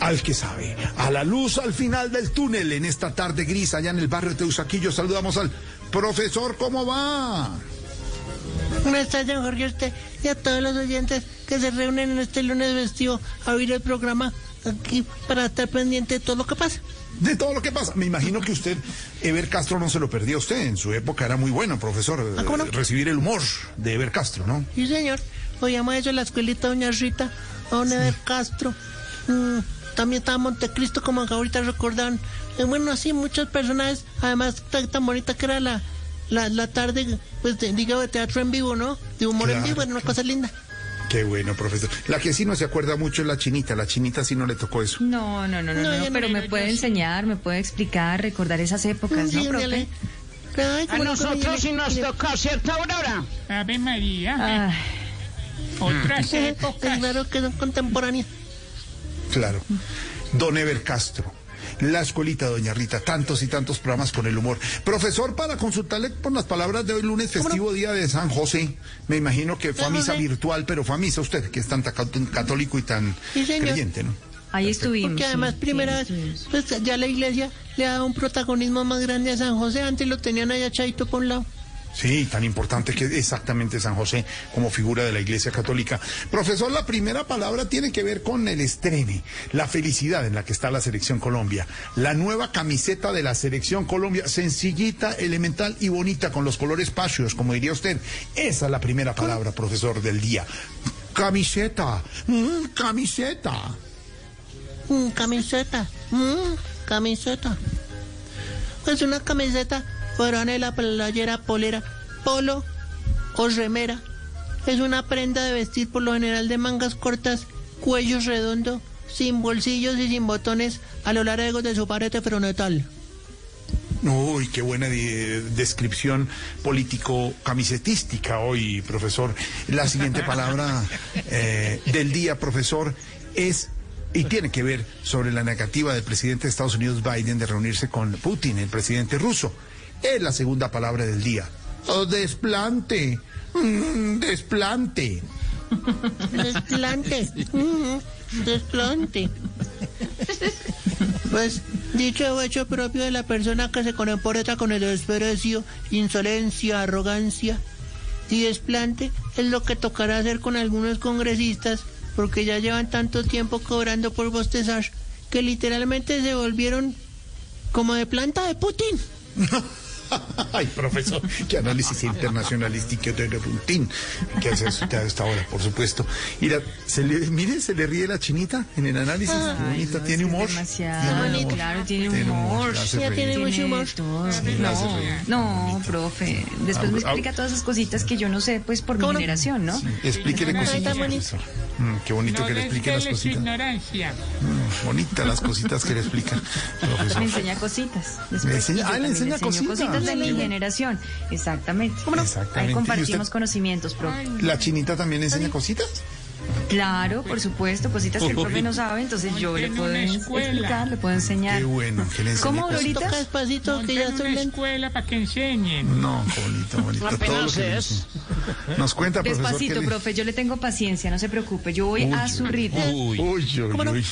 al que sabe, a la luz al final del túnel en esta tarde gris allá en el barrio de Teusaquillo. Saludamos al profesor, ¿cómo va? Buenas tardes, Jorge, usted y a todos los oyentes que se reúnen en este lunes festivo a oír el programa aquí para estar pendiente de todo lo que pasa. De todo lo que pasa. Me imagino que usted, Ever Castro, no se lo perdió a usted. En su época era muy bueno, profesor, Ah, recibir el humor de Ever Castro, ¿no? Sí, señor. Oíamos eso en la escuelita Doña Rita, a don Eber Castro. Mm, también estaba Montecristo, como ahorita recordaron. Eh, bueno, así muchos personajes. Además, tan, tan bonita que era la, la, la tarde, pues, de, digo, de teatro en vivo, ¿no? De humor en Claro. vivo, era una cosa linda. Qué bueno, profesor. La que sí no se acuerda mucho es la chinita. La chinita sí no le tocó eso. No, no, no, no, No, no, no, pero me no, puede yo enseñar, me puede explicar, recordar esas épocas, ¿no, Sí, profe? dale. Ay, A no, nosotros sí nos tocó, ¿cierto, Aurora? Ave María. Ay, Otras épocas. claro que son contemporáneas. Claro. Don Ever Castro. La escuelita Doña Rita, tantos y tantos programas con el humor. Profesor, para consultarle por las palabras de hoy, lunes festivo día de San José. Me imagino que fue a misa virtual, pero fue a misa usted, que es tan católico y tan Sí, creyente, ¿no? ahí estuvimos. Porque además, sí, primera vez, pues ya la iglesia le ha dado un protagonismo más grande a San José. Antes lo tenían allá echadito por un lado. Sí, tan importante que es exactamente San José como figura de la Iglesia Católica. Profesor, la primera palabra tiene que ver con el estrene, la felicidad en la que está la Selección Colombia. La nueva camiseta de la Selección Colombia, sencillita, elemental y bonita, con los colores patrios, como diría usted. Esa es la primera palabra, profesor, del día. Camiseta, mm, camiseta. Mm, camiseta, mm, camiseta. Pues una camiseta, franela, playera, polera, polo o remera. Es una prenda de vestir por lo general de mangas cortas, cuello redondo, sin bolsillos y sin botones a lo largo de su parete frontal. Uy, qué buena de- descripción político camisetística hoy, profesor. La siguiente palabra eh, del día, profesor, es y tiene que ver sobre la negativa del presidente de Estados Unidos Biden de reunirse con Putin, el presidente ruso. Es la segunda palabra del día. Oh, desplante. Mm, desplante. Desplante. mm, desplante. Pues dicho o hecho propio de la persona que se comporta con el desprecio, insolencia, arrogancia y desplante es lo que tocará hacer con algunos congresistas porque ya llevan tanto tiempo cobrando por bostezar que literalmente se volvieron como de planta de Putin. Ay, profesor, qué análisis internacionalístico de Rutin. ¿Qué hace usted a esta hora, por supuesto? Mira, se le, mire, se le ríe la chinita en el análisis. Qué bonita, tiene humor. Demasiado, Tiene humor. claro, tiene Tiene humor, Ya reír. tiene mucho humor. No, no, profe. Después me Ah, ah. explica todas esas cositas que yo no sé, pues por mi generación, ¿no? Explíquele Ay, cositas, tan bonito. profesor. Mm, qué bonito No que le explique las cositas. ignorancia. Mm, bonitas las cositas que le explica, profesor. Me enseña cositas. Después, Le enseña- ah, le enseña cositas. De mi generación. Exactamente. Exactamente. Ahí ¿Y compartimos usted- conocimientos, profe. ¿La chinita también enseña cositas? Claro, por supuesto, cositas que el profe no sabe, entonces yo le puedo explicar, le puedo enseñar. Qué bueno, que le ¿Cómo. Glorita? Toca despacito que ya son una escuela para que enseñen. No, bonito, bonito. todo lo Apenas es. Nos cuenta, profesor. Despacito, profe, yo le tengo paciencia, no se preocupe, yo voy a su ritmo. Uy, uy, uy.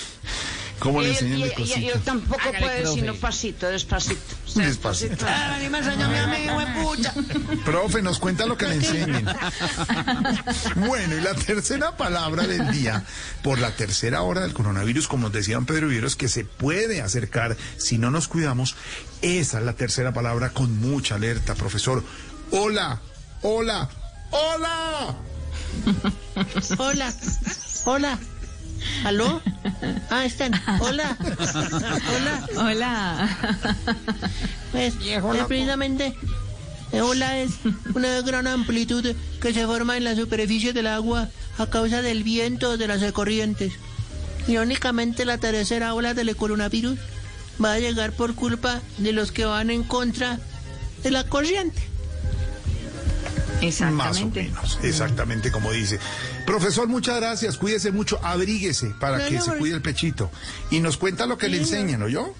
¿Cómo le enseñan y- y- yo tampoco Hágale, puedo profe. sino pasito, despacito. Despacito. A mí me enseñó mi amigo, pucha. Profe, nos cuenta lo que le enseñen. Bueno, y la tercera palabra del día, por la tercera hora del coronavirus, como nos decían Pedro Viveros, que se puede acercar si no nos cuidamos, esa es la tercera palabra con mucha alerta, profesor. Hola, hola, hola. Hola, hola. ¿Aló? Ah, están. Hola. Hola. Hola. Pues, eh, precisamente, eh, ola es una gran amplitud que se forma en la superficie del agua a causa del viento de las corrientes. Irónicamente, la tercera ola del coronavirus va a llegar por culpa de los que van en contra de la corriente. Más o menos, exactamente como dice. Profesor, muchas gracias, cuídese mucho, abríguese para No, que no, se cuide el pechito. Y nos cuenta lo que le Sí, no. enseñan, ¿oyó?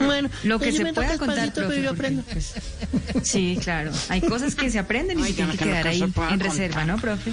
Bueno, Lo que pues sí se pueda contar, profe, yo aprendo. pues, sí, claro. Hay cosas que se aprenden y Ay, se tienen que que quedar que ahí en contar. reserva, ¿no, profe?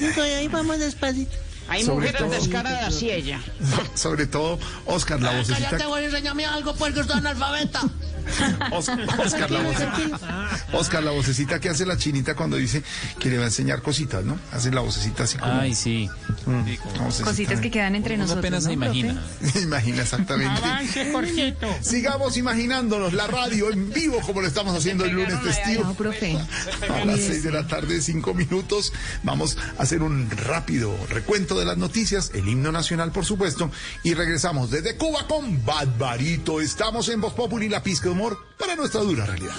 Entonces, ahí vamos despacito. Hay Sobre mujeres todo- descaradas y ella. Sobre todo, Oscar, la vocecita. Cállate, güey, enséñame algo porque es analfabeta. Oscar, Oscar, la vocecita. Oscar, la vocecita que hace la chinita cuando dice que le va a enseñar cositas, ¿no? Hace la vocecita así como. Ay, sí. Mm. Cositas que quedan entre Uno nosotros. apenas se ¿no, profe? imagina. Imagina exactamente. Avance, Jorgito. Sigamos imaginándonos la radio en vivo como lo estamos haciendo el lunes festivo. No, profe. A las seis de la tarde, cinco minutos, vamos a hacer un rápido recuento de las noticias, el himno nacional, por supuesto, y regresamos desde Cuba con Badbarito. Estamos en Voz Populi, la pizca humor para nuestra dura realidad.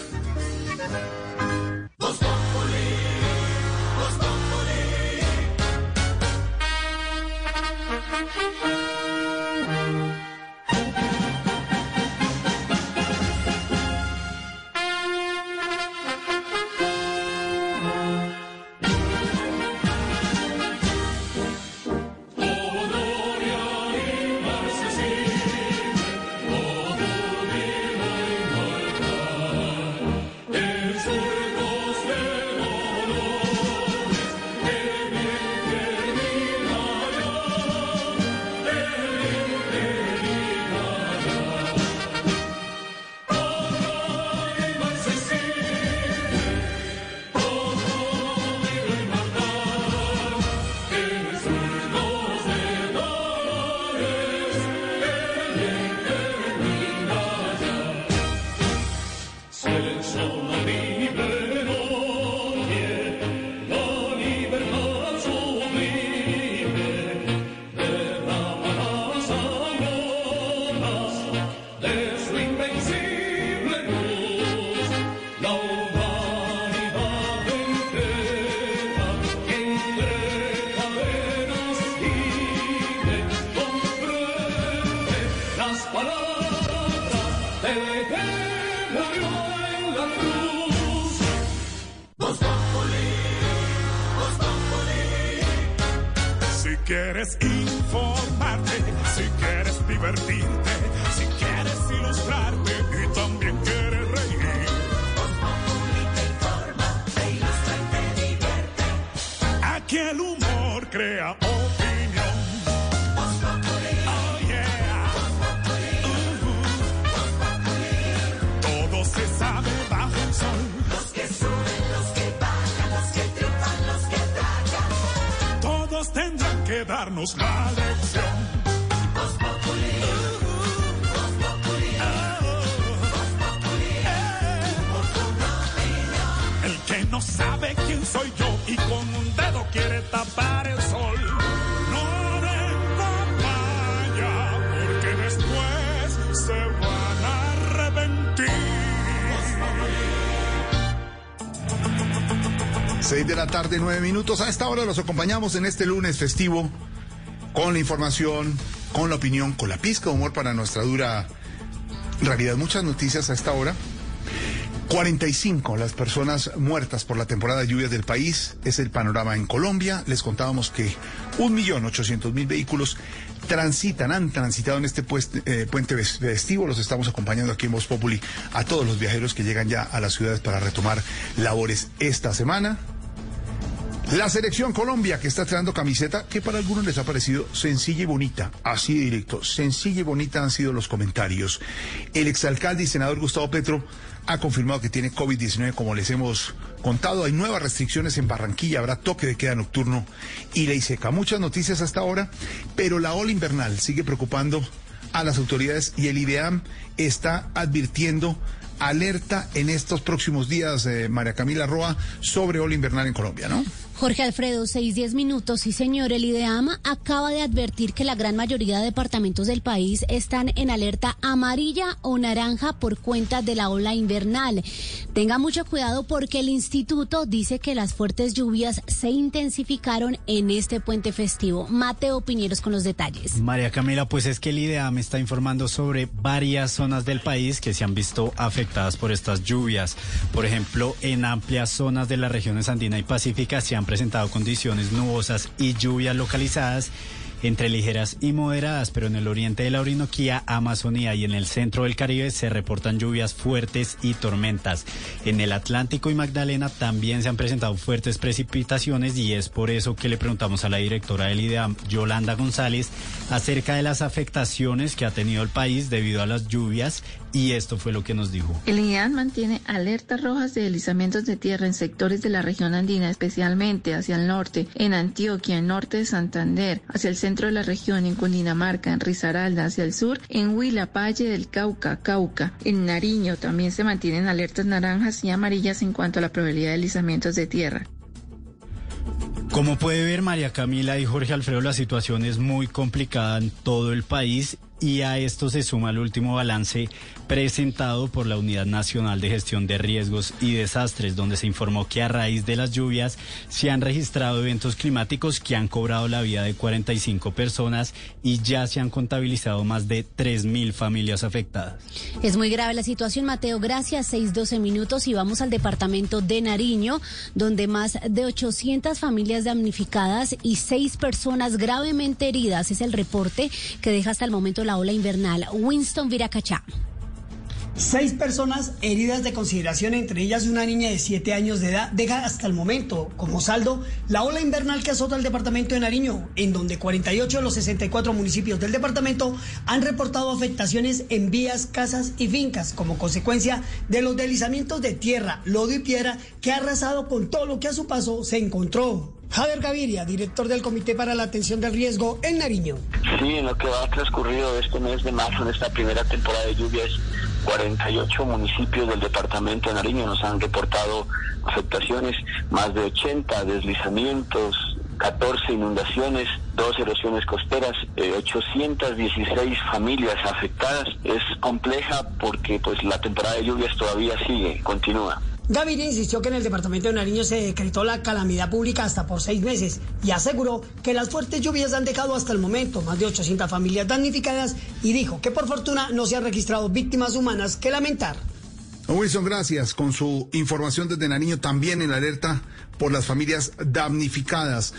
Tarde, nueve minutos. A esta hora los acompañamos en este lunes festivo con la información, con la opinión, con la pizca de humor para nuestra dura realidad. Muchas noticias a esta hora. 45 las personas muertas por la temporada de lluvias del país. Es el panorama en Colombia. Les contábamos que 1.800.000 vehículos transitan, han transitado en este eh, puente ves- festivo. Los estamos acompañando aquí en Voz Populi a todos los viajeros que llegan ya a las ciudades para retomar labores esta semana. La selección Colombia que está estrenando camiseta que para algunos les ha parecido sencilla y bonita, así de directo, sencilla y bonita han sido los comentarios. El exalcalde y senador Gustavo Petro ha confirmado que tiene COVID-19 como les hemos contado. Hay nuevas restricciones en Barranquilla, habrá toque de queda nocturno y ley seca. Muchas noticias hasta ahora, pero la ola invernal sigue preocupando a las autoridades y el IDEAM está advirtiendo alerta en estos próximos días, eh, María Camila Roa, sobre ola invernal en Colombia, ¿no? Jorge Alfredo, seis, diez minutos. Sí, señor, el IDEAM acaba de advertir que la gran mayoría de departamentos del país están en alerta amarilla o naranja por cuenta de la ola invernal. Tenga mucho cuidado porque el instituto dice que las fuertes lluvias se intensificaron en este puente festivo. Mateo Piñeros con los detalles. María Camila, pues es que el IDEAM está informando sobre varias zonas del país que se han visto afectadas por estas lluvias. Por ejemplo, en amplias zonas de las regiones andina y pacífica se han presentado condiciones nubosas y lluvias localizadas entre ligeras y moderadas, pero en el oriente de la Orinoquía, Amazonía y en el centro del Caribe se reportan lluvias fuertes y tormentas. En el Atlántico y Magdalena también se han presentado fuertes precipitaciones y es por eso que le preguntamos a la directora del IDEAM, Yolanda González, acerca de las afectaciones que ha tenido el país debido a las lluvias y esto fue lo que nos dijo. El INEAN mantiene alertas rojas de deslizamientos de tierra en sectores de la región andina, especialmente hacia el norte, en Antioquia, en norte de Santander, hacia el centro de la región, en Cundinamarca, en Risaralda, hacia el sur, en Huila, Valle del Cauca, Cauca, en Nariño también se mantienen alertas naranjas y amarillas en cuanto a la probabilidad de deslizamientos de tierra. Como puede ver María Camila y Jorge Alfredo, la situación es muy complicada en todo el país y a esto se suma el último balance presentado por la Unidad Nacional de Gestión de Riesgos y Desastres, donde se informó que a raíz de las lluvias se han registrado eventos climáticos que han cobrado la vida de 45 personas y ya se han contabilizado más de 3.000 familias afectadas. Es muy grave la situación, Mateo. Gracias. 6, 12 minutos y vamos al departamento de Nariño, donde más de 800 familias damnificadas y seis personas gravemente heridas es el reporte que deja hasta el momento la ola invernal. Winston Viracachá. Seis personas heridas de consideración, entre ellas una niña de 7 años de edad, deja hasta el momento como saldo la ola invernal que azota el departamento de Nariño, en donde 48 de los 64 municipios del departamento han reportado afectaciones en vías, casas y fincas como consecuencia de los deslizamientos de tierra, lodo y piedra que ha arrasado con todo lo que a su paso se encontró. Javier Gaviria, director del Comité para la Atención del Riesgo en Nariño. Sí, en lo que va transcurrido este mes de marzo, en esta primera temporada de lluvias, 48 municipios del departamento de Nariño nos han reportado afectaciones, más de 80 deslizamientos, 14 inundaciones, dos erosiones costeras, eh, 816 familias afectadas. Es compleja porque pues la temporada de lluvias todavía sigue, continúa. Gaviria insistió que en el departamento de Nariño se decretó la calamidad pública hasta por seis meses y aseguró que las fuertes lluvias han dejado hasta el momento más de 800 familias damnificadas y dijo que por fortuna no se han registrado víctimas humanas que lamentar. Wilson, gracias. Con su información desde Nariño, también en alerta por las familias damnificadas.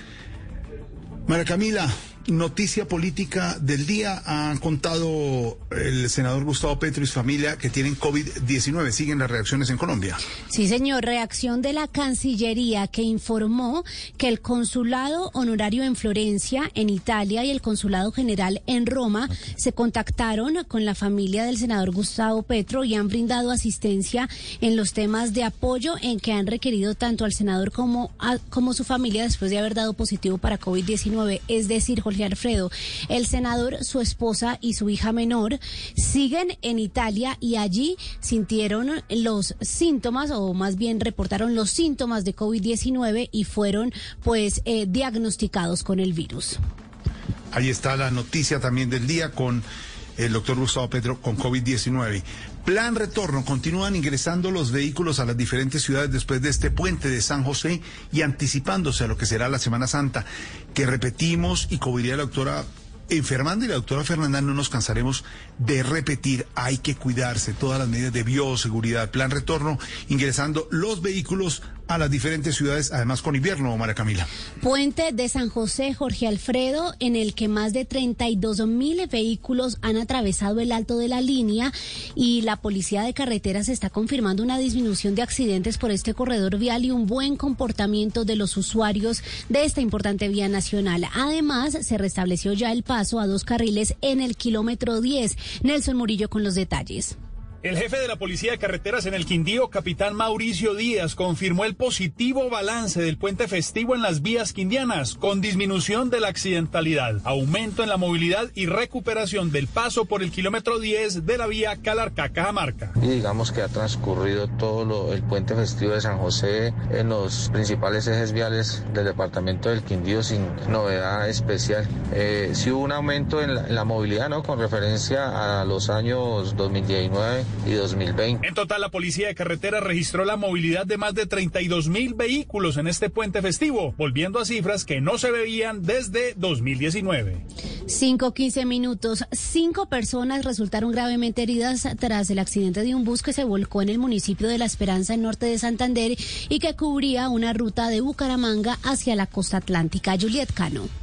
María Camila, noticia política del día. Han contado el senador Gustavo Petro y su familia que tienen COVID-19. Siguen las reacciones en Colombia. Sí, señor. Reacción de la Cancillería que informó que el consulado honorario en Florencia, en Italia, y el consulado general en Roma se contactaron con la familia del senador Gustavo Petro y han brindado asistencia en los temas de apoyo en que han requerido tanto al senador como, a- como su familia después de haber dado positivo para COVID-19. Es decir, Jorge Alfredo, el senador, su esposa y su hija menor siguen en Italia y allí sintieron los síntomas o más bien reportaron los síntomas de COVID-19 y fueron pues eh, diagnosticados con el virus. Ahí está la noticia también del día con el doctor Gustavo Petro con COVID-19. Plan retorno. Continúan ingresando los vehículos a las diferentes ciudades después de este puente de San José y anticipándose a lo que será la Semana Santa, que repetimos y como la doctora enfermando y la doctora Fernanda no nos cansaremos de repetir, hay que cuidarse, todas las medidas de bioseguridad, plan retorno, ingresando los vehículos a las diferentes ciudades, además con invierno, María Camila. Puente de San José, Jorge Alfredo, en el que más de 32 mil vehículos han atravesado el alto de la línea y la policía de carreteras está confirmando una disminución de accidentes por este corredor vial y un buen comportamiento de los usuarios de esta importante vía nacional. Además, se restableció ya el paso a dos carriles en el kilómetro 10. Nelson Murillo con los detalles. El jefe de la Policía de Carreteras en el Quindío, capitán Mauricio Díaz, confirmó el positivo balance del puente festivo en las vías quindianas, con disminución de la accidentalidad, aumento en la movilidad y recuperación del paso por el kilómetro 10 de la vía Calarcá-Cajamarca. Y digamos que ha transcurrido todo lo- el puente festivo de San José en los principales ejes viales del departamento del Quindío sin novedad especial. Eh, sí hubo un aumento en la, en la movilidad, ¿no? Con referencia a los años 2019 y 2020. En total, la Policía de Carreteras registró la movilidad de más de 32 mil vehículos en este puente festivo, volviendo a cifras que no se veían desde 2019. 5-15 minutos. Cinco personas resultaron gravemente heridas tras el accidente de un bus que se volcó en el municipio de La Esperanza, en norte de Santander, y que cubría una ruta de Bucaramanga hacia la costa atlántica. Juliet Cano.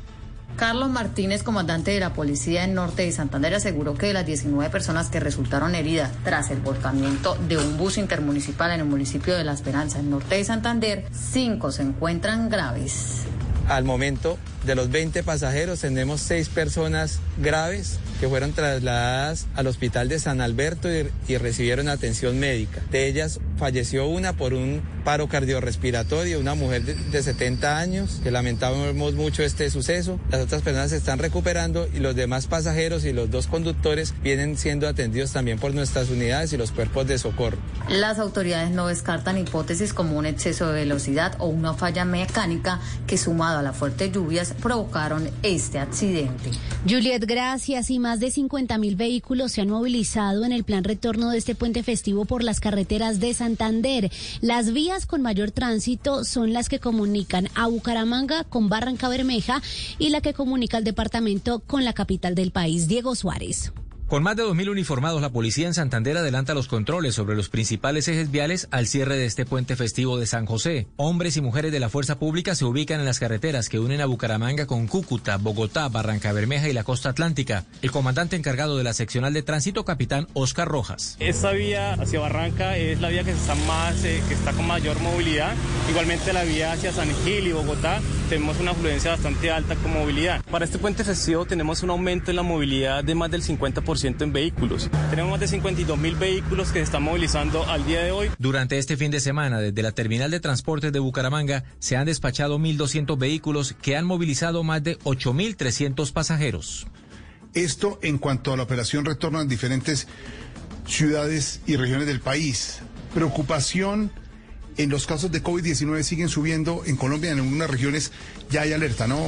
Carlos Martínez, comandante de la policía en Norte de Santander, aseguró que de las 19 personas que resultaron heridas tras el volcamiento de un bus intermunicipal en el municipio de La Esperanza, en Norte de Santander, cinco se encuentran graves. Al momento de los 20 pasajeros tenemos seis personas graves que fueron trasladadas al hospital de San Alberto y, recibieron atención médica. De ellas falleció una por un paro cardiorrespiratorio, una mujer de, de 70 años, que lamentamos mucho este suceso. Las otras personas se están recuperando y los demás pasajeros y los dos conductores vienen siendo atendidos también por nuestras unidades y los cuerpos de socorro. Las autoridades no descartan hipótesis como un exceso de velocidad o una falla mecánica que sumado a las fuertes lluvias provocaron este accidente. Juliet, gracias. Y más de 50 mil vehículos se han movilizado en el plan retorno de este puente festivo por las carreteras de Santander. Las vías con mayor tránsito son las que comunican a Bucaramanga con Barranca Bermeja y la que comunica al departamento con la capital del país, Diego Suárez. Con más de 2.000 uniformados, la policía en Santander adelanta los controles sobre los principales ejes viales al cierre de este puente festivo de San José. Hombres y mujeres de la fuerza pública se ubican en las carreteras que unen a Bucaramanga con Cúcuta, Bogotá, Barranca Bermeja y la costa atlántica. El comandante encargado de la seccional de tránsito, capitán Oscar Rojas. Esta vía hacia Barranca es la vía que está más, eh, que está con mayor movilidad. Igualmente la vía hacia San Gil y Bogotá tenemos una afluencia bastante alta con movilidad. Para este puente festivo tenemos un aumento en la movilidad de más del 50% en vehículos. Tenemos más de 52 mil vehículos que se están movilizando al día de hoy. Durante este fin de semana, desde la terminal de transportes de Bucaramanga, se han despachado 1.200 vehículos que han movilizado más de 8.300 pasajeros. Esto en cuanto a la operación retorno en diferentes ciudades y regiones del país. Preocupación en los casos de COVID-19 siguen subiendo. En Colombia, en algunas regiones, ya hay alerta, ¿no,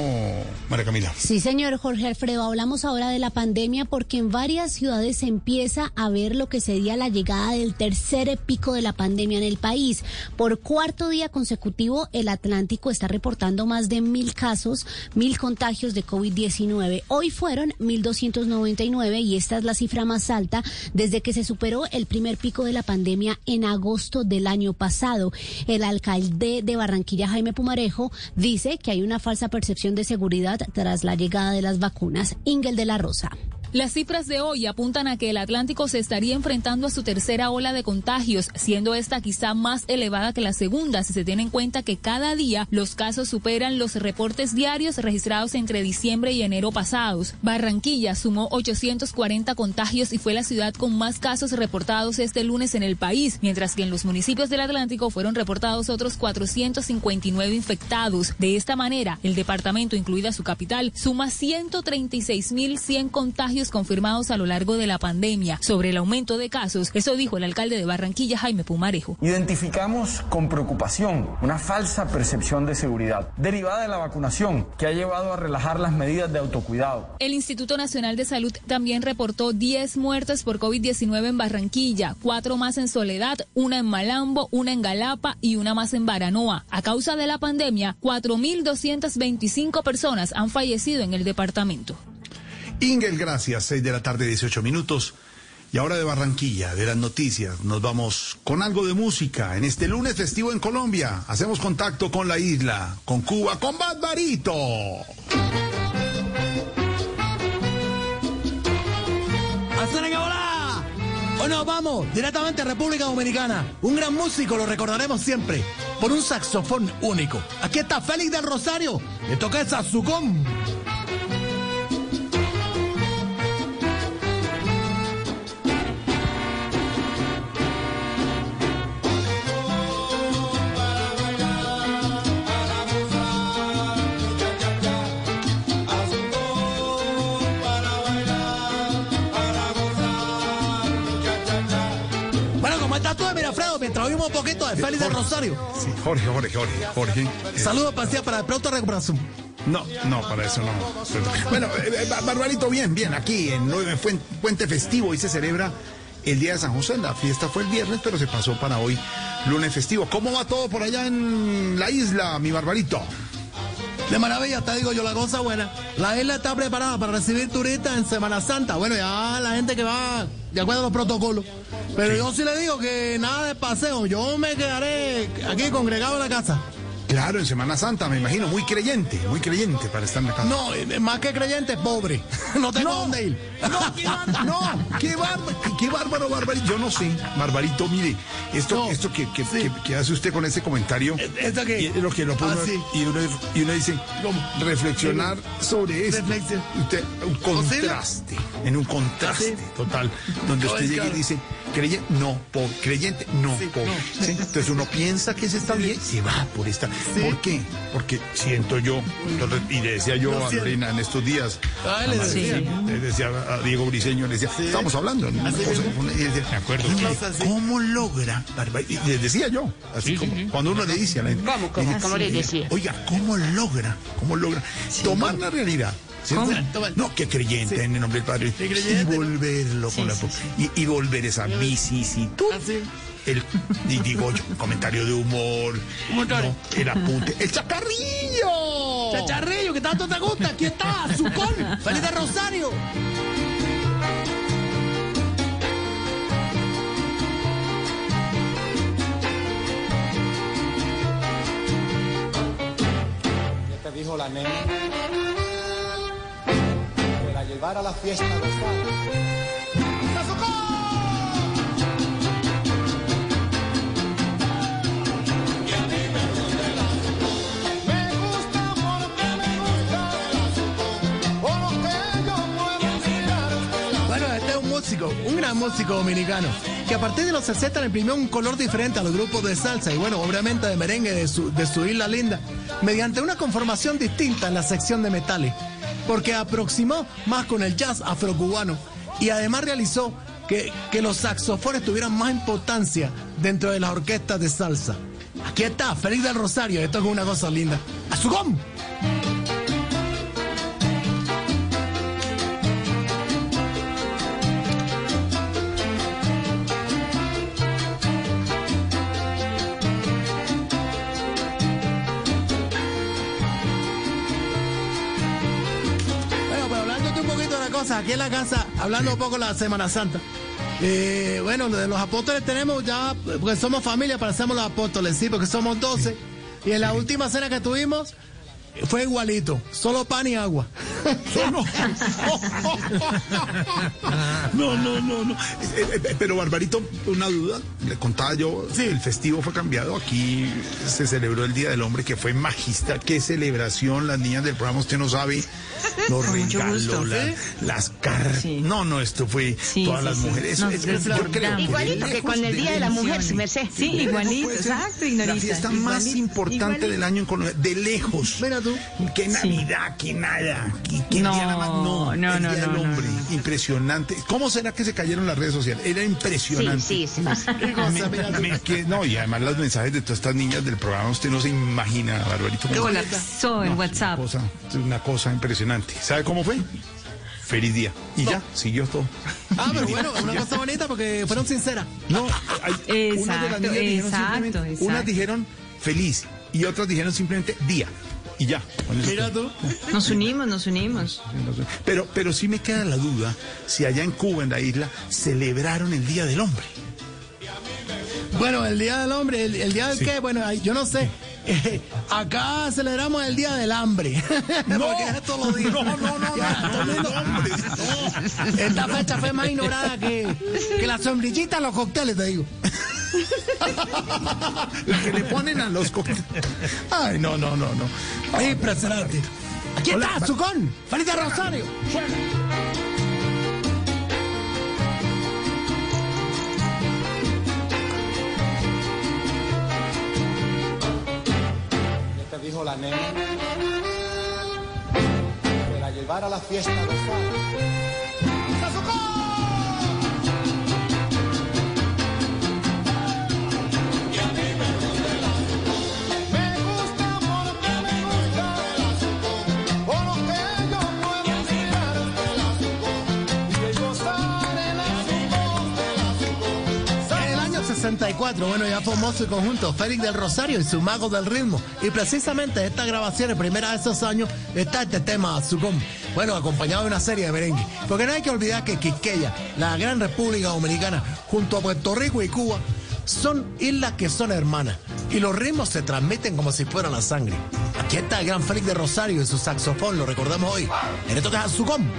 María Camila? Sí, señor Jorge Alfredo, hablamos ahora de la pandemia porque en varias ciudades se empieza a ver lo que sería la llegada del tercer pico de la pandemia en el país. Por cuarto día consecutivo, el Atlántico está reportando más de mil casos, mil contagios de COVID-19. Hoy fueron 1.299 y esta es la cifra más alta desde que se superó el primer pico de la pandemia en agosto del año pasado. El alcalde de Barranquilla, Jaime Pumarejo, dice que hay una falsa percepción de seguridad tras la llegada de las vacunas. Ingel de la Rosa. Las cifras de hoy apuntan a que el Atlántico se estaría enfrentando a su tercera ola de contagios, siendo esta quizá más elevada que la segunda, si se tiene en cuenta que cada día los casos superan los reportes diarios registrados entre diciembre y enero pasados. Barranquilla sumó 840 contagios y fue la ciudad con más casos reportados este lunes en el país, mientras que en los municipios del Atlántico fueron reportados otros 459 infectados. De esta manera, el departamento, incluida su capital, suma 136.100 contagios contagios confirmados a lo largo de la pandemia. Sobre el aumento de casos, eso dijo el alcalde de Barranquilla, Jaime Pumarejo. Identificamos con preocupación una falsa percepción de seguridad derivada de la vacunación que ha llevado a relajar las medidas de autocuidado. El Instituto Nacional de Salud también reportó 10 muertes por COVID-19 en Barranquilla, cuatro más en Soledad, una en Malambo, una en Galapa y una más en Baranoa. A causa de la pandemia, 4.225 personas han fallecido en el departamento. Ingel, gracias. 6 de la tarde, 18 minutos. Y ahora de Barranquilla, de las noticias, nos vamos con algo de música. En este lunes festivo en Colombia, hacemos contacto con la isla, con Cuba, con Barbarito. ¡Hacen que volá! Hoy nos vamos directamente a República Dominicana. Un gran músico, lo recordaremos siempre, por un saxofón único. Aquí está Félix del Rosario, le toca el saxofón. Mientras oímos un poquito de Félix del Rosario. Sí, Jorge, Jorge, Jorge, Jorge. Eh, Saludos para para el pronto recuperación. No, no, para eso no. Bueno, eh, eh, Barbarito, bien, bien. Aquí en Nueve Puente Festivo y se celebra el Día de San José. La fiesta fue el viernes, pero se pasó para hoy, lunes festivo. ¿Cómo va todo por allá en la isla, mi Barbarito? De maravilla, te digo yo, la cosa buena. La isla está preparada para recibir turistas en Semana Santa. Bueno, ya la gente que va de acuerdo a los protocolos. Pero yo sí le digo que nada de paseo. Yo me quedaré aquí congregado en la casa. Claro, en Semana Santa, me imagino, muy creyente, muy creyente para estar en la casa. No, eh, más que creyente, pobre. No tengo dónde ir. No, qué bárbaro, no, qué bárbaro, qué bárbaro, Barbarito. Yo no sé, Barbarito, mire, esto, esto que, que, que- que hace usted con ese comentario, ¿Esto qué? y es lo que lo pone, Ah, sí. y, uno, y uno dice, reflexionar sobre esto. Reflexión. Usted, un contraste, en un contraste total, donde usted llega y dice, creyente, no, pobre, creyente, no, pobre. Entonces uno piensa que se está bien, se va por esta. ¿Por qué? Porque siento yo, entonces, y le decía yo Lo a. Lorena en estos días, Ah, le decía. Marcela, le decía a Diego Briseño, le decía, estamos hablando, ¿no? Una cosa, una- y decía, "Oye, ¿cómo logra? Barbar-?" Y le decía yo, así como cuando uno le dice a la gente, ¿Cómo, cómo, le cómo le decía? Oiga, ¿cómo logra? ¿Cómo logra tomar la realidad? No, que creyente en el nombre del Padre. y volverlo con la y, y volver esa vicisitud. El, y digo yo, comentario de humor, no, el apunte, el chacarrillo. Chacharrillo, que tanto te gusta. Aquí está, Zucón, Feliz de Rosario. ¿Qué te dijo la nena? Que la llevara a la fiesta un gran músico dominicano, que a partir de los 60 le imprimió un color diferente a los grupos de salsa y bueno, obviamente de merengue de su, de su isla linda, mediante una conformación distinta en la sección de metales, porque aproximó más con el jazz afrocubano y además realizó que, que los saxofones tuvieran más importancia dentro de las orquestas de salsa. Aquí está, Félix del Rosario, esto es una cosa linda. ¡Azugón! Bueno, aquí en la casa, hablando un poco de la Semana Santa. Eh, bueno, de los apóstoles tenemos ya, porque somos familia, parecemos los apóstoles, sí, porque somos 12. Y en la última cena que tuvimos fue igualito, solo pan y agua. No, no, no, no. Eh, eh, Pero Barbarito, una duda, le contaba yo, el festivo fue cambiado, aquí se celebró el Día del Hombre, que fue magistral, qué celebración, las niñas del programa, usted no sabe, los regalos, la- ¿Sí? las cartas, no, no, esto fue todas sí, las sí. mujeres, yo creo que Igualito que con el Día de la Mujer, si merced. Sí, igualito, exacto, La fiesta más importante del año en Colombia, de lejos. Que Navidad, que nada. Y que No, Diana Mac- no, no, el no, Día no, del no, hombre, impresionante. ¿Cómo será que se cayeron las redes sociales? Era impresionante. Sí, sí, me- que- no, y además los mensajes de todas estas niñas del programa, usted no se imagina, Barbarito. Colapsó en WhatsApp. Una cosa, una cosa impresionante. ¿Sabe cómo fue? Feliz día. Y ya, siguió todo. Ah, pero bueno, una cosa bonita porque fueron sinceras. No, hay, unas de las niñas dijeron exacto. unas dijeron feliz y otras dijeron simplemente día. Y ya. con eso Mira tú. Nos unimos, nos unimos. Pero, pero sí me queda la duda si allá en Cuba, en la isla, celebraron el Día del Hombre. Bueno, el Día del Hombre, el, el Día del Sí. qué, bueno, yo no sé. Eh, acá celebramos el Día del Hambre. Porque es todos los días. No, no, no, no, Ya, mundo- hombre. Esta fecha fue más ignorada que, que la sombrillita en los cócteles, te digo. La que le ponen a los cócteles. Ay, no, no, no, no. Impresionante. Aquí Hola, está, Zucón. Feliz de Rosario. ¿Qué te dijo la nena? Que la llevara a la fiesta de 64, bueno, ya formó su conjunto Félix del Rosario y su Mago del Ritmo. Y precisamente esta grabación, primera de esos años, está este tema, Azugón. Bueno, acompañado de una serie de merengue. Porque no hay que olvidar que Quisqueya, la gran República Dominicana, junto a Puerto Rico y Cuba, son islas que son hermanas. Y los ritmos se transmiten como si fueran la sangre. Aquí está el gran Félix de Rosario y su saxofón, lo recordamos hoy. En esto que es Azugón.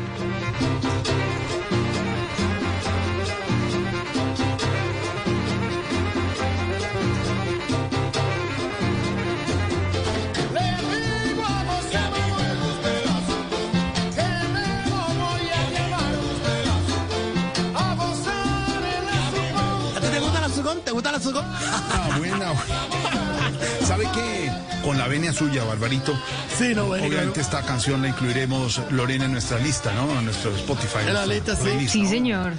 Ah, buena. ¿Sabe qué? Con la venia suya, Barbarito. Sí, no, bueno, Obviamente claro. esta canción la incluiremos, Lorena, en nuestra lista, ¿no? En nuestro Spotify. En la nuestra lista, sí. playlist, Sí, ¿no? señor.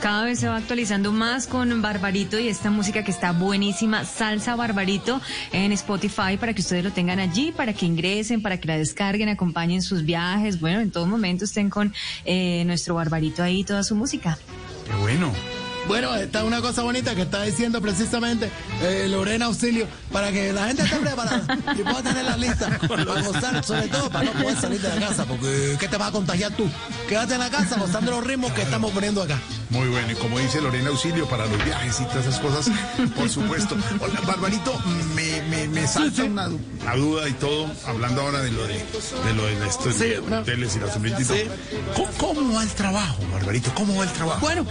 Cada vez se va actualizando más con Barbarito y esta música que está buenísima, Salsa Barbarito, en Spotify para que ustedes lo tengan allí, para que ingresen, para que la descarguen, acompañen sus viajes. Bueno, en todo momento estén con eh, nuestro Barbarito ahí, toda su música. Qué bueno. Bueno, está una cosa bonita que está diciendo precisamente eh, Lorena Auxilio para que la gente esté preparada y pueda tener la lista para gozar, sobre todo para no poder salir de la casa, porque ¿qué te vas a contagiar tú? Quédate en la casa gozando los ritmos que estamos poniendo acá. Muy bueno, y como dice Lorena Auxilio, para los viajes y todas esas cosas, por supuesto. Hola, Barbarito, me, me, me salta una, una duda y todo, hablando ahora de lo de, de lo de Sí, una- hoteles y sombrillitas. Sí. ¿Cómo, cómo va el trabajo, Barbarito? ¿Cómo va el trabajo? Bueno,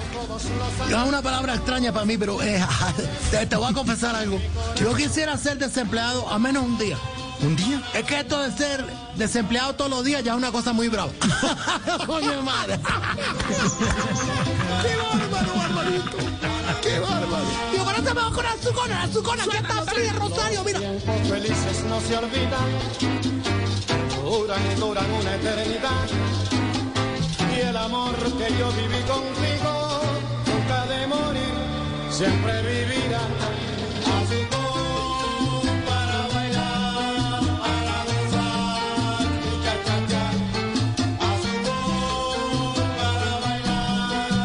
es una palabra extraña para mí, pero eh, te, te voy a confesar algo. Yo quisiera ser desempleado a menos un día. ¿Un día? Es que esto de ser desempleado todos los días ya es una cosa muy brava. Coño madre. ¡Qué bárbaro, barbarito! ¡Qué bárbaro! Digo, pero te veo con Azucona, Azucona, aquí está Feliz Rosario, mira. Felices no se olvidan, duran y duran una eternidad. Y el amor que yo viví contigo, siempre vivirá.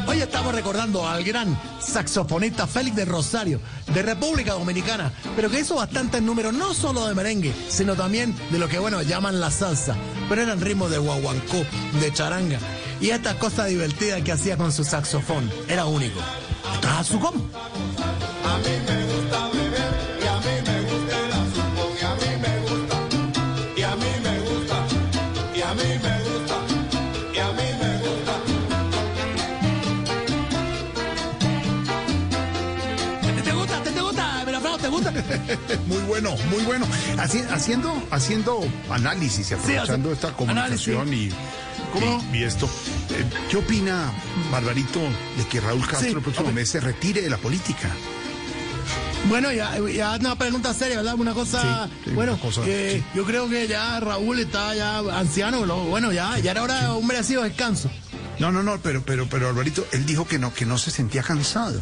Hoy estamos recordando al gran saxofonista Félix de Rosario, de República Dominicana, pero que hizo bastantes números, no solo de merengue, sino también de lo que, bueno, llaman la salsa, pero eran ritmos de guaguancó, de charanga, y estas cosas divertidas que hacía con su saxofón, era único. Esto es Azucón. A mí me gusta beber y a mí me gusta el azúcar y a mí me gusta y a mí me gusta y a mí me gusta y a mí me gusta. ¿Te gusta? ¿Te, te gusta? Miraflor, ¿te gusta? Muy bueno, muy bueno. Haci- haciendo, haciendo análisis y aprovechando esta comunicación y, ¿Cómo? y, y esto. eh, ¿Qué opina Barbarito de que Raúl Castro Sí, el próximo mes se retire de la política? Bueno, ya, ya una pregunta seria, ¿verdad? Una cosa, Sí, sí, bueno, una cosa, que sí. yo creo que ya Raúl está ya anciano, bueno, ya, ya era hora de un merecido descanso. No, no, no, pero, pero, pero Alvarito, él dijo que no, que no se sentía cansado.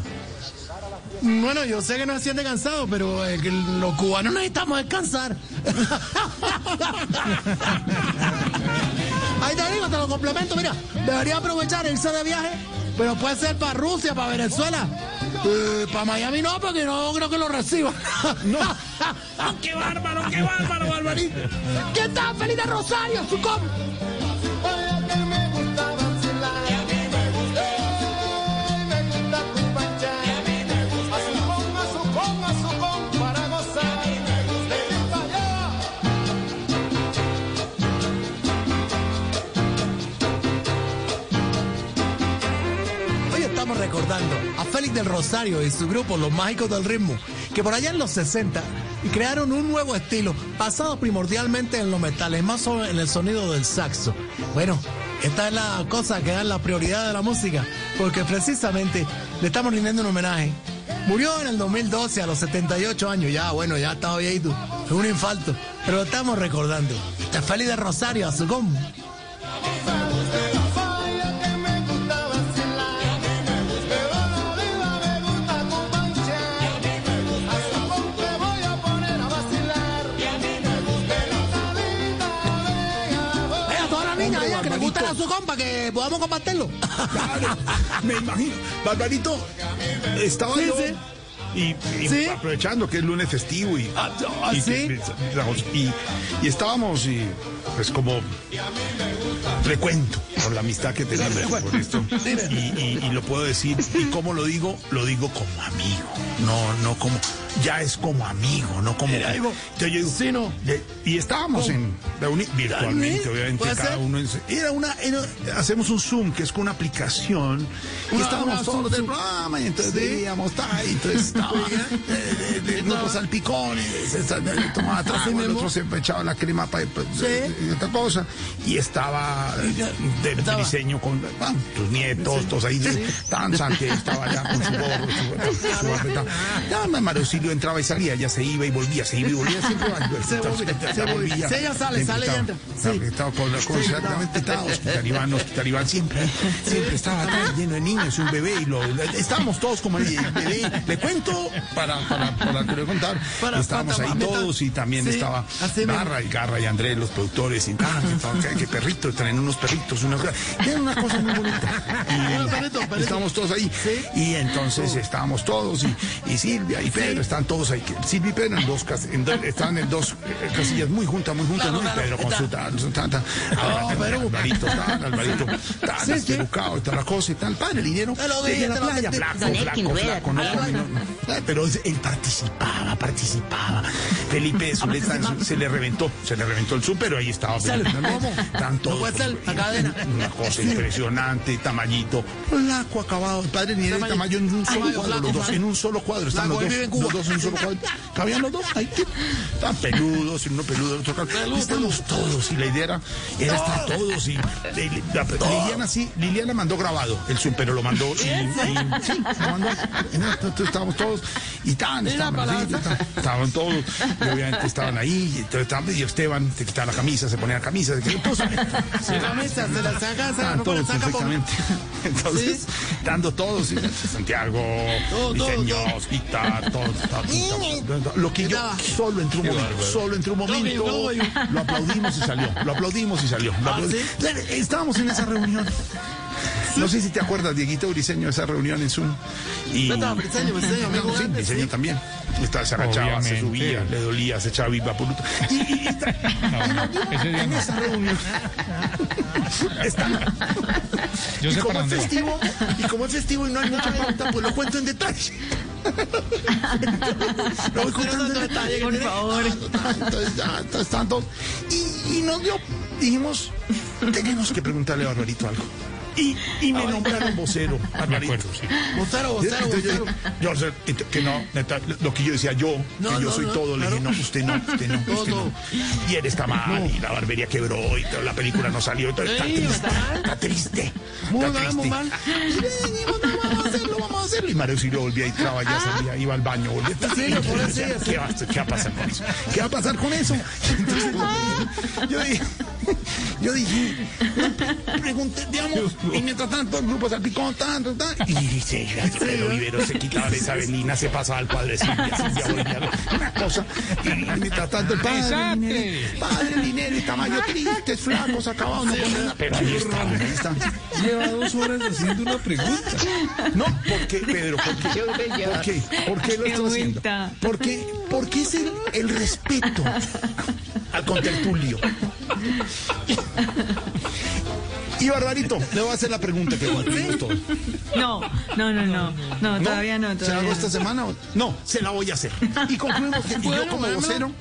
Bueno, yo sé que no se siente cansado, pero eh, los cubanos necesitamos descansar. Ahí te digo, te lo complemento, mira, debería aprovechar irse de viaje, pero puede ser para Rusia, para Venezuela. Eh, para Miami no, porque no creo que lo reciba. No. ¡Qué bárbaro, qué bárbaro, Barbarito! ¿Qué tal, feliz de Rosario, su com? A Félix del Rosario y su grupo Los Mágicos del Ritmo, que por allá en los 60 crearon un nuevo estilo basado primordialmente en los metales, más en el sonido del saxo. Bueno, esta es la cosa que da la prioridad de la música, porque precisamente le estamos rindiendo un homenaje. Murió en el 2012 a los 78 años, ya bueno, ya estaba viejito, es un infarto, pero lo estamos recordando. Este es Félix del Rosario, a su combo. Su compa, que podamos compartirlo. Claro, me imagino. Barbarito, estaba yo. Y, y Sí. aprovechando que es lunes festivo y, Ah, ah, y, ¿sí? y, estábamos y pues como frecuento por la amistad que tenemos por esto y, y- y lo puedo decir y como lo digo lo digo como amigo no no como ya es como amigo no como Entonces yo Sí, no. de- y estábamos en reuni- virtualmente ¿Sí? obviamente ¿Puede cada ser? uno en era una era- hacemos un zoom que es con una aplicación y estábamos todos del programa y entonces Sí. veíamos y entonces estaba eh, de, salpicones tomaba trago Así el otro se echaba la crema para Sí. otra cosa y estaba de, de Estaba. diseño con ah, tus nietos todos ahí Sí. tan Santi estaba allá con su gorro su, su ya Marocilio entraba y salía ya se iba y volvía se iba y volvía siempre Se volvía, se. Sí, ella sale, sale y entra. estaba- Sí. con la con Sí, exactamente estaba Hospital Iván Hospital Iván siempre siempre estaba tan lleno de niños un bebé y lo estábamos todos como el bebé le cuento para para para que le contar estábamos ahí todos y también Sí, estaba. Garra y Garra y Andrés los productores y ah, que, que- que perrito traen unos perritos una era una cosa muy bonita. Y estábamos todos ahí. Y entonces estábamos todos y, y Silvia y Pedro están todos ahí. Silvia y Pedro en dos cas- en dos- están en dos eh, casillas muy juntas muy juntas ¿no? y Pedro con su tal su tal, tal. Alvarito tal Alvarito tal y tal la cosa y tal. Padre el dinero dije, la playa flaco flaco no. Eh, pero él participaba participaba. Felipe Zuleta se le reventó se le reventó el sur pero ahí estaba Sale, también. Una cosa impresionante, Tamayito, flaco acabado, el padre ni era Tamayo. En un solo cuadro, los dos, en un solo cuadro, están los dos, los dos en un solo cuadro, cabían los dos, ahí, están peludos, y uno peludo, el otro calvo, estamos todos, y la idea era, era estar todos, y, Liliana sí, Liliana mandó grabado el Zoom, pero lo mandó, y, sí, lo mandó, entonces estábamos todos, y tan, estaban, todos, obviamente estaban ahí, y, estaban- y Esteban se quitaba la camisa, se ponía la camisa, se quitaba, todos, Se la mesa, se la saca, se la Estaban no le todos perfectamente. Entonces, dando todos, y Santiago, Todo, diseños, guitar, todo, todo. Lo que yo solo entró un momento, solo entró un momento, lo aplaudimos y salió, lo aplaudimos y salió. lo Ah, aplaudi- Estábamos en esa reunión. No sé si te acuerdas, Dieguito Briseño, esa reunión en Zoom. Y, Yo estaba Briseño, Briseño, amigo sí, Briseño también. Estaba, se agachaba, se Obviamente. subía, le dolía, se echaba viva por Y, y, y está- día en no. esa reunión está. Yo y como es festivo, y como es festivo y no hay mucha pauta, pues lo cuento en detalle. lo voy contando en detalle. Por favor. Entonces ya entonces, estaban todos. Y, y nos dio, dijimos, tenemos que preguntarle a Barbarito algo. Y, y me nombraron vocero, Barbarito. Vocero, vocero, Entonces yo vocero. dije, yo, o sea, ent- que no, neta, lo que yo decía yo, No, que yo no, soy no, todo, le dije, no, usted no, usted no, usted no. Y él está mal, y la barbería quebró, y toda la película no salió, y todo, está Ey, triste, está triste. Muy está mal, muy mal. Vamos a hacerlo, vamos a hacerlo. Y Mario Silvio volvía y traba, ya salía, iba al baño, volvía. Sí, así, ¿Qué, va, ¿Qué va a pasar con eso? ¿Qué va a pasar con eso? Entonces, yo dije, yo dije, no, pregunté, digamos, y mientras tanto el grupo salpicón, tanto, tanto, y dice, Pedro Vivero se quitaba la Isabelina, se pasaba al padre Silvia, Silvia una cosa, y mientras tanto el padre. Linero, padre Linero, y estaba yo triste, flacos, acabados, no con nada, pero ahí está, ahí está. Lleva dos horas haciendo una pregunta. No, ¿por qué, Pedro? ¿Por qué? ¿Por qué? ¿Por qué lo estás haciendo? ¿Por qué? Porque es el, el respeto al contertulio. Y Barbarito, le voy a hacer la pregunta que cumplimos todos. No, no, no, no, no, todavía no, ¿Se la todavía hago no. esta semana? No, se la voy a hacer. Y concluimos que yo como bueno. vocero,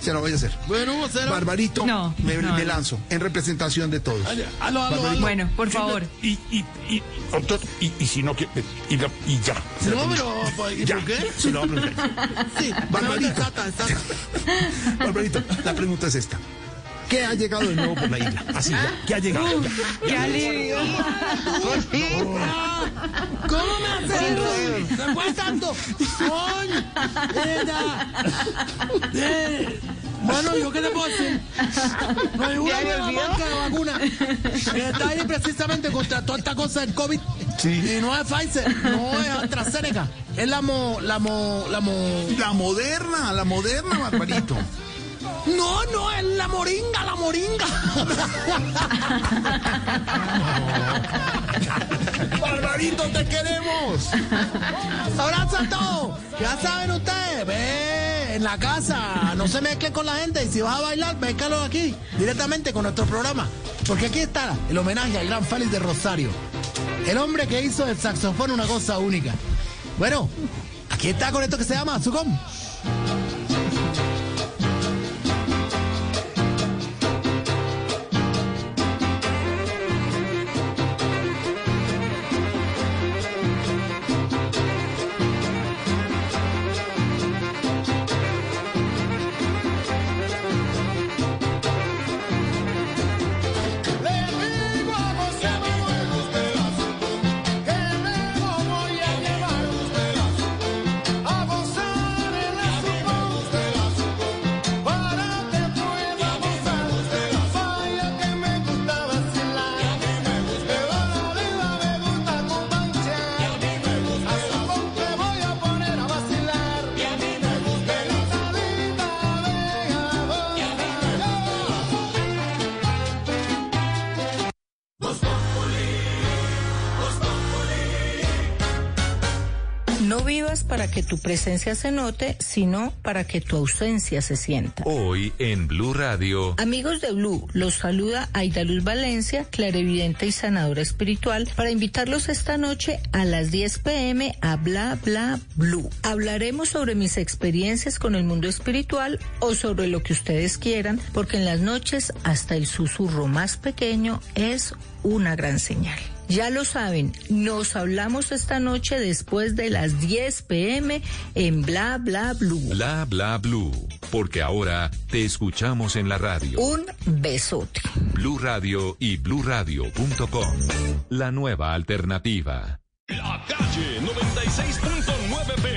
se la voy a hacer. Bueno, vocero. Barbarito, No, me, no, me no. lanzo en representación de todos. Aló, aló, Barbarito. aló. Bueno, por favor. Y, y, y, doctor, y, y si no, que, y, ya. No, pero, pues, ¿y Ya, por qué? Se lo voy a preguntar. Sí, Barbarito. Exacto, exacto. Barbarito, la pregunta es esta. ¿Qué ha llegado de nuevo por la isla? Así ya. ¿Qué ha llegado? Ya. ¡Qué alivio! ¿Cómo me haces? ¿Se fue tanto? Bueno, ¿yo qué te puedo decir? No hay una ¿Ya le nueva marca de vacuna está ahí precisamente contra toda esta cosa del COVID. Sí. Y no es Pfizer, no es AstraZeneca. Es la mo... La mo... La mo... La moderna, la moderna, Barbarito. No, no, es la moringa, la moringa. Barbarito, te queremos. Abrazo a todos. Ya saben ustedes, ve en la casa, no se mezclen con la gente y si vas a bailar, vécalo aquí, directamente con nuestro programa. Porque aquí está el homenaje al gran Félix de Rosario. El hombre que hizo del saxofón una cosa única. Bueno, aquí está con esto que se llama Sucom. Para que tu presencia se note, sino para que tu ausencia se sienta. Hoy en Blue Radio. Amigos de Blue, los saluda Aida Luz Valencia, clarevidente y sanadora espiritual, para invitarlos esta noche a las 10 pm a Bla Bla Blue. Hablaremos sobre mis experiencias con el mundo espiritual o sobre lo que ustedes quieran, porque en las noches hasta el susurro más pequeño es una gran señal. Ya lo saben, nos hablamos esta noche después de las 10 pm en Bla Bla Blue. Bla bla blue. Porque ahora te escuchamos en la radio. Un besote. Blue Radio y bluradio.com. La nueva alternativa. La calle 96.9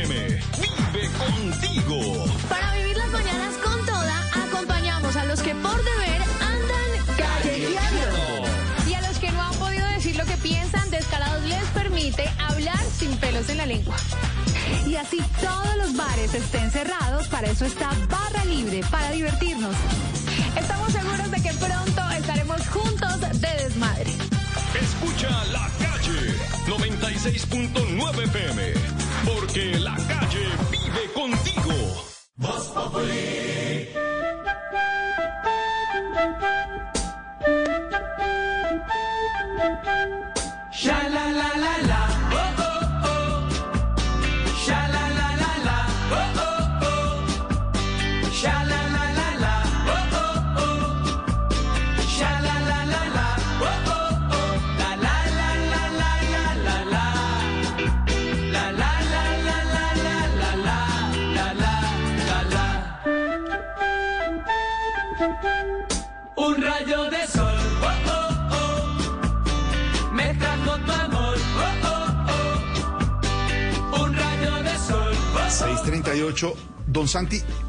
en la lengua. Y así todos los bares estén cerrados, para eso está Barra Libre, para divertirnos. Estamos seguros de que pronto estaremos juntos de desmadre. Escucha la calle 96.9 PM. Porque la calle vive contigo.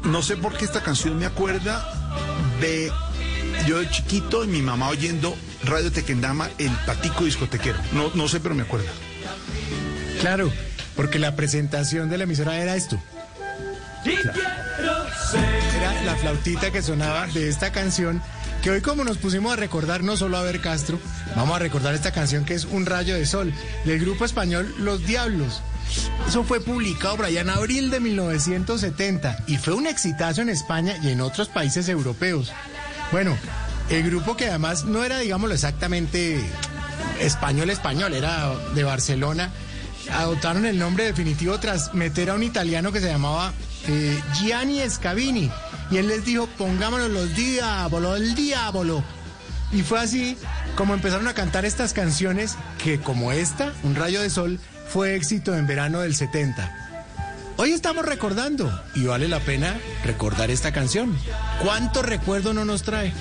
No sé por qué esta canción me acuerda de yo de chiquito y mi mamá oyendo Radio Tequendama, el patico discotequero. No, no sé, pero me acuerda. Claro, porque la presentación de la emisora era esto. Y quiero ser. Era la flautita que sonaba de esta canción, que hoy como nos pusimos a recordar no solo a ver Castro, vamos a recordar esta canción que es Un rayo de sol, del grupo español Los Diablos. Eso fue publicado por en abril de 1970 y fue un exitazo en España y en otros países europeos. Bueno, el grupo que además no era, digámoslo exactamente, español español, era de Barcelona, adoptaron el nombre definitivo tras meter a un italiano que se llamaba eh, Gianni Scavini. Y él les dijo, pongámonos los diablo, el diablo. Y fue así como empezaron a cantar estas canciones que como esta, Un rayo de sol, fue éxito en verano del 70. Hoy estamos recordando y vale la pena recordar esta canción. ¿Cuánto recuerdo no nos trae?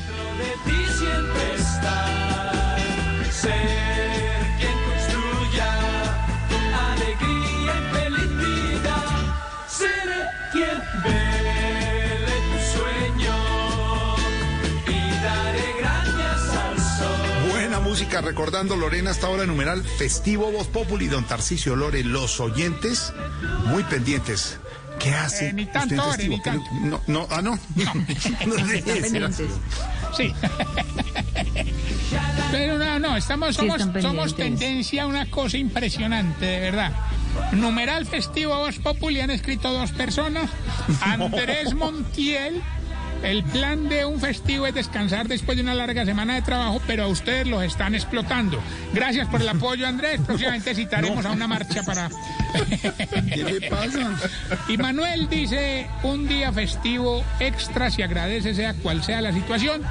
Música, recordando Lorena hasta ahora numeral Festivo Voz Populi, don Tarcisio Lore, los oyentes muy pendientes. ¿Qué hace? Eh, ni tanto, Festivo? ni tanto. No, no, ah, no. No así. Sí. Pero no, no, estamos, Sí, somos, están somos tendencia a una cosa impresionante, de verdad. Numeral festivo Voz Populi han escrito dos personas. Andrés Montiel. El plan de un festivo es descansar después de una larga semana de trabajo, pero a ustedes los están explotando. Gracias por el apoyo, Andrés. Próximamente citaremos a una marcha para. ¿Qué le pasa? Y Manuel dice, un día festivo extra se agradece sea cual sea la situación.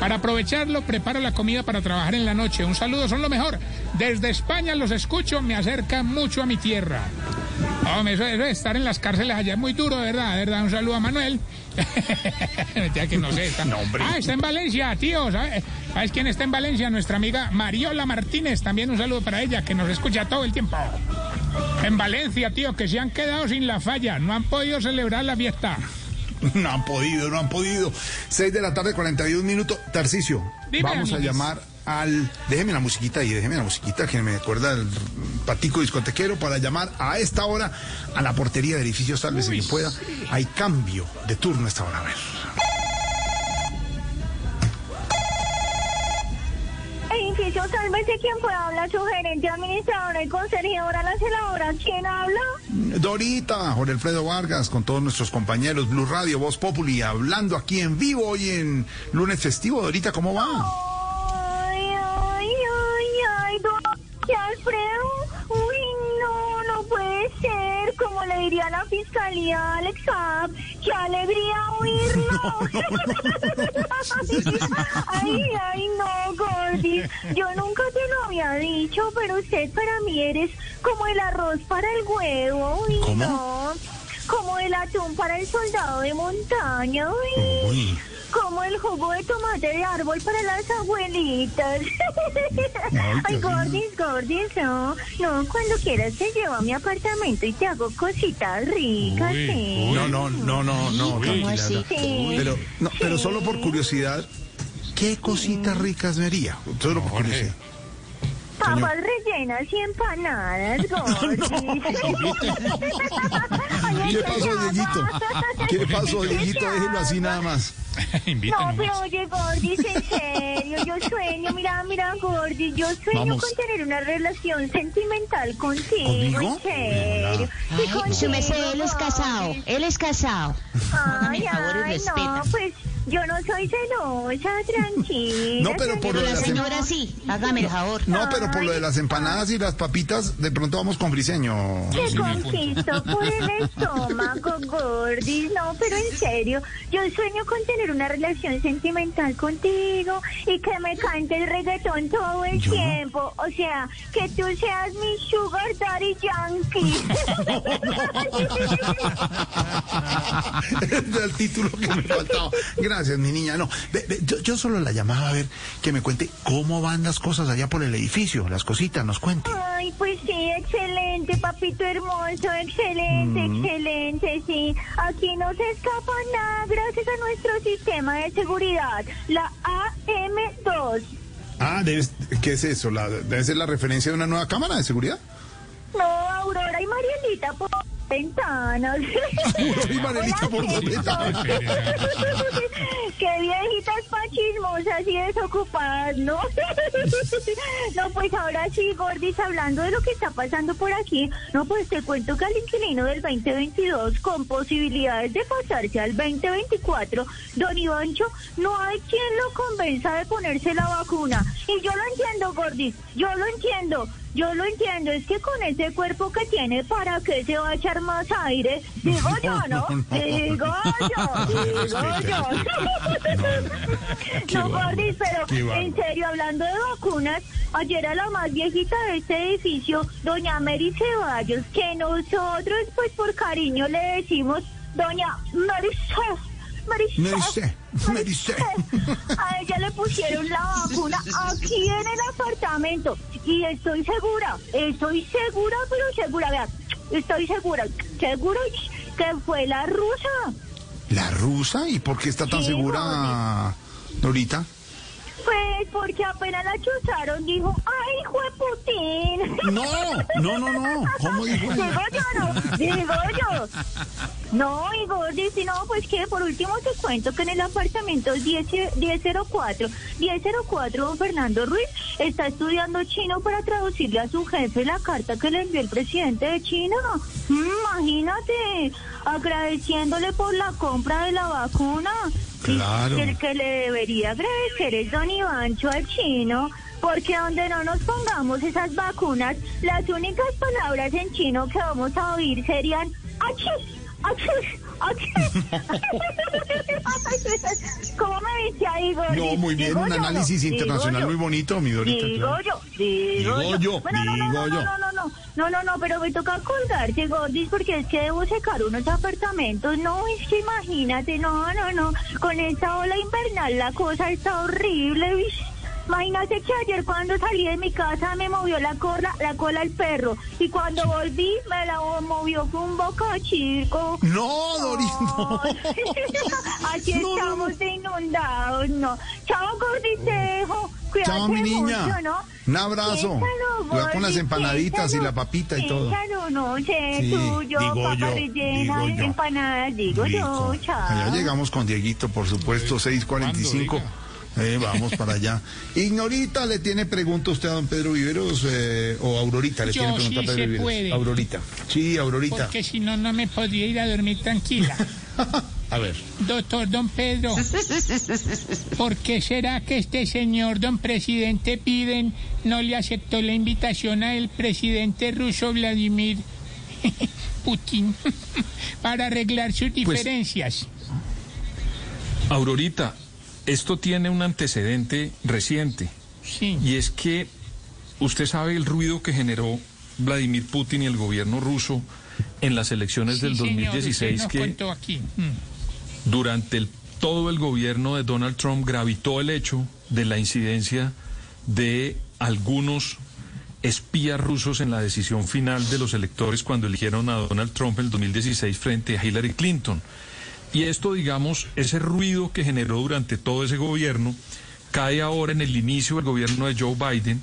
Para aprovecharlo, preparo la comida para trabajar en la noche. Un saludo, son lo mejor. Desde España los escucho, me acerca mucho a mi tierra. Hombre, eso, eso de estar en las cárceles allá es muy duro, verdad, verdad. Un saludo a Manuel. ya que no sé, está... Ah, está en Valencia, tío. ¿sabes? ¿Sabes quién está en Valencia? Nuestra amiga Mariola Martínez. También un saludo para ella, que nos escucha todo el tiempo. En Valencia, tío, que se han quedado sin la falla. No han podido celebrar la fiesta. No han podido, no han podido. 6 de la tarde, 41 minutos. Tarcicio, Dime, vamos a llamar al. Déjeme la musiquita ahí, déjeme la musiquita que me acuerda el patico discotequero para llamar a esta hora a la portería de edificios, tal vez que pueda. Hay cambio de turno a esta hora, a ver. Edificio, sálvese quien pueda hablar, su gerente, administradora y conserjeadora, la celadora. ¿Quién habla? Dorita, Jorge Alfredo Vargas, con todos nuestros compañeros, Blue Radio, Voz Populi, hablando aquí en vivo hoy en lunes festivo. Dorita, ¿cómo va ay, ay, ay, don ¿Qué, Alfredo. Uy, no, no puede ser. Como le diría la fiscalía Alex Saab, qué alegría oírlo. ay, ay, no, Gordy. Yo nunca te lo había dicho, pero usted para mí eres como el arroz para el huevo. Uy, ¿Cómo? no. Como el atún para el soldado de montaña. Uy. Uy. Como el jugo de tomate de árbol para las abuelitas. Ay, Gordis, Gordis, no. No, cuando quieras te llevo a mi apartamento y te hago cositas ricas, sí. No, no, no, no, no. ¿Cómo tranquila, no. Sí. Pero, no, pero solo por curiosidad, ¿qué cositas ricas me haría? Solo por curiosidad. Papas rellenas y empanadas, Gordis. Ay, ¿Qué pasó, Dieguito? ¿Qué pasó, Dieguito? Déjelo así nada más. No, pero oye, Gordis, en serio, yo sueño, mira, mira, Gordis, yo sueño Vamos. con tener una relación sentimental contigo, ¿Conmigo? en serio. Ay, su merced, él es casado. Él es casado. Ay, ay, no, pues yo no soy celosa, tranquila. No, pero por lo de la las em- señora sí. Hágame el favor. No, pero por lo de las empanadas y las papitas, de pronto vamos con briseño. Te conquisto por el estómago, Gordis. No, pero en serio, yo sueño con tener una relación sentimental contigo y que me cante el reggaetón todo el ¿Yo? tiempo. O sea, que tú seas mi sugar daddy yankee. Es el título que me faltaba. Gracias. Gracias, mi niña. No, ve, ve, yo, yo solo la llamaba a ver que me cuente cómo van las cosas allá por el edificio, las cositas, nos cuente. Ay, pues sí, excelente, papito hermoso, excelente, Mm. excelente, sí. Aquí no se escapa nada gracias a nuestro sistema de seguridad, la AM2. Ah, debes- ¿qué es eso? La- ¿Debe ser la referencia de una nueva cámara de seguridad? No, Aurora y Marielita por ventanas. Aurora y Marielita por dos ventanas. Qué viejitas pachismosas y desocupadas, ¿no? no, pues ahora sí, Gordis, hablando de lo que está pasando por aquí, no, pues te cuento que al inquilino del 2022, con posibilidades de pasarse al 2024, don Ivancho, no hay quien lo convenza de ponerse la vacuna. Y yo lo entiendo, Gordis, yo lo entiendo. Yo lo entiendo, es que con ese cuerpo que tiene, ¿para qué se va a echar más aire? Digo yo, ¿no? Digo yo, digo yo. No, Gordis, pero en serio, hablando de vacunas, ayer a la más viejita de este edificio, doña Mary Ceballos, que nosotros, pues por cariño le decimos, doña Mary Ce- Mericé. a ella le pusieron la vacuna aquí en el apartamento y estoy segura, estoy segura, pero segura, vean, estoy segura, seguro que fue la rusa. ¿La rusa? ¿Y por qué está tan Sí, segura, Norita? Pues porque apenas la chuzaron, dijo, ¡ay, hijo de Putin! No, no, no, no. ¿Cómo dijo eso? Digo yo, no, digo yo. No, Igor, dice, no, pues que por último te cuento que en el apartamento 10, 1004, 1004, don Fernando Ruiz está estudiando chino para traducirle a su jefe la carta que le envió el presidente de China. Mm, Imagínate, agradeciéndole por la compra de la vacuna. Claro. Y el que le debería agradecer es don Ivancho al chino. Porque donde no nos pongamos esas vacunas, las únicas palabras en chino que vamos a oír serían achis. ¿Cómo me viste ahí, Gordy? No, muy bien, un análisis internacional muy bonito, mi Dorita. Digo yo, digo, Digo yo, Bueno, no, no, digo no, yo. no, no, no, no, no, no, pero me toca colgarse, Gordis, porque es que debo secar unos apartamentos. No, es que imagínate, no, no, no, con esta ola invernal la cosa está horrible, ¿viste? Imagínate que ayer cuando salí de mi casa me movió la cola, la cola el perro y cuando volví me la movió con un boca chico. No, Doris, no. Aquí estamos de inundados, no. Chao, Gordis, te dejo. Cuídate Chao, mi niña. mucho, ¿no? Un abrazo. Piénsalo, Cuidado con las empanaditas y piénsalo. la papita y todo. Piénsalo, no sé, Sí, tuyo, digo papa yo, rellena, digo yo. empanadas, digo yo, chao. Allá llegamos con Dieguito, por supuesto, 645. Eh, vamos para allá. Ignorita, ¿le tiene pregunta usted a don Pedro Viveros eh, o Aurorita le Yo tiene pregunta sí a Pedro se Viveros? puede. Aurorita. Sí, Aurorita. Porque si no, no me podría ir a dormir tranquila. A ver. Doctor Don Pedro, ¿por qué será que este señor Don Presidente Biden no le aceptó la invitación al presidente ruso Vladimir Putin para arreglar sus diferencias? Aurorita, esto tiene un antecedente reciente. Y es que usted sabe el ruido que generó Vladimir Putin y el gobierno ruso en las elecciones del Sí, señor, 2016 usted nos que aquí. Mm. durante el- todo el gobierno de Donald Trump gravitó el hecho de la incidencia de algunos espías rusos en la decisión final de los electores cuando eligieron a Donald Trump en el 2016 frente a Hillary Clinton. Y esto, digamos, ese ruido que generó durante todo ese gobierno, cae ahora en el inicio del gobierno de Joe Biden.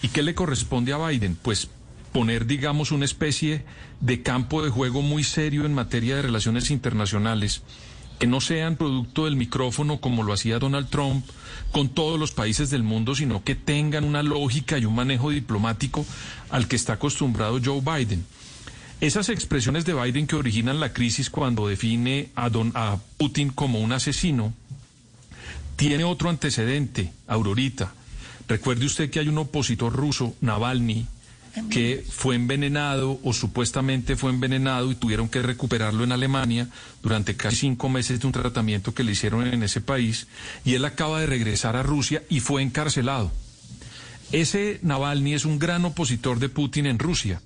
¿Y qué le corresponde a Biden? Pues poner, digamos, una especie de campo de juego muy serio en materia de relaciones internacionales, que no sean producto del micrófono como lo hacía Donald Trump con todos los países del mundo, sino que tengan una lógica y un manejo diplomático al que está acostumbrado Joe Biden. Esas expresiones de Biden que originan la crisis cuando define a, don, a Putin como un asesino, tiene otro antecedente, Aurorita. Recuerde usted que hay un opositor ruso, Navalny, que fue envenenado o supuestamente fue envenenado y tuvieron que recuperarlo en Alemania durante casi cinco meses de un tratamiento que le hicieron en ese país y él acaba de regresar a Rusia y fue encarcelado. Ese Navalny es un gran opositor de Putin en Rusia.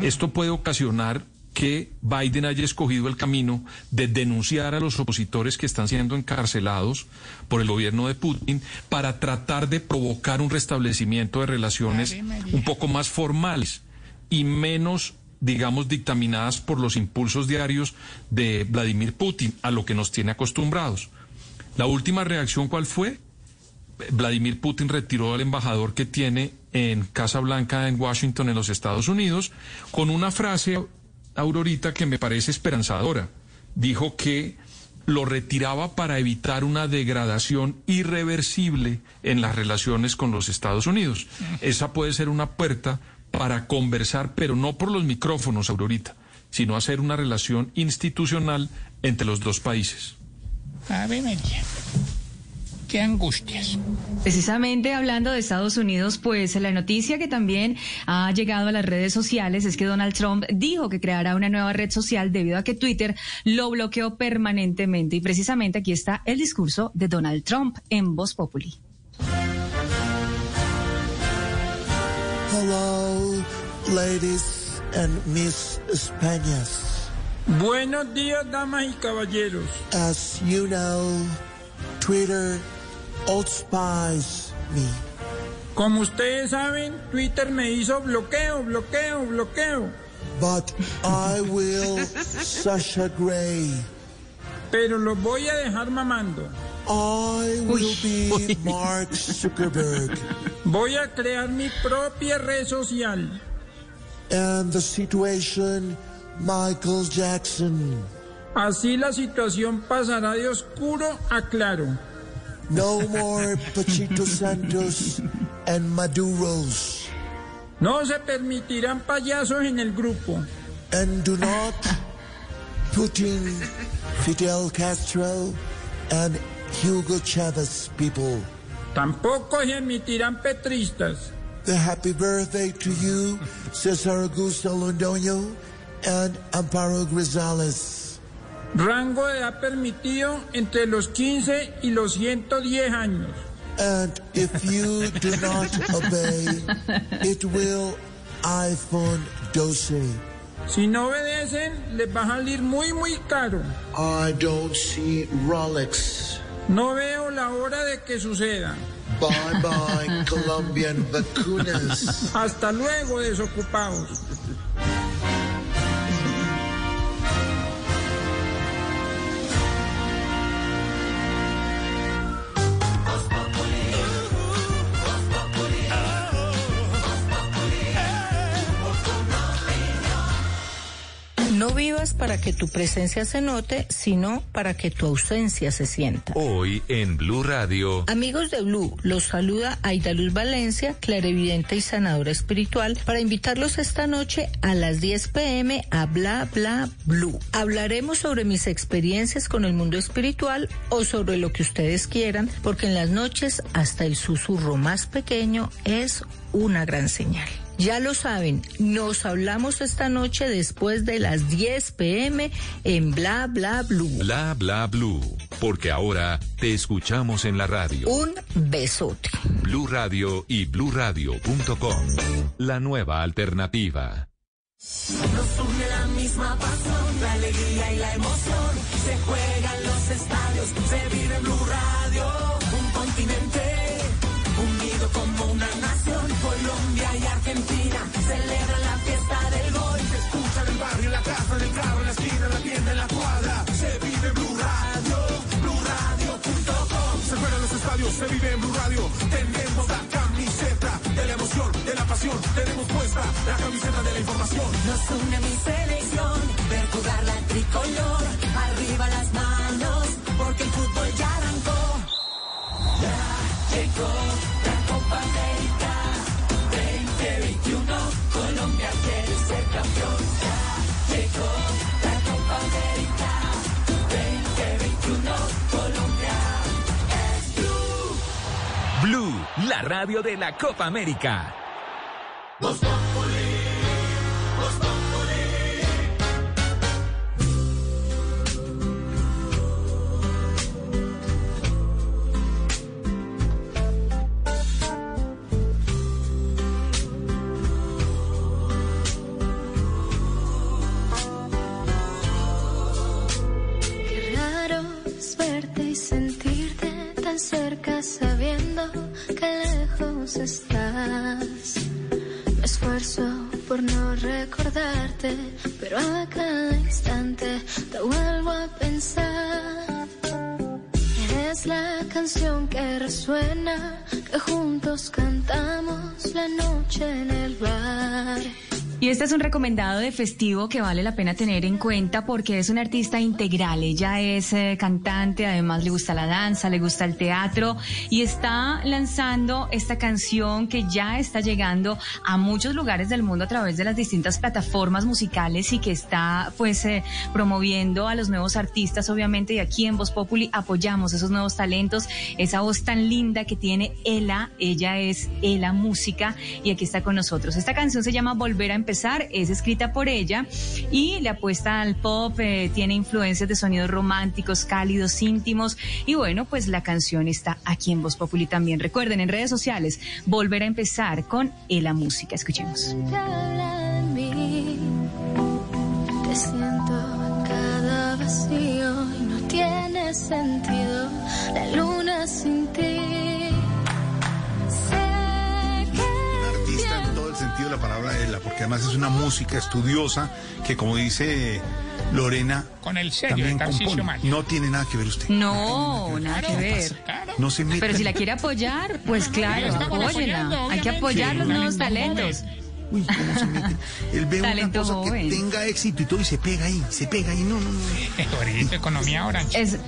Esto puede ocasionar que Biden haya escogido el camino de denunciar a los opositores que están siendo encarcelados por el gobierno de Putin para tratar de provocar un restablecimiento de relaciones un poco más formales y menos, digamos, dictaminadas por los impulsos diarios de Vladimir Putin, a lo que nos tiene acostumbrados. La última reacción, ¿cuál fue? Vladimir Putin retiró al embajador que tiene en Casa Blanca en Washington, en los Estados Unidos, con una frase, Aurorita, que me parece esperanzadora. Dijo que lo retiraba para evitar una degradación irreversible en las relaciones con los Estados Unidos. Esa puede ser una puerta para conversar, pero no por los micrófonos, Aurorita, sino hacer una relación institucional entre los dos países. Ave María. Qué angustias. Precisamente hablando de Estados Unidos, pues la noticia que también ha llegado a las redes sociales es que Donald Trump dijo que creará una nueva red social debido a que Twitter lo bloqueó permanentemente. Y precisamente aquí está el discurso de Donald Trump en Voz Populi. Hello, ladies and Miss Españas. Buenos días, damas y caballeros. As you know, Twitter old spies me. Como ustedes saben, Twitter me hizo bloqueo, bloqueo, bloqueo. But I will Sasha Gray. Pero los voy a dejar mamando. I will be Mark Zuckerberg. Voy a crear mi propia red social. And the situation, Michael Jackson. Así la situación pasará de oscuro a claro. No more Pachito Santos and Maduros. No se permitirán payasos en el grupo. And do not Putin, Fidel Castro, and Hugo Chavez people. Tampoco se emitirán petristas. The happy birthday to you, Cesar Augusto Londoño and Amparo Grisales. Rango de edad permitido entre los 15 y los 110 años. And if you do not obey, it will iPhone 12. Si no obedecen, les va a salir muy, muy caro. I don't see Rolex. No veo la hora de que suceda. Bye bye, Colombian vacunas. Hasta luego, desocupados. No vivas para que tu presencia se note, sino para que tu ausencia se sienta. Hoy en Blue Radio. Amigos de Blue, los saluda Aida Luz Valencia, clarevidente y sanadora espiritual, para invitarlos esta noche a las 10 pm a Bla Bla Blue. Hablaremos sobre mis experiencias con el mundo espiritual o sobre lo que ustedes quieran, porque en las noches hasta el susurro más pequeño es una gran señal. Ya lo saben, nos hablamos esta noche después de las 10 pm en Bla Bla Blue. Bla bla blue. Porque ahora te escuchamos en la radio. Un besote. Blue Radio y bluradio.com. La nueva alternativa. Nos une la misma pasión, la alegría y la emoción. Se juegan los estadios, se vive en Blue Radio. En la casa, en en la esquina, en la tienda, en la cuadra. Se vive en Blue Radio, BlueRadio.com. Se juegan los estadios, se vive en Blue Radio. Tenemos la camiseta de la emoción, de la pasión. Tenemos puesta la camiseta de la información. Nos une mi selección, ver jugar la tricolor. la radio de la Copa América. Qué raro es verte y sentirte tan cerca sabiendo que lejos estás. Me esfuerzo por no recordarte, pero a cada instante te vuelvo a pensar. Eres la canción que resuena, que juntos cantamos la noche en el bar. Y este es un recomendado de festivo que vale la pena tener en cuenta porque es una artista integral. Ella es eh, cantante, además le gusta la danza, le gusta el teatro y está lanzando esta canción que ya está llegando a muchos lugares del mundo a través de las distintas plataformas musicales y que está pues eh, promoviendo a los nuevos artistas obviamente y aquí en Voz Populi apoyamos esos nuevos talentos, esa voz tan linda que tiene Ela, ella es Ela Música y aquí está con nosotros. Esta canción se llama Volver a empezar, es escrita por ella y le apuesta al pop, eh, tiene influencias de sonidos románticos, cálidos, íntimos y bueno, pues la canción está aquí en Voz Populi también. Recuerden en redes sociales, Volver a empezar con Música. Escuchemos. Sentido la sin ti. De la palabra Ela, porque además es una música estudiosa que, como dice Lorena, Con el sello de Tarcisio. Maya. No tiene nada que ver usted. No, nada que ver. No se meta. Pero si la quiere apoyar, pues claro, apóyela. Hay que apoyar los Sí. nuevos Talento talentos. Uy, ¿cómo se mete? Él ve Talento una cosa joven. que tenga éxito y todo y se pega ahí, se pega ahí. No, no, no. Economía orange. Es,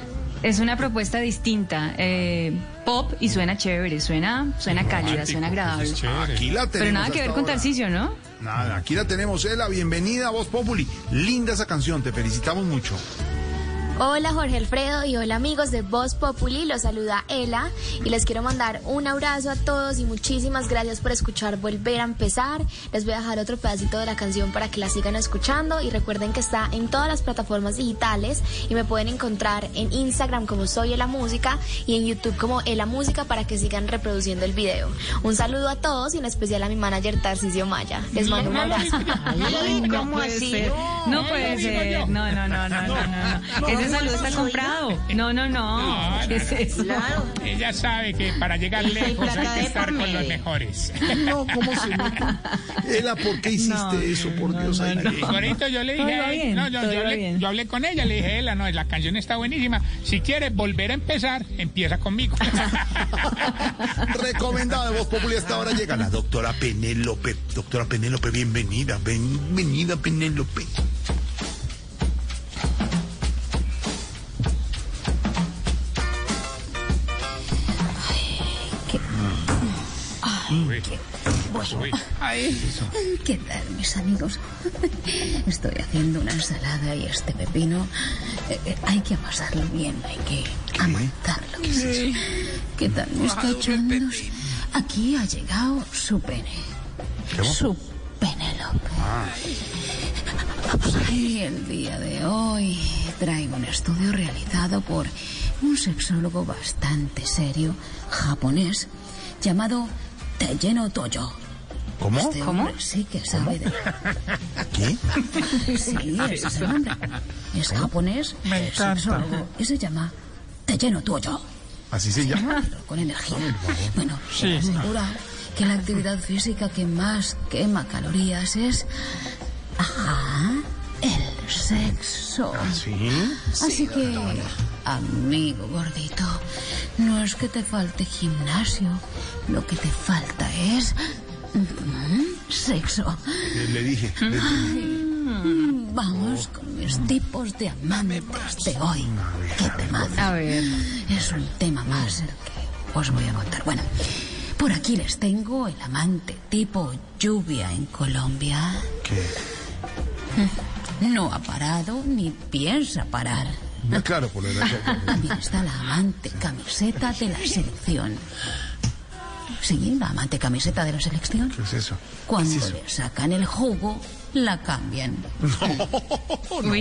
es una propuesta distinta, eh, pop y suena chévere, suena, suena cálida, suena agradable. Aquí la tenemos. Pero nada que ver con ahora. Tarcisio, ¿no? Nada, aquí la tenemos, Ela. Bienvenida a Voz Populi. Linda esa canción, te felicitamos mucho. Hola Jorge Alfredo y hola amigos de Voz Populi, los saluda Ela y les quiero mandar un abrazo a todos y muchísimas gracias por escuchar Volver a empezar. Les voy a dejar otro pedacito de la canción para que la sigan escuchando y recuerden que está en todas las plataformas digitales y me pueden encontrar en Instagram como Soy Ela Música y en YouTube como Ela Música para que sigan reproduciendo el video. Un saludo a todos y en especial a mi manager Tarcisio Maya. Les mando un abrazo. no puede ser. No puede ser. No, no, no, no, no, no. no. Ese saludo está comprado. No, no, no. ¿Qué es eso? Ella sabe que para llegar lejos hay que estar con los mejores. No, ¿cómo se nota? Ela, ¿por qué hiciste No, eso? Por Dios, ay, Y Bonito, yo le dije, bien, no, yo, hablé, yo hablé con ella, le dije, Ela, no, la canción está buenísima. Si quieres volver a empezar, empieza conmigo. Recomendada de Voz Populi hasta ahora llega la doctora Penélope. Doctora Penélope, bienvenida. Bienvenida, Penélope. Qué bueno. ¿Qué tal, mis amigos? Estoy haciendo una ensalada y este pepino eh, eh, hay que amasarlo bien, hay que amasarlo. ¿Qué ¿Qué tal, mis cachondos? Aquí ha llegado su pene. Su Penélope. Y el día de hoy traigo un estudio realizado por un sexólogo bastante serio japonés llamado Tejeno Toyo. ¿Cómo? Este ¿Cómo? hombre sí que sabe de... ¿Qué? Sí, ese es el nombre. Es japonés, Me es encanta. y se llama Tejeno Toyo. Así se llama. Con energía. Bueno, Sí. se asegura que la actividad física que más quema calorías es... Ajá, el sexo. ¿Sí? Así que, amigo gordito, no es que te falte gimnasio, lo que te falta es... mm, Sexo. Le dije. le. Ay, Vamos con mis tipos de amantes de hoy. ¿Qué tema? A ver. Es un tema más el que os voy a contar. Bueno, por aquí les tengo el amante tipo lluvia en Colombia. ¿Qué? No ha parado ni piensa parar. No, claro, por lo de la También está la amante camiseta de la selección. Sí, la amante camiseta de la selección. ¿Qué es eso? Cuando le sacan el jugo, la cambian.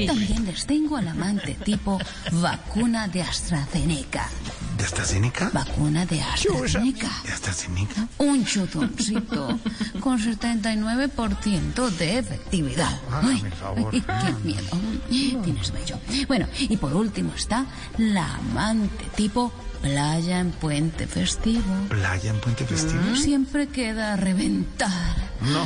También les tengo al amante tipo vacuna de AstraZeneca. ¿De AstraZeneca? Vacuna de AstraZeneca. ¿De AstraZeneca? Un chutoncito con 79% de efectividad. Hágame Ay, el favor. ay, qué miedo. Tienes bello. Bueno, y por último está la amante tipo playa en puente festivo. ¿Playa en Puente Festivo? Siempre queda a reventar. No,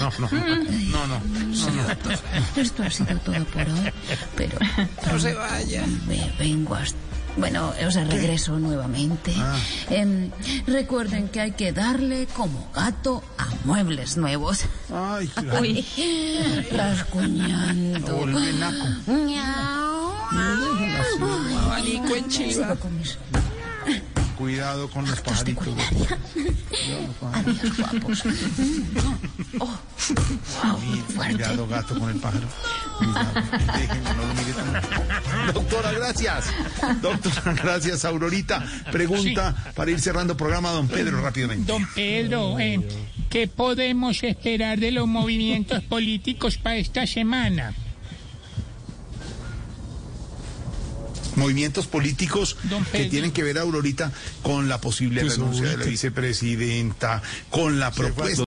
no, no, no, no. Sí, doctor. Esto ha sido todo por hoy, pero... No se vaya. Me vengo hasta... Bueno, o sea, regreso nuevamente. Ah. Em, recuerden que hay que darle como gato a muebles nuevos. Ay, Uy, rascuñando. Abanico en chiva. Sigo con mis Cuidado con los pajaritos. Adiós, guapos. Oh, wow, fuerte. Cuidado, gato, con el pájaro. Cuidado. Déjenme, no lo mire tanto. Doctora, gracias. Doctora, gracias, Aurorita. Pregunta para ir cerrando programa, don Pedro, rápidamente. Don Pedro, eh, ¿qué podemos esperar de los movimientos políticos para esta semana? Movimientos políticos que tienen que ver, Aurorita, con la posible Pues, renuncia de la vicepresidenta, con la propuesta.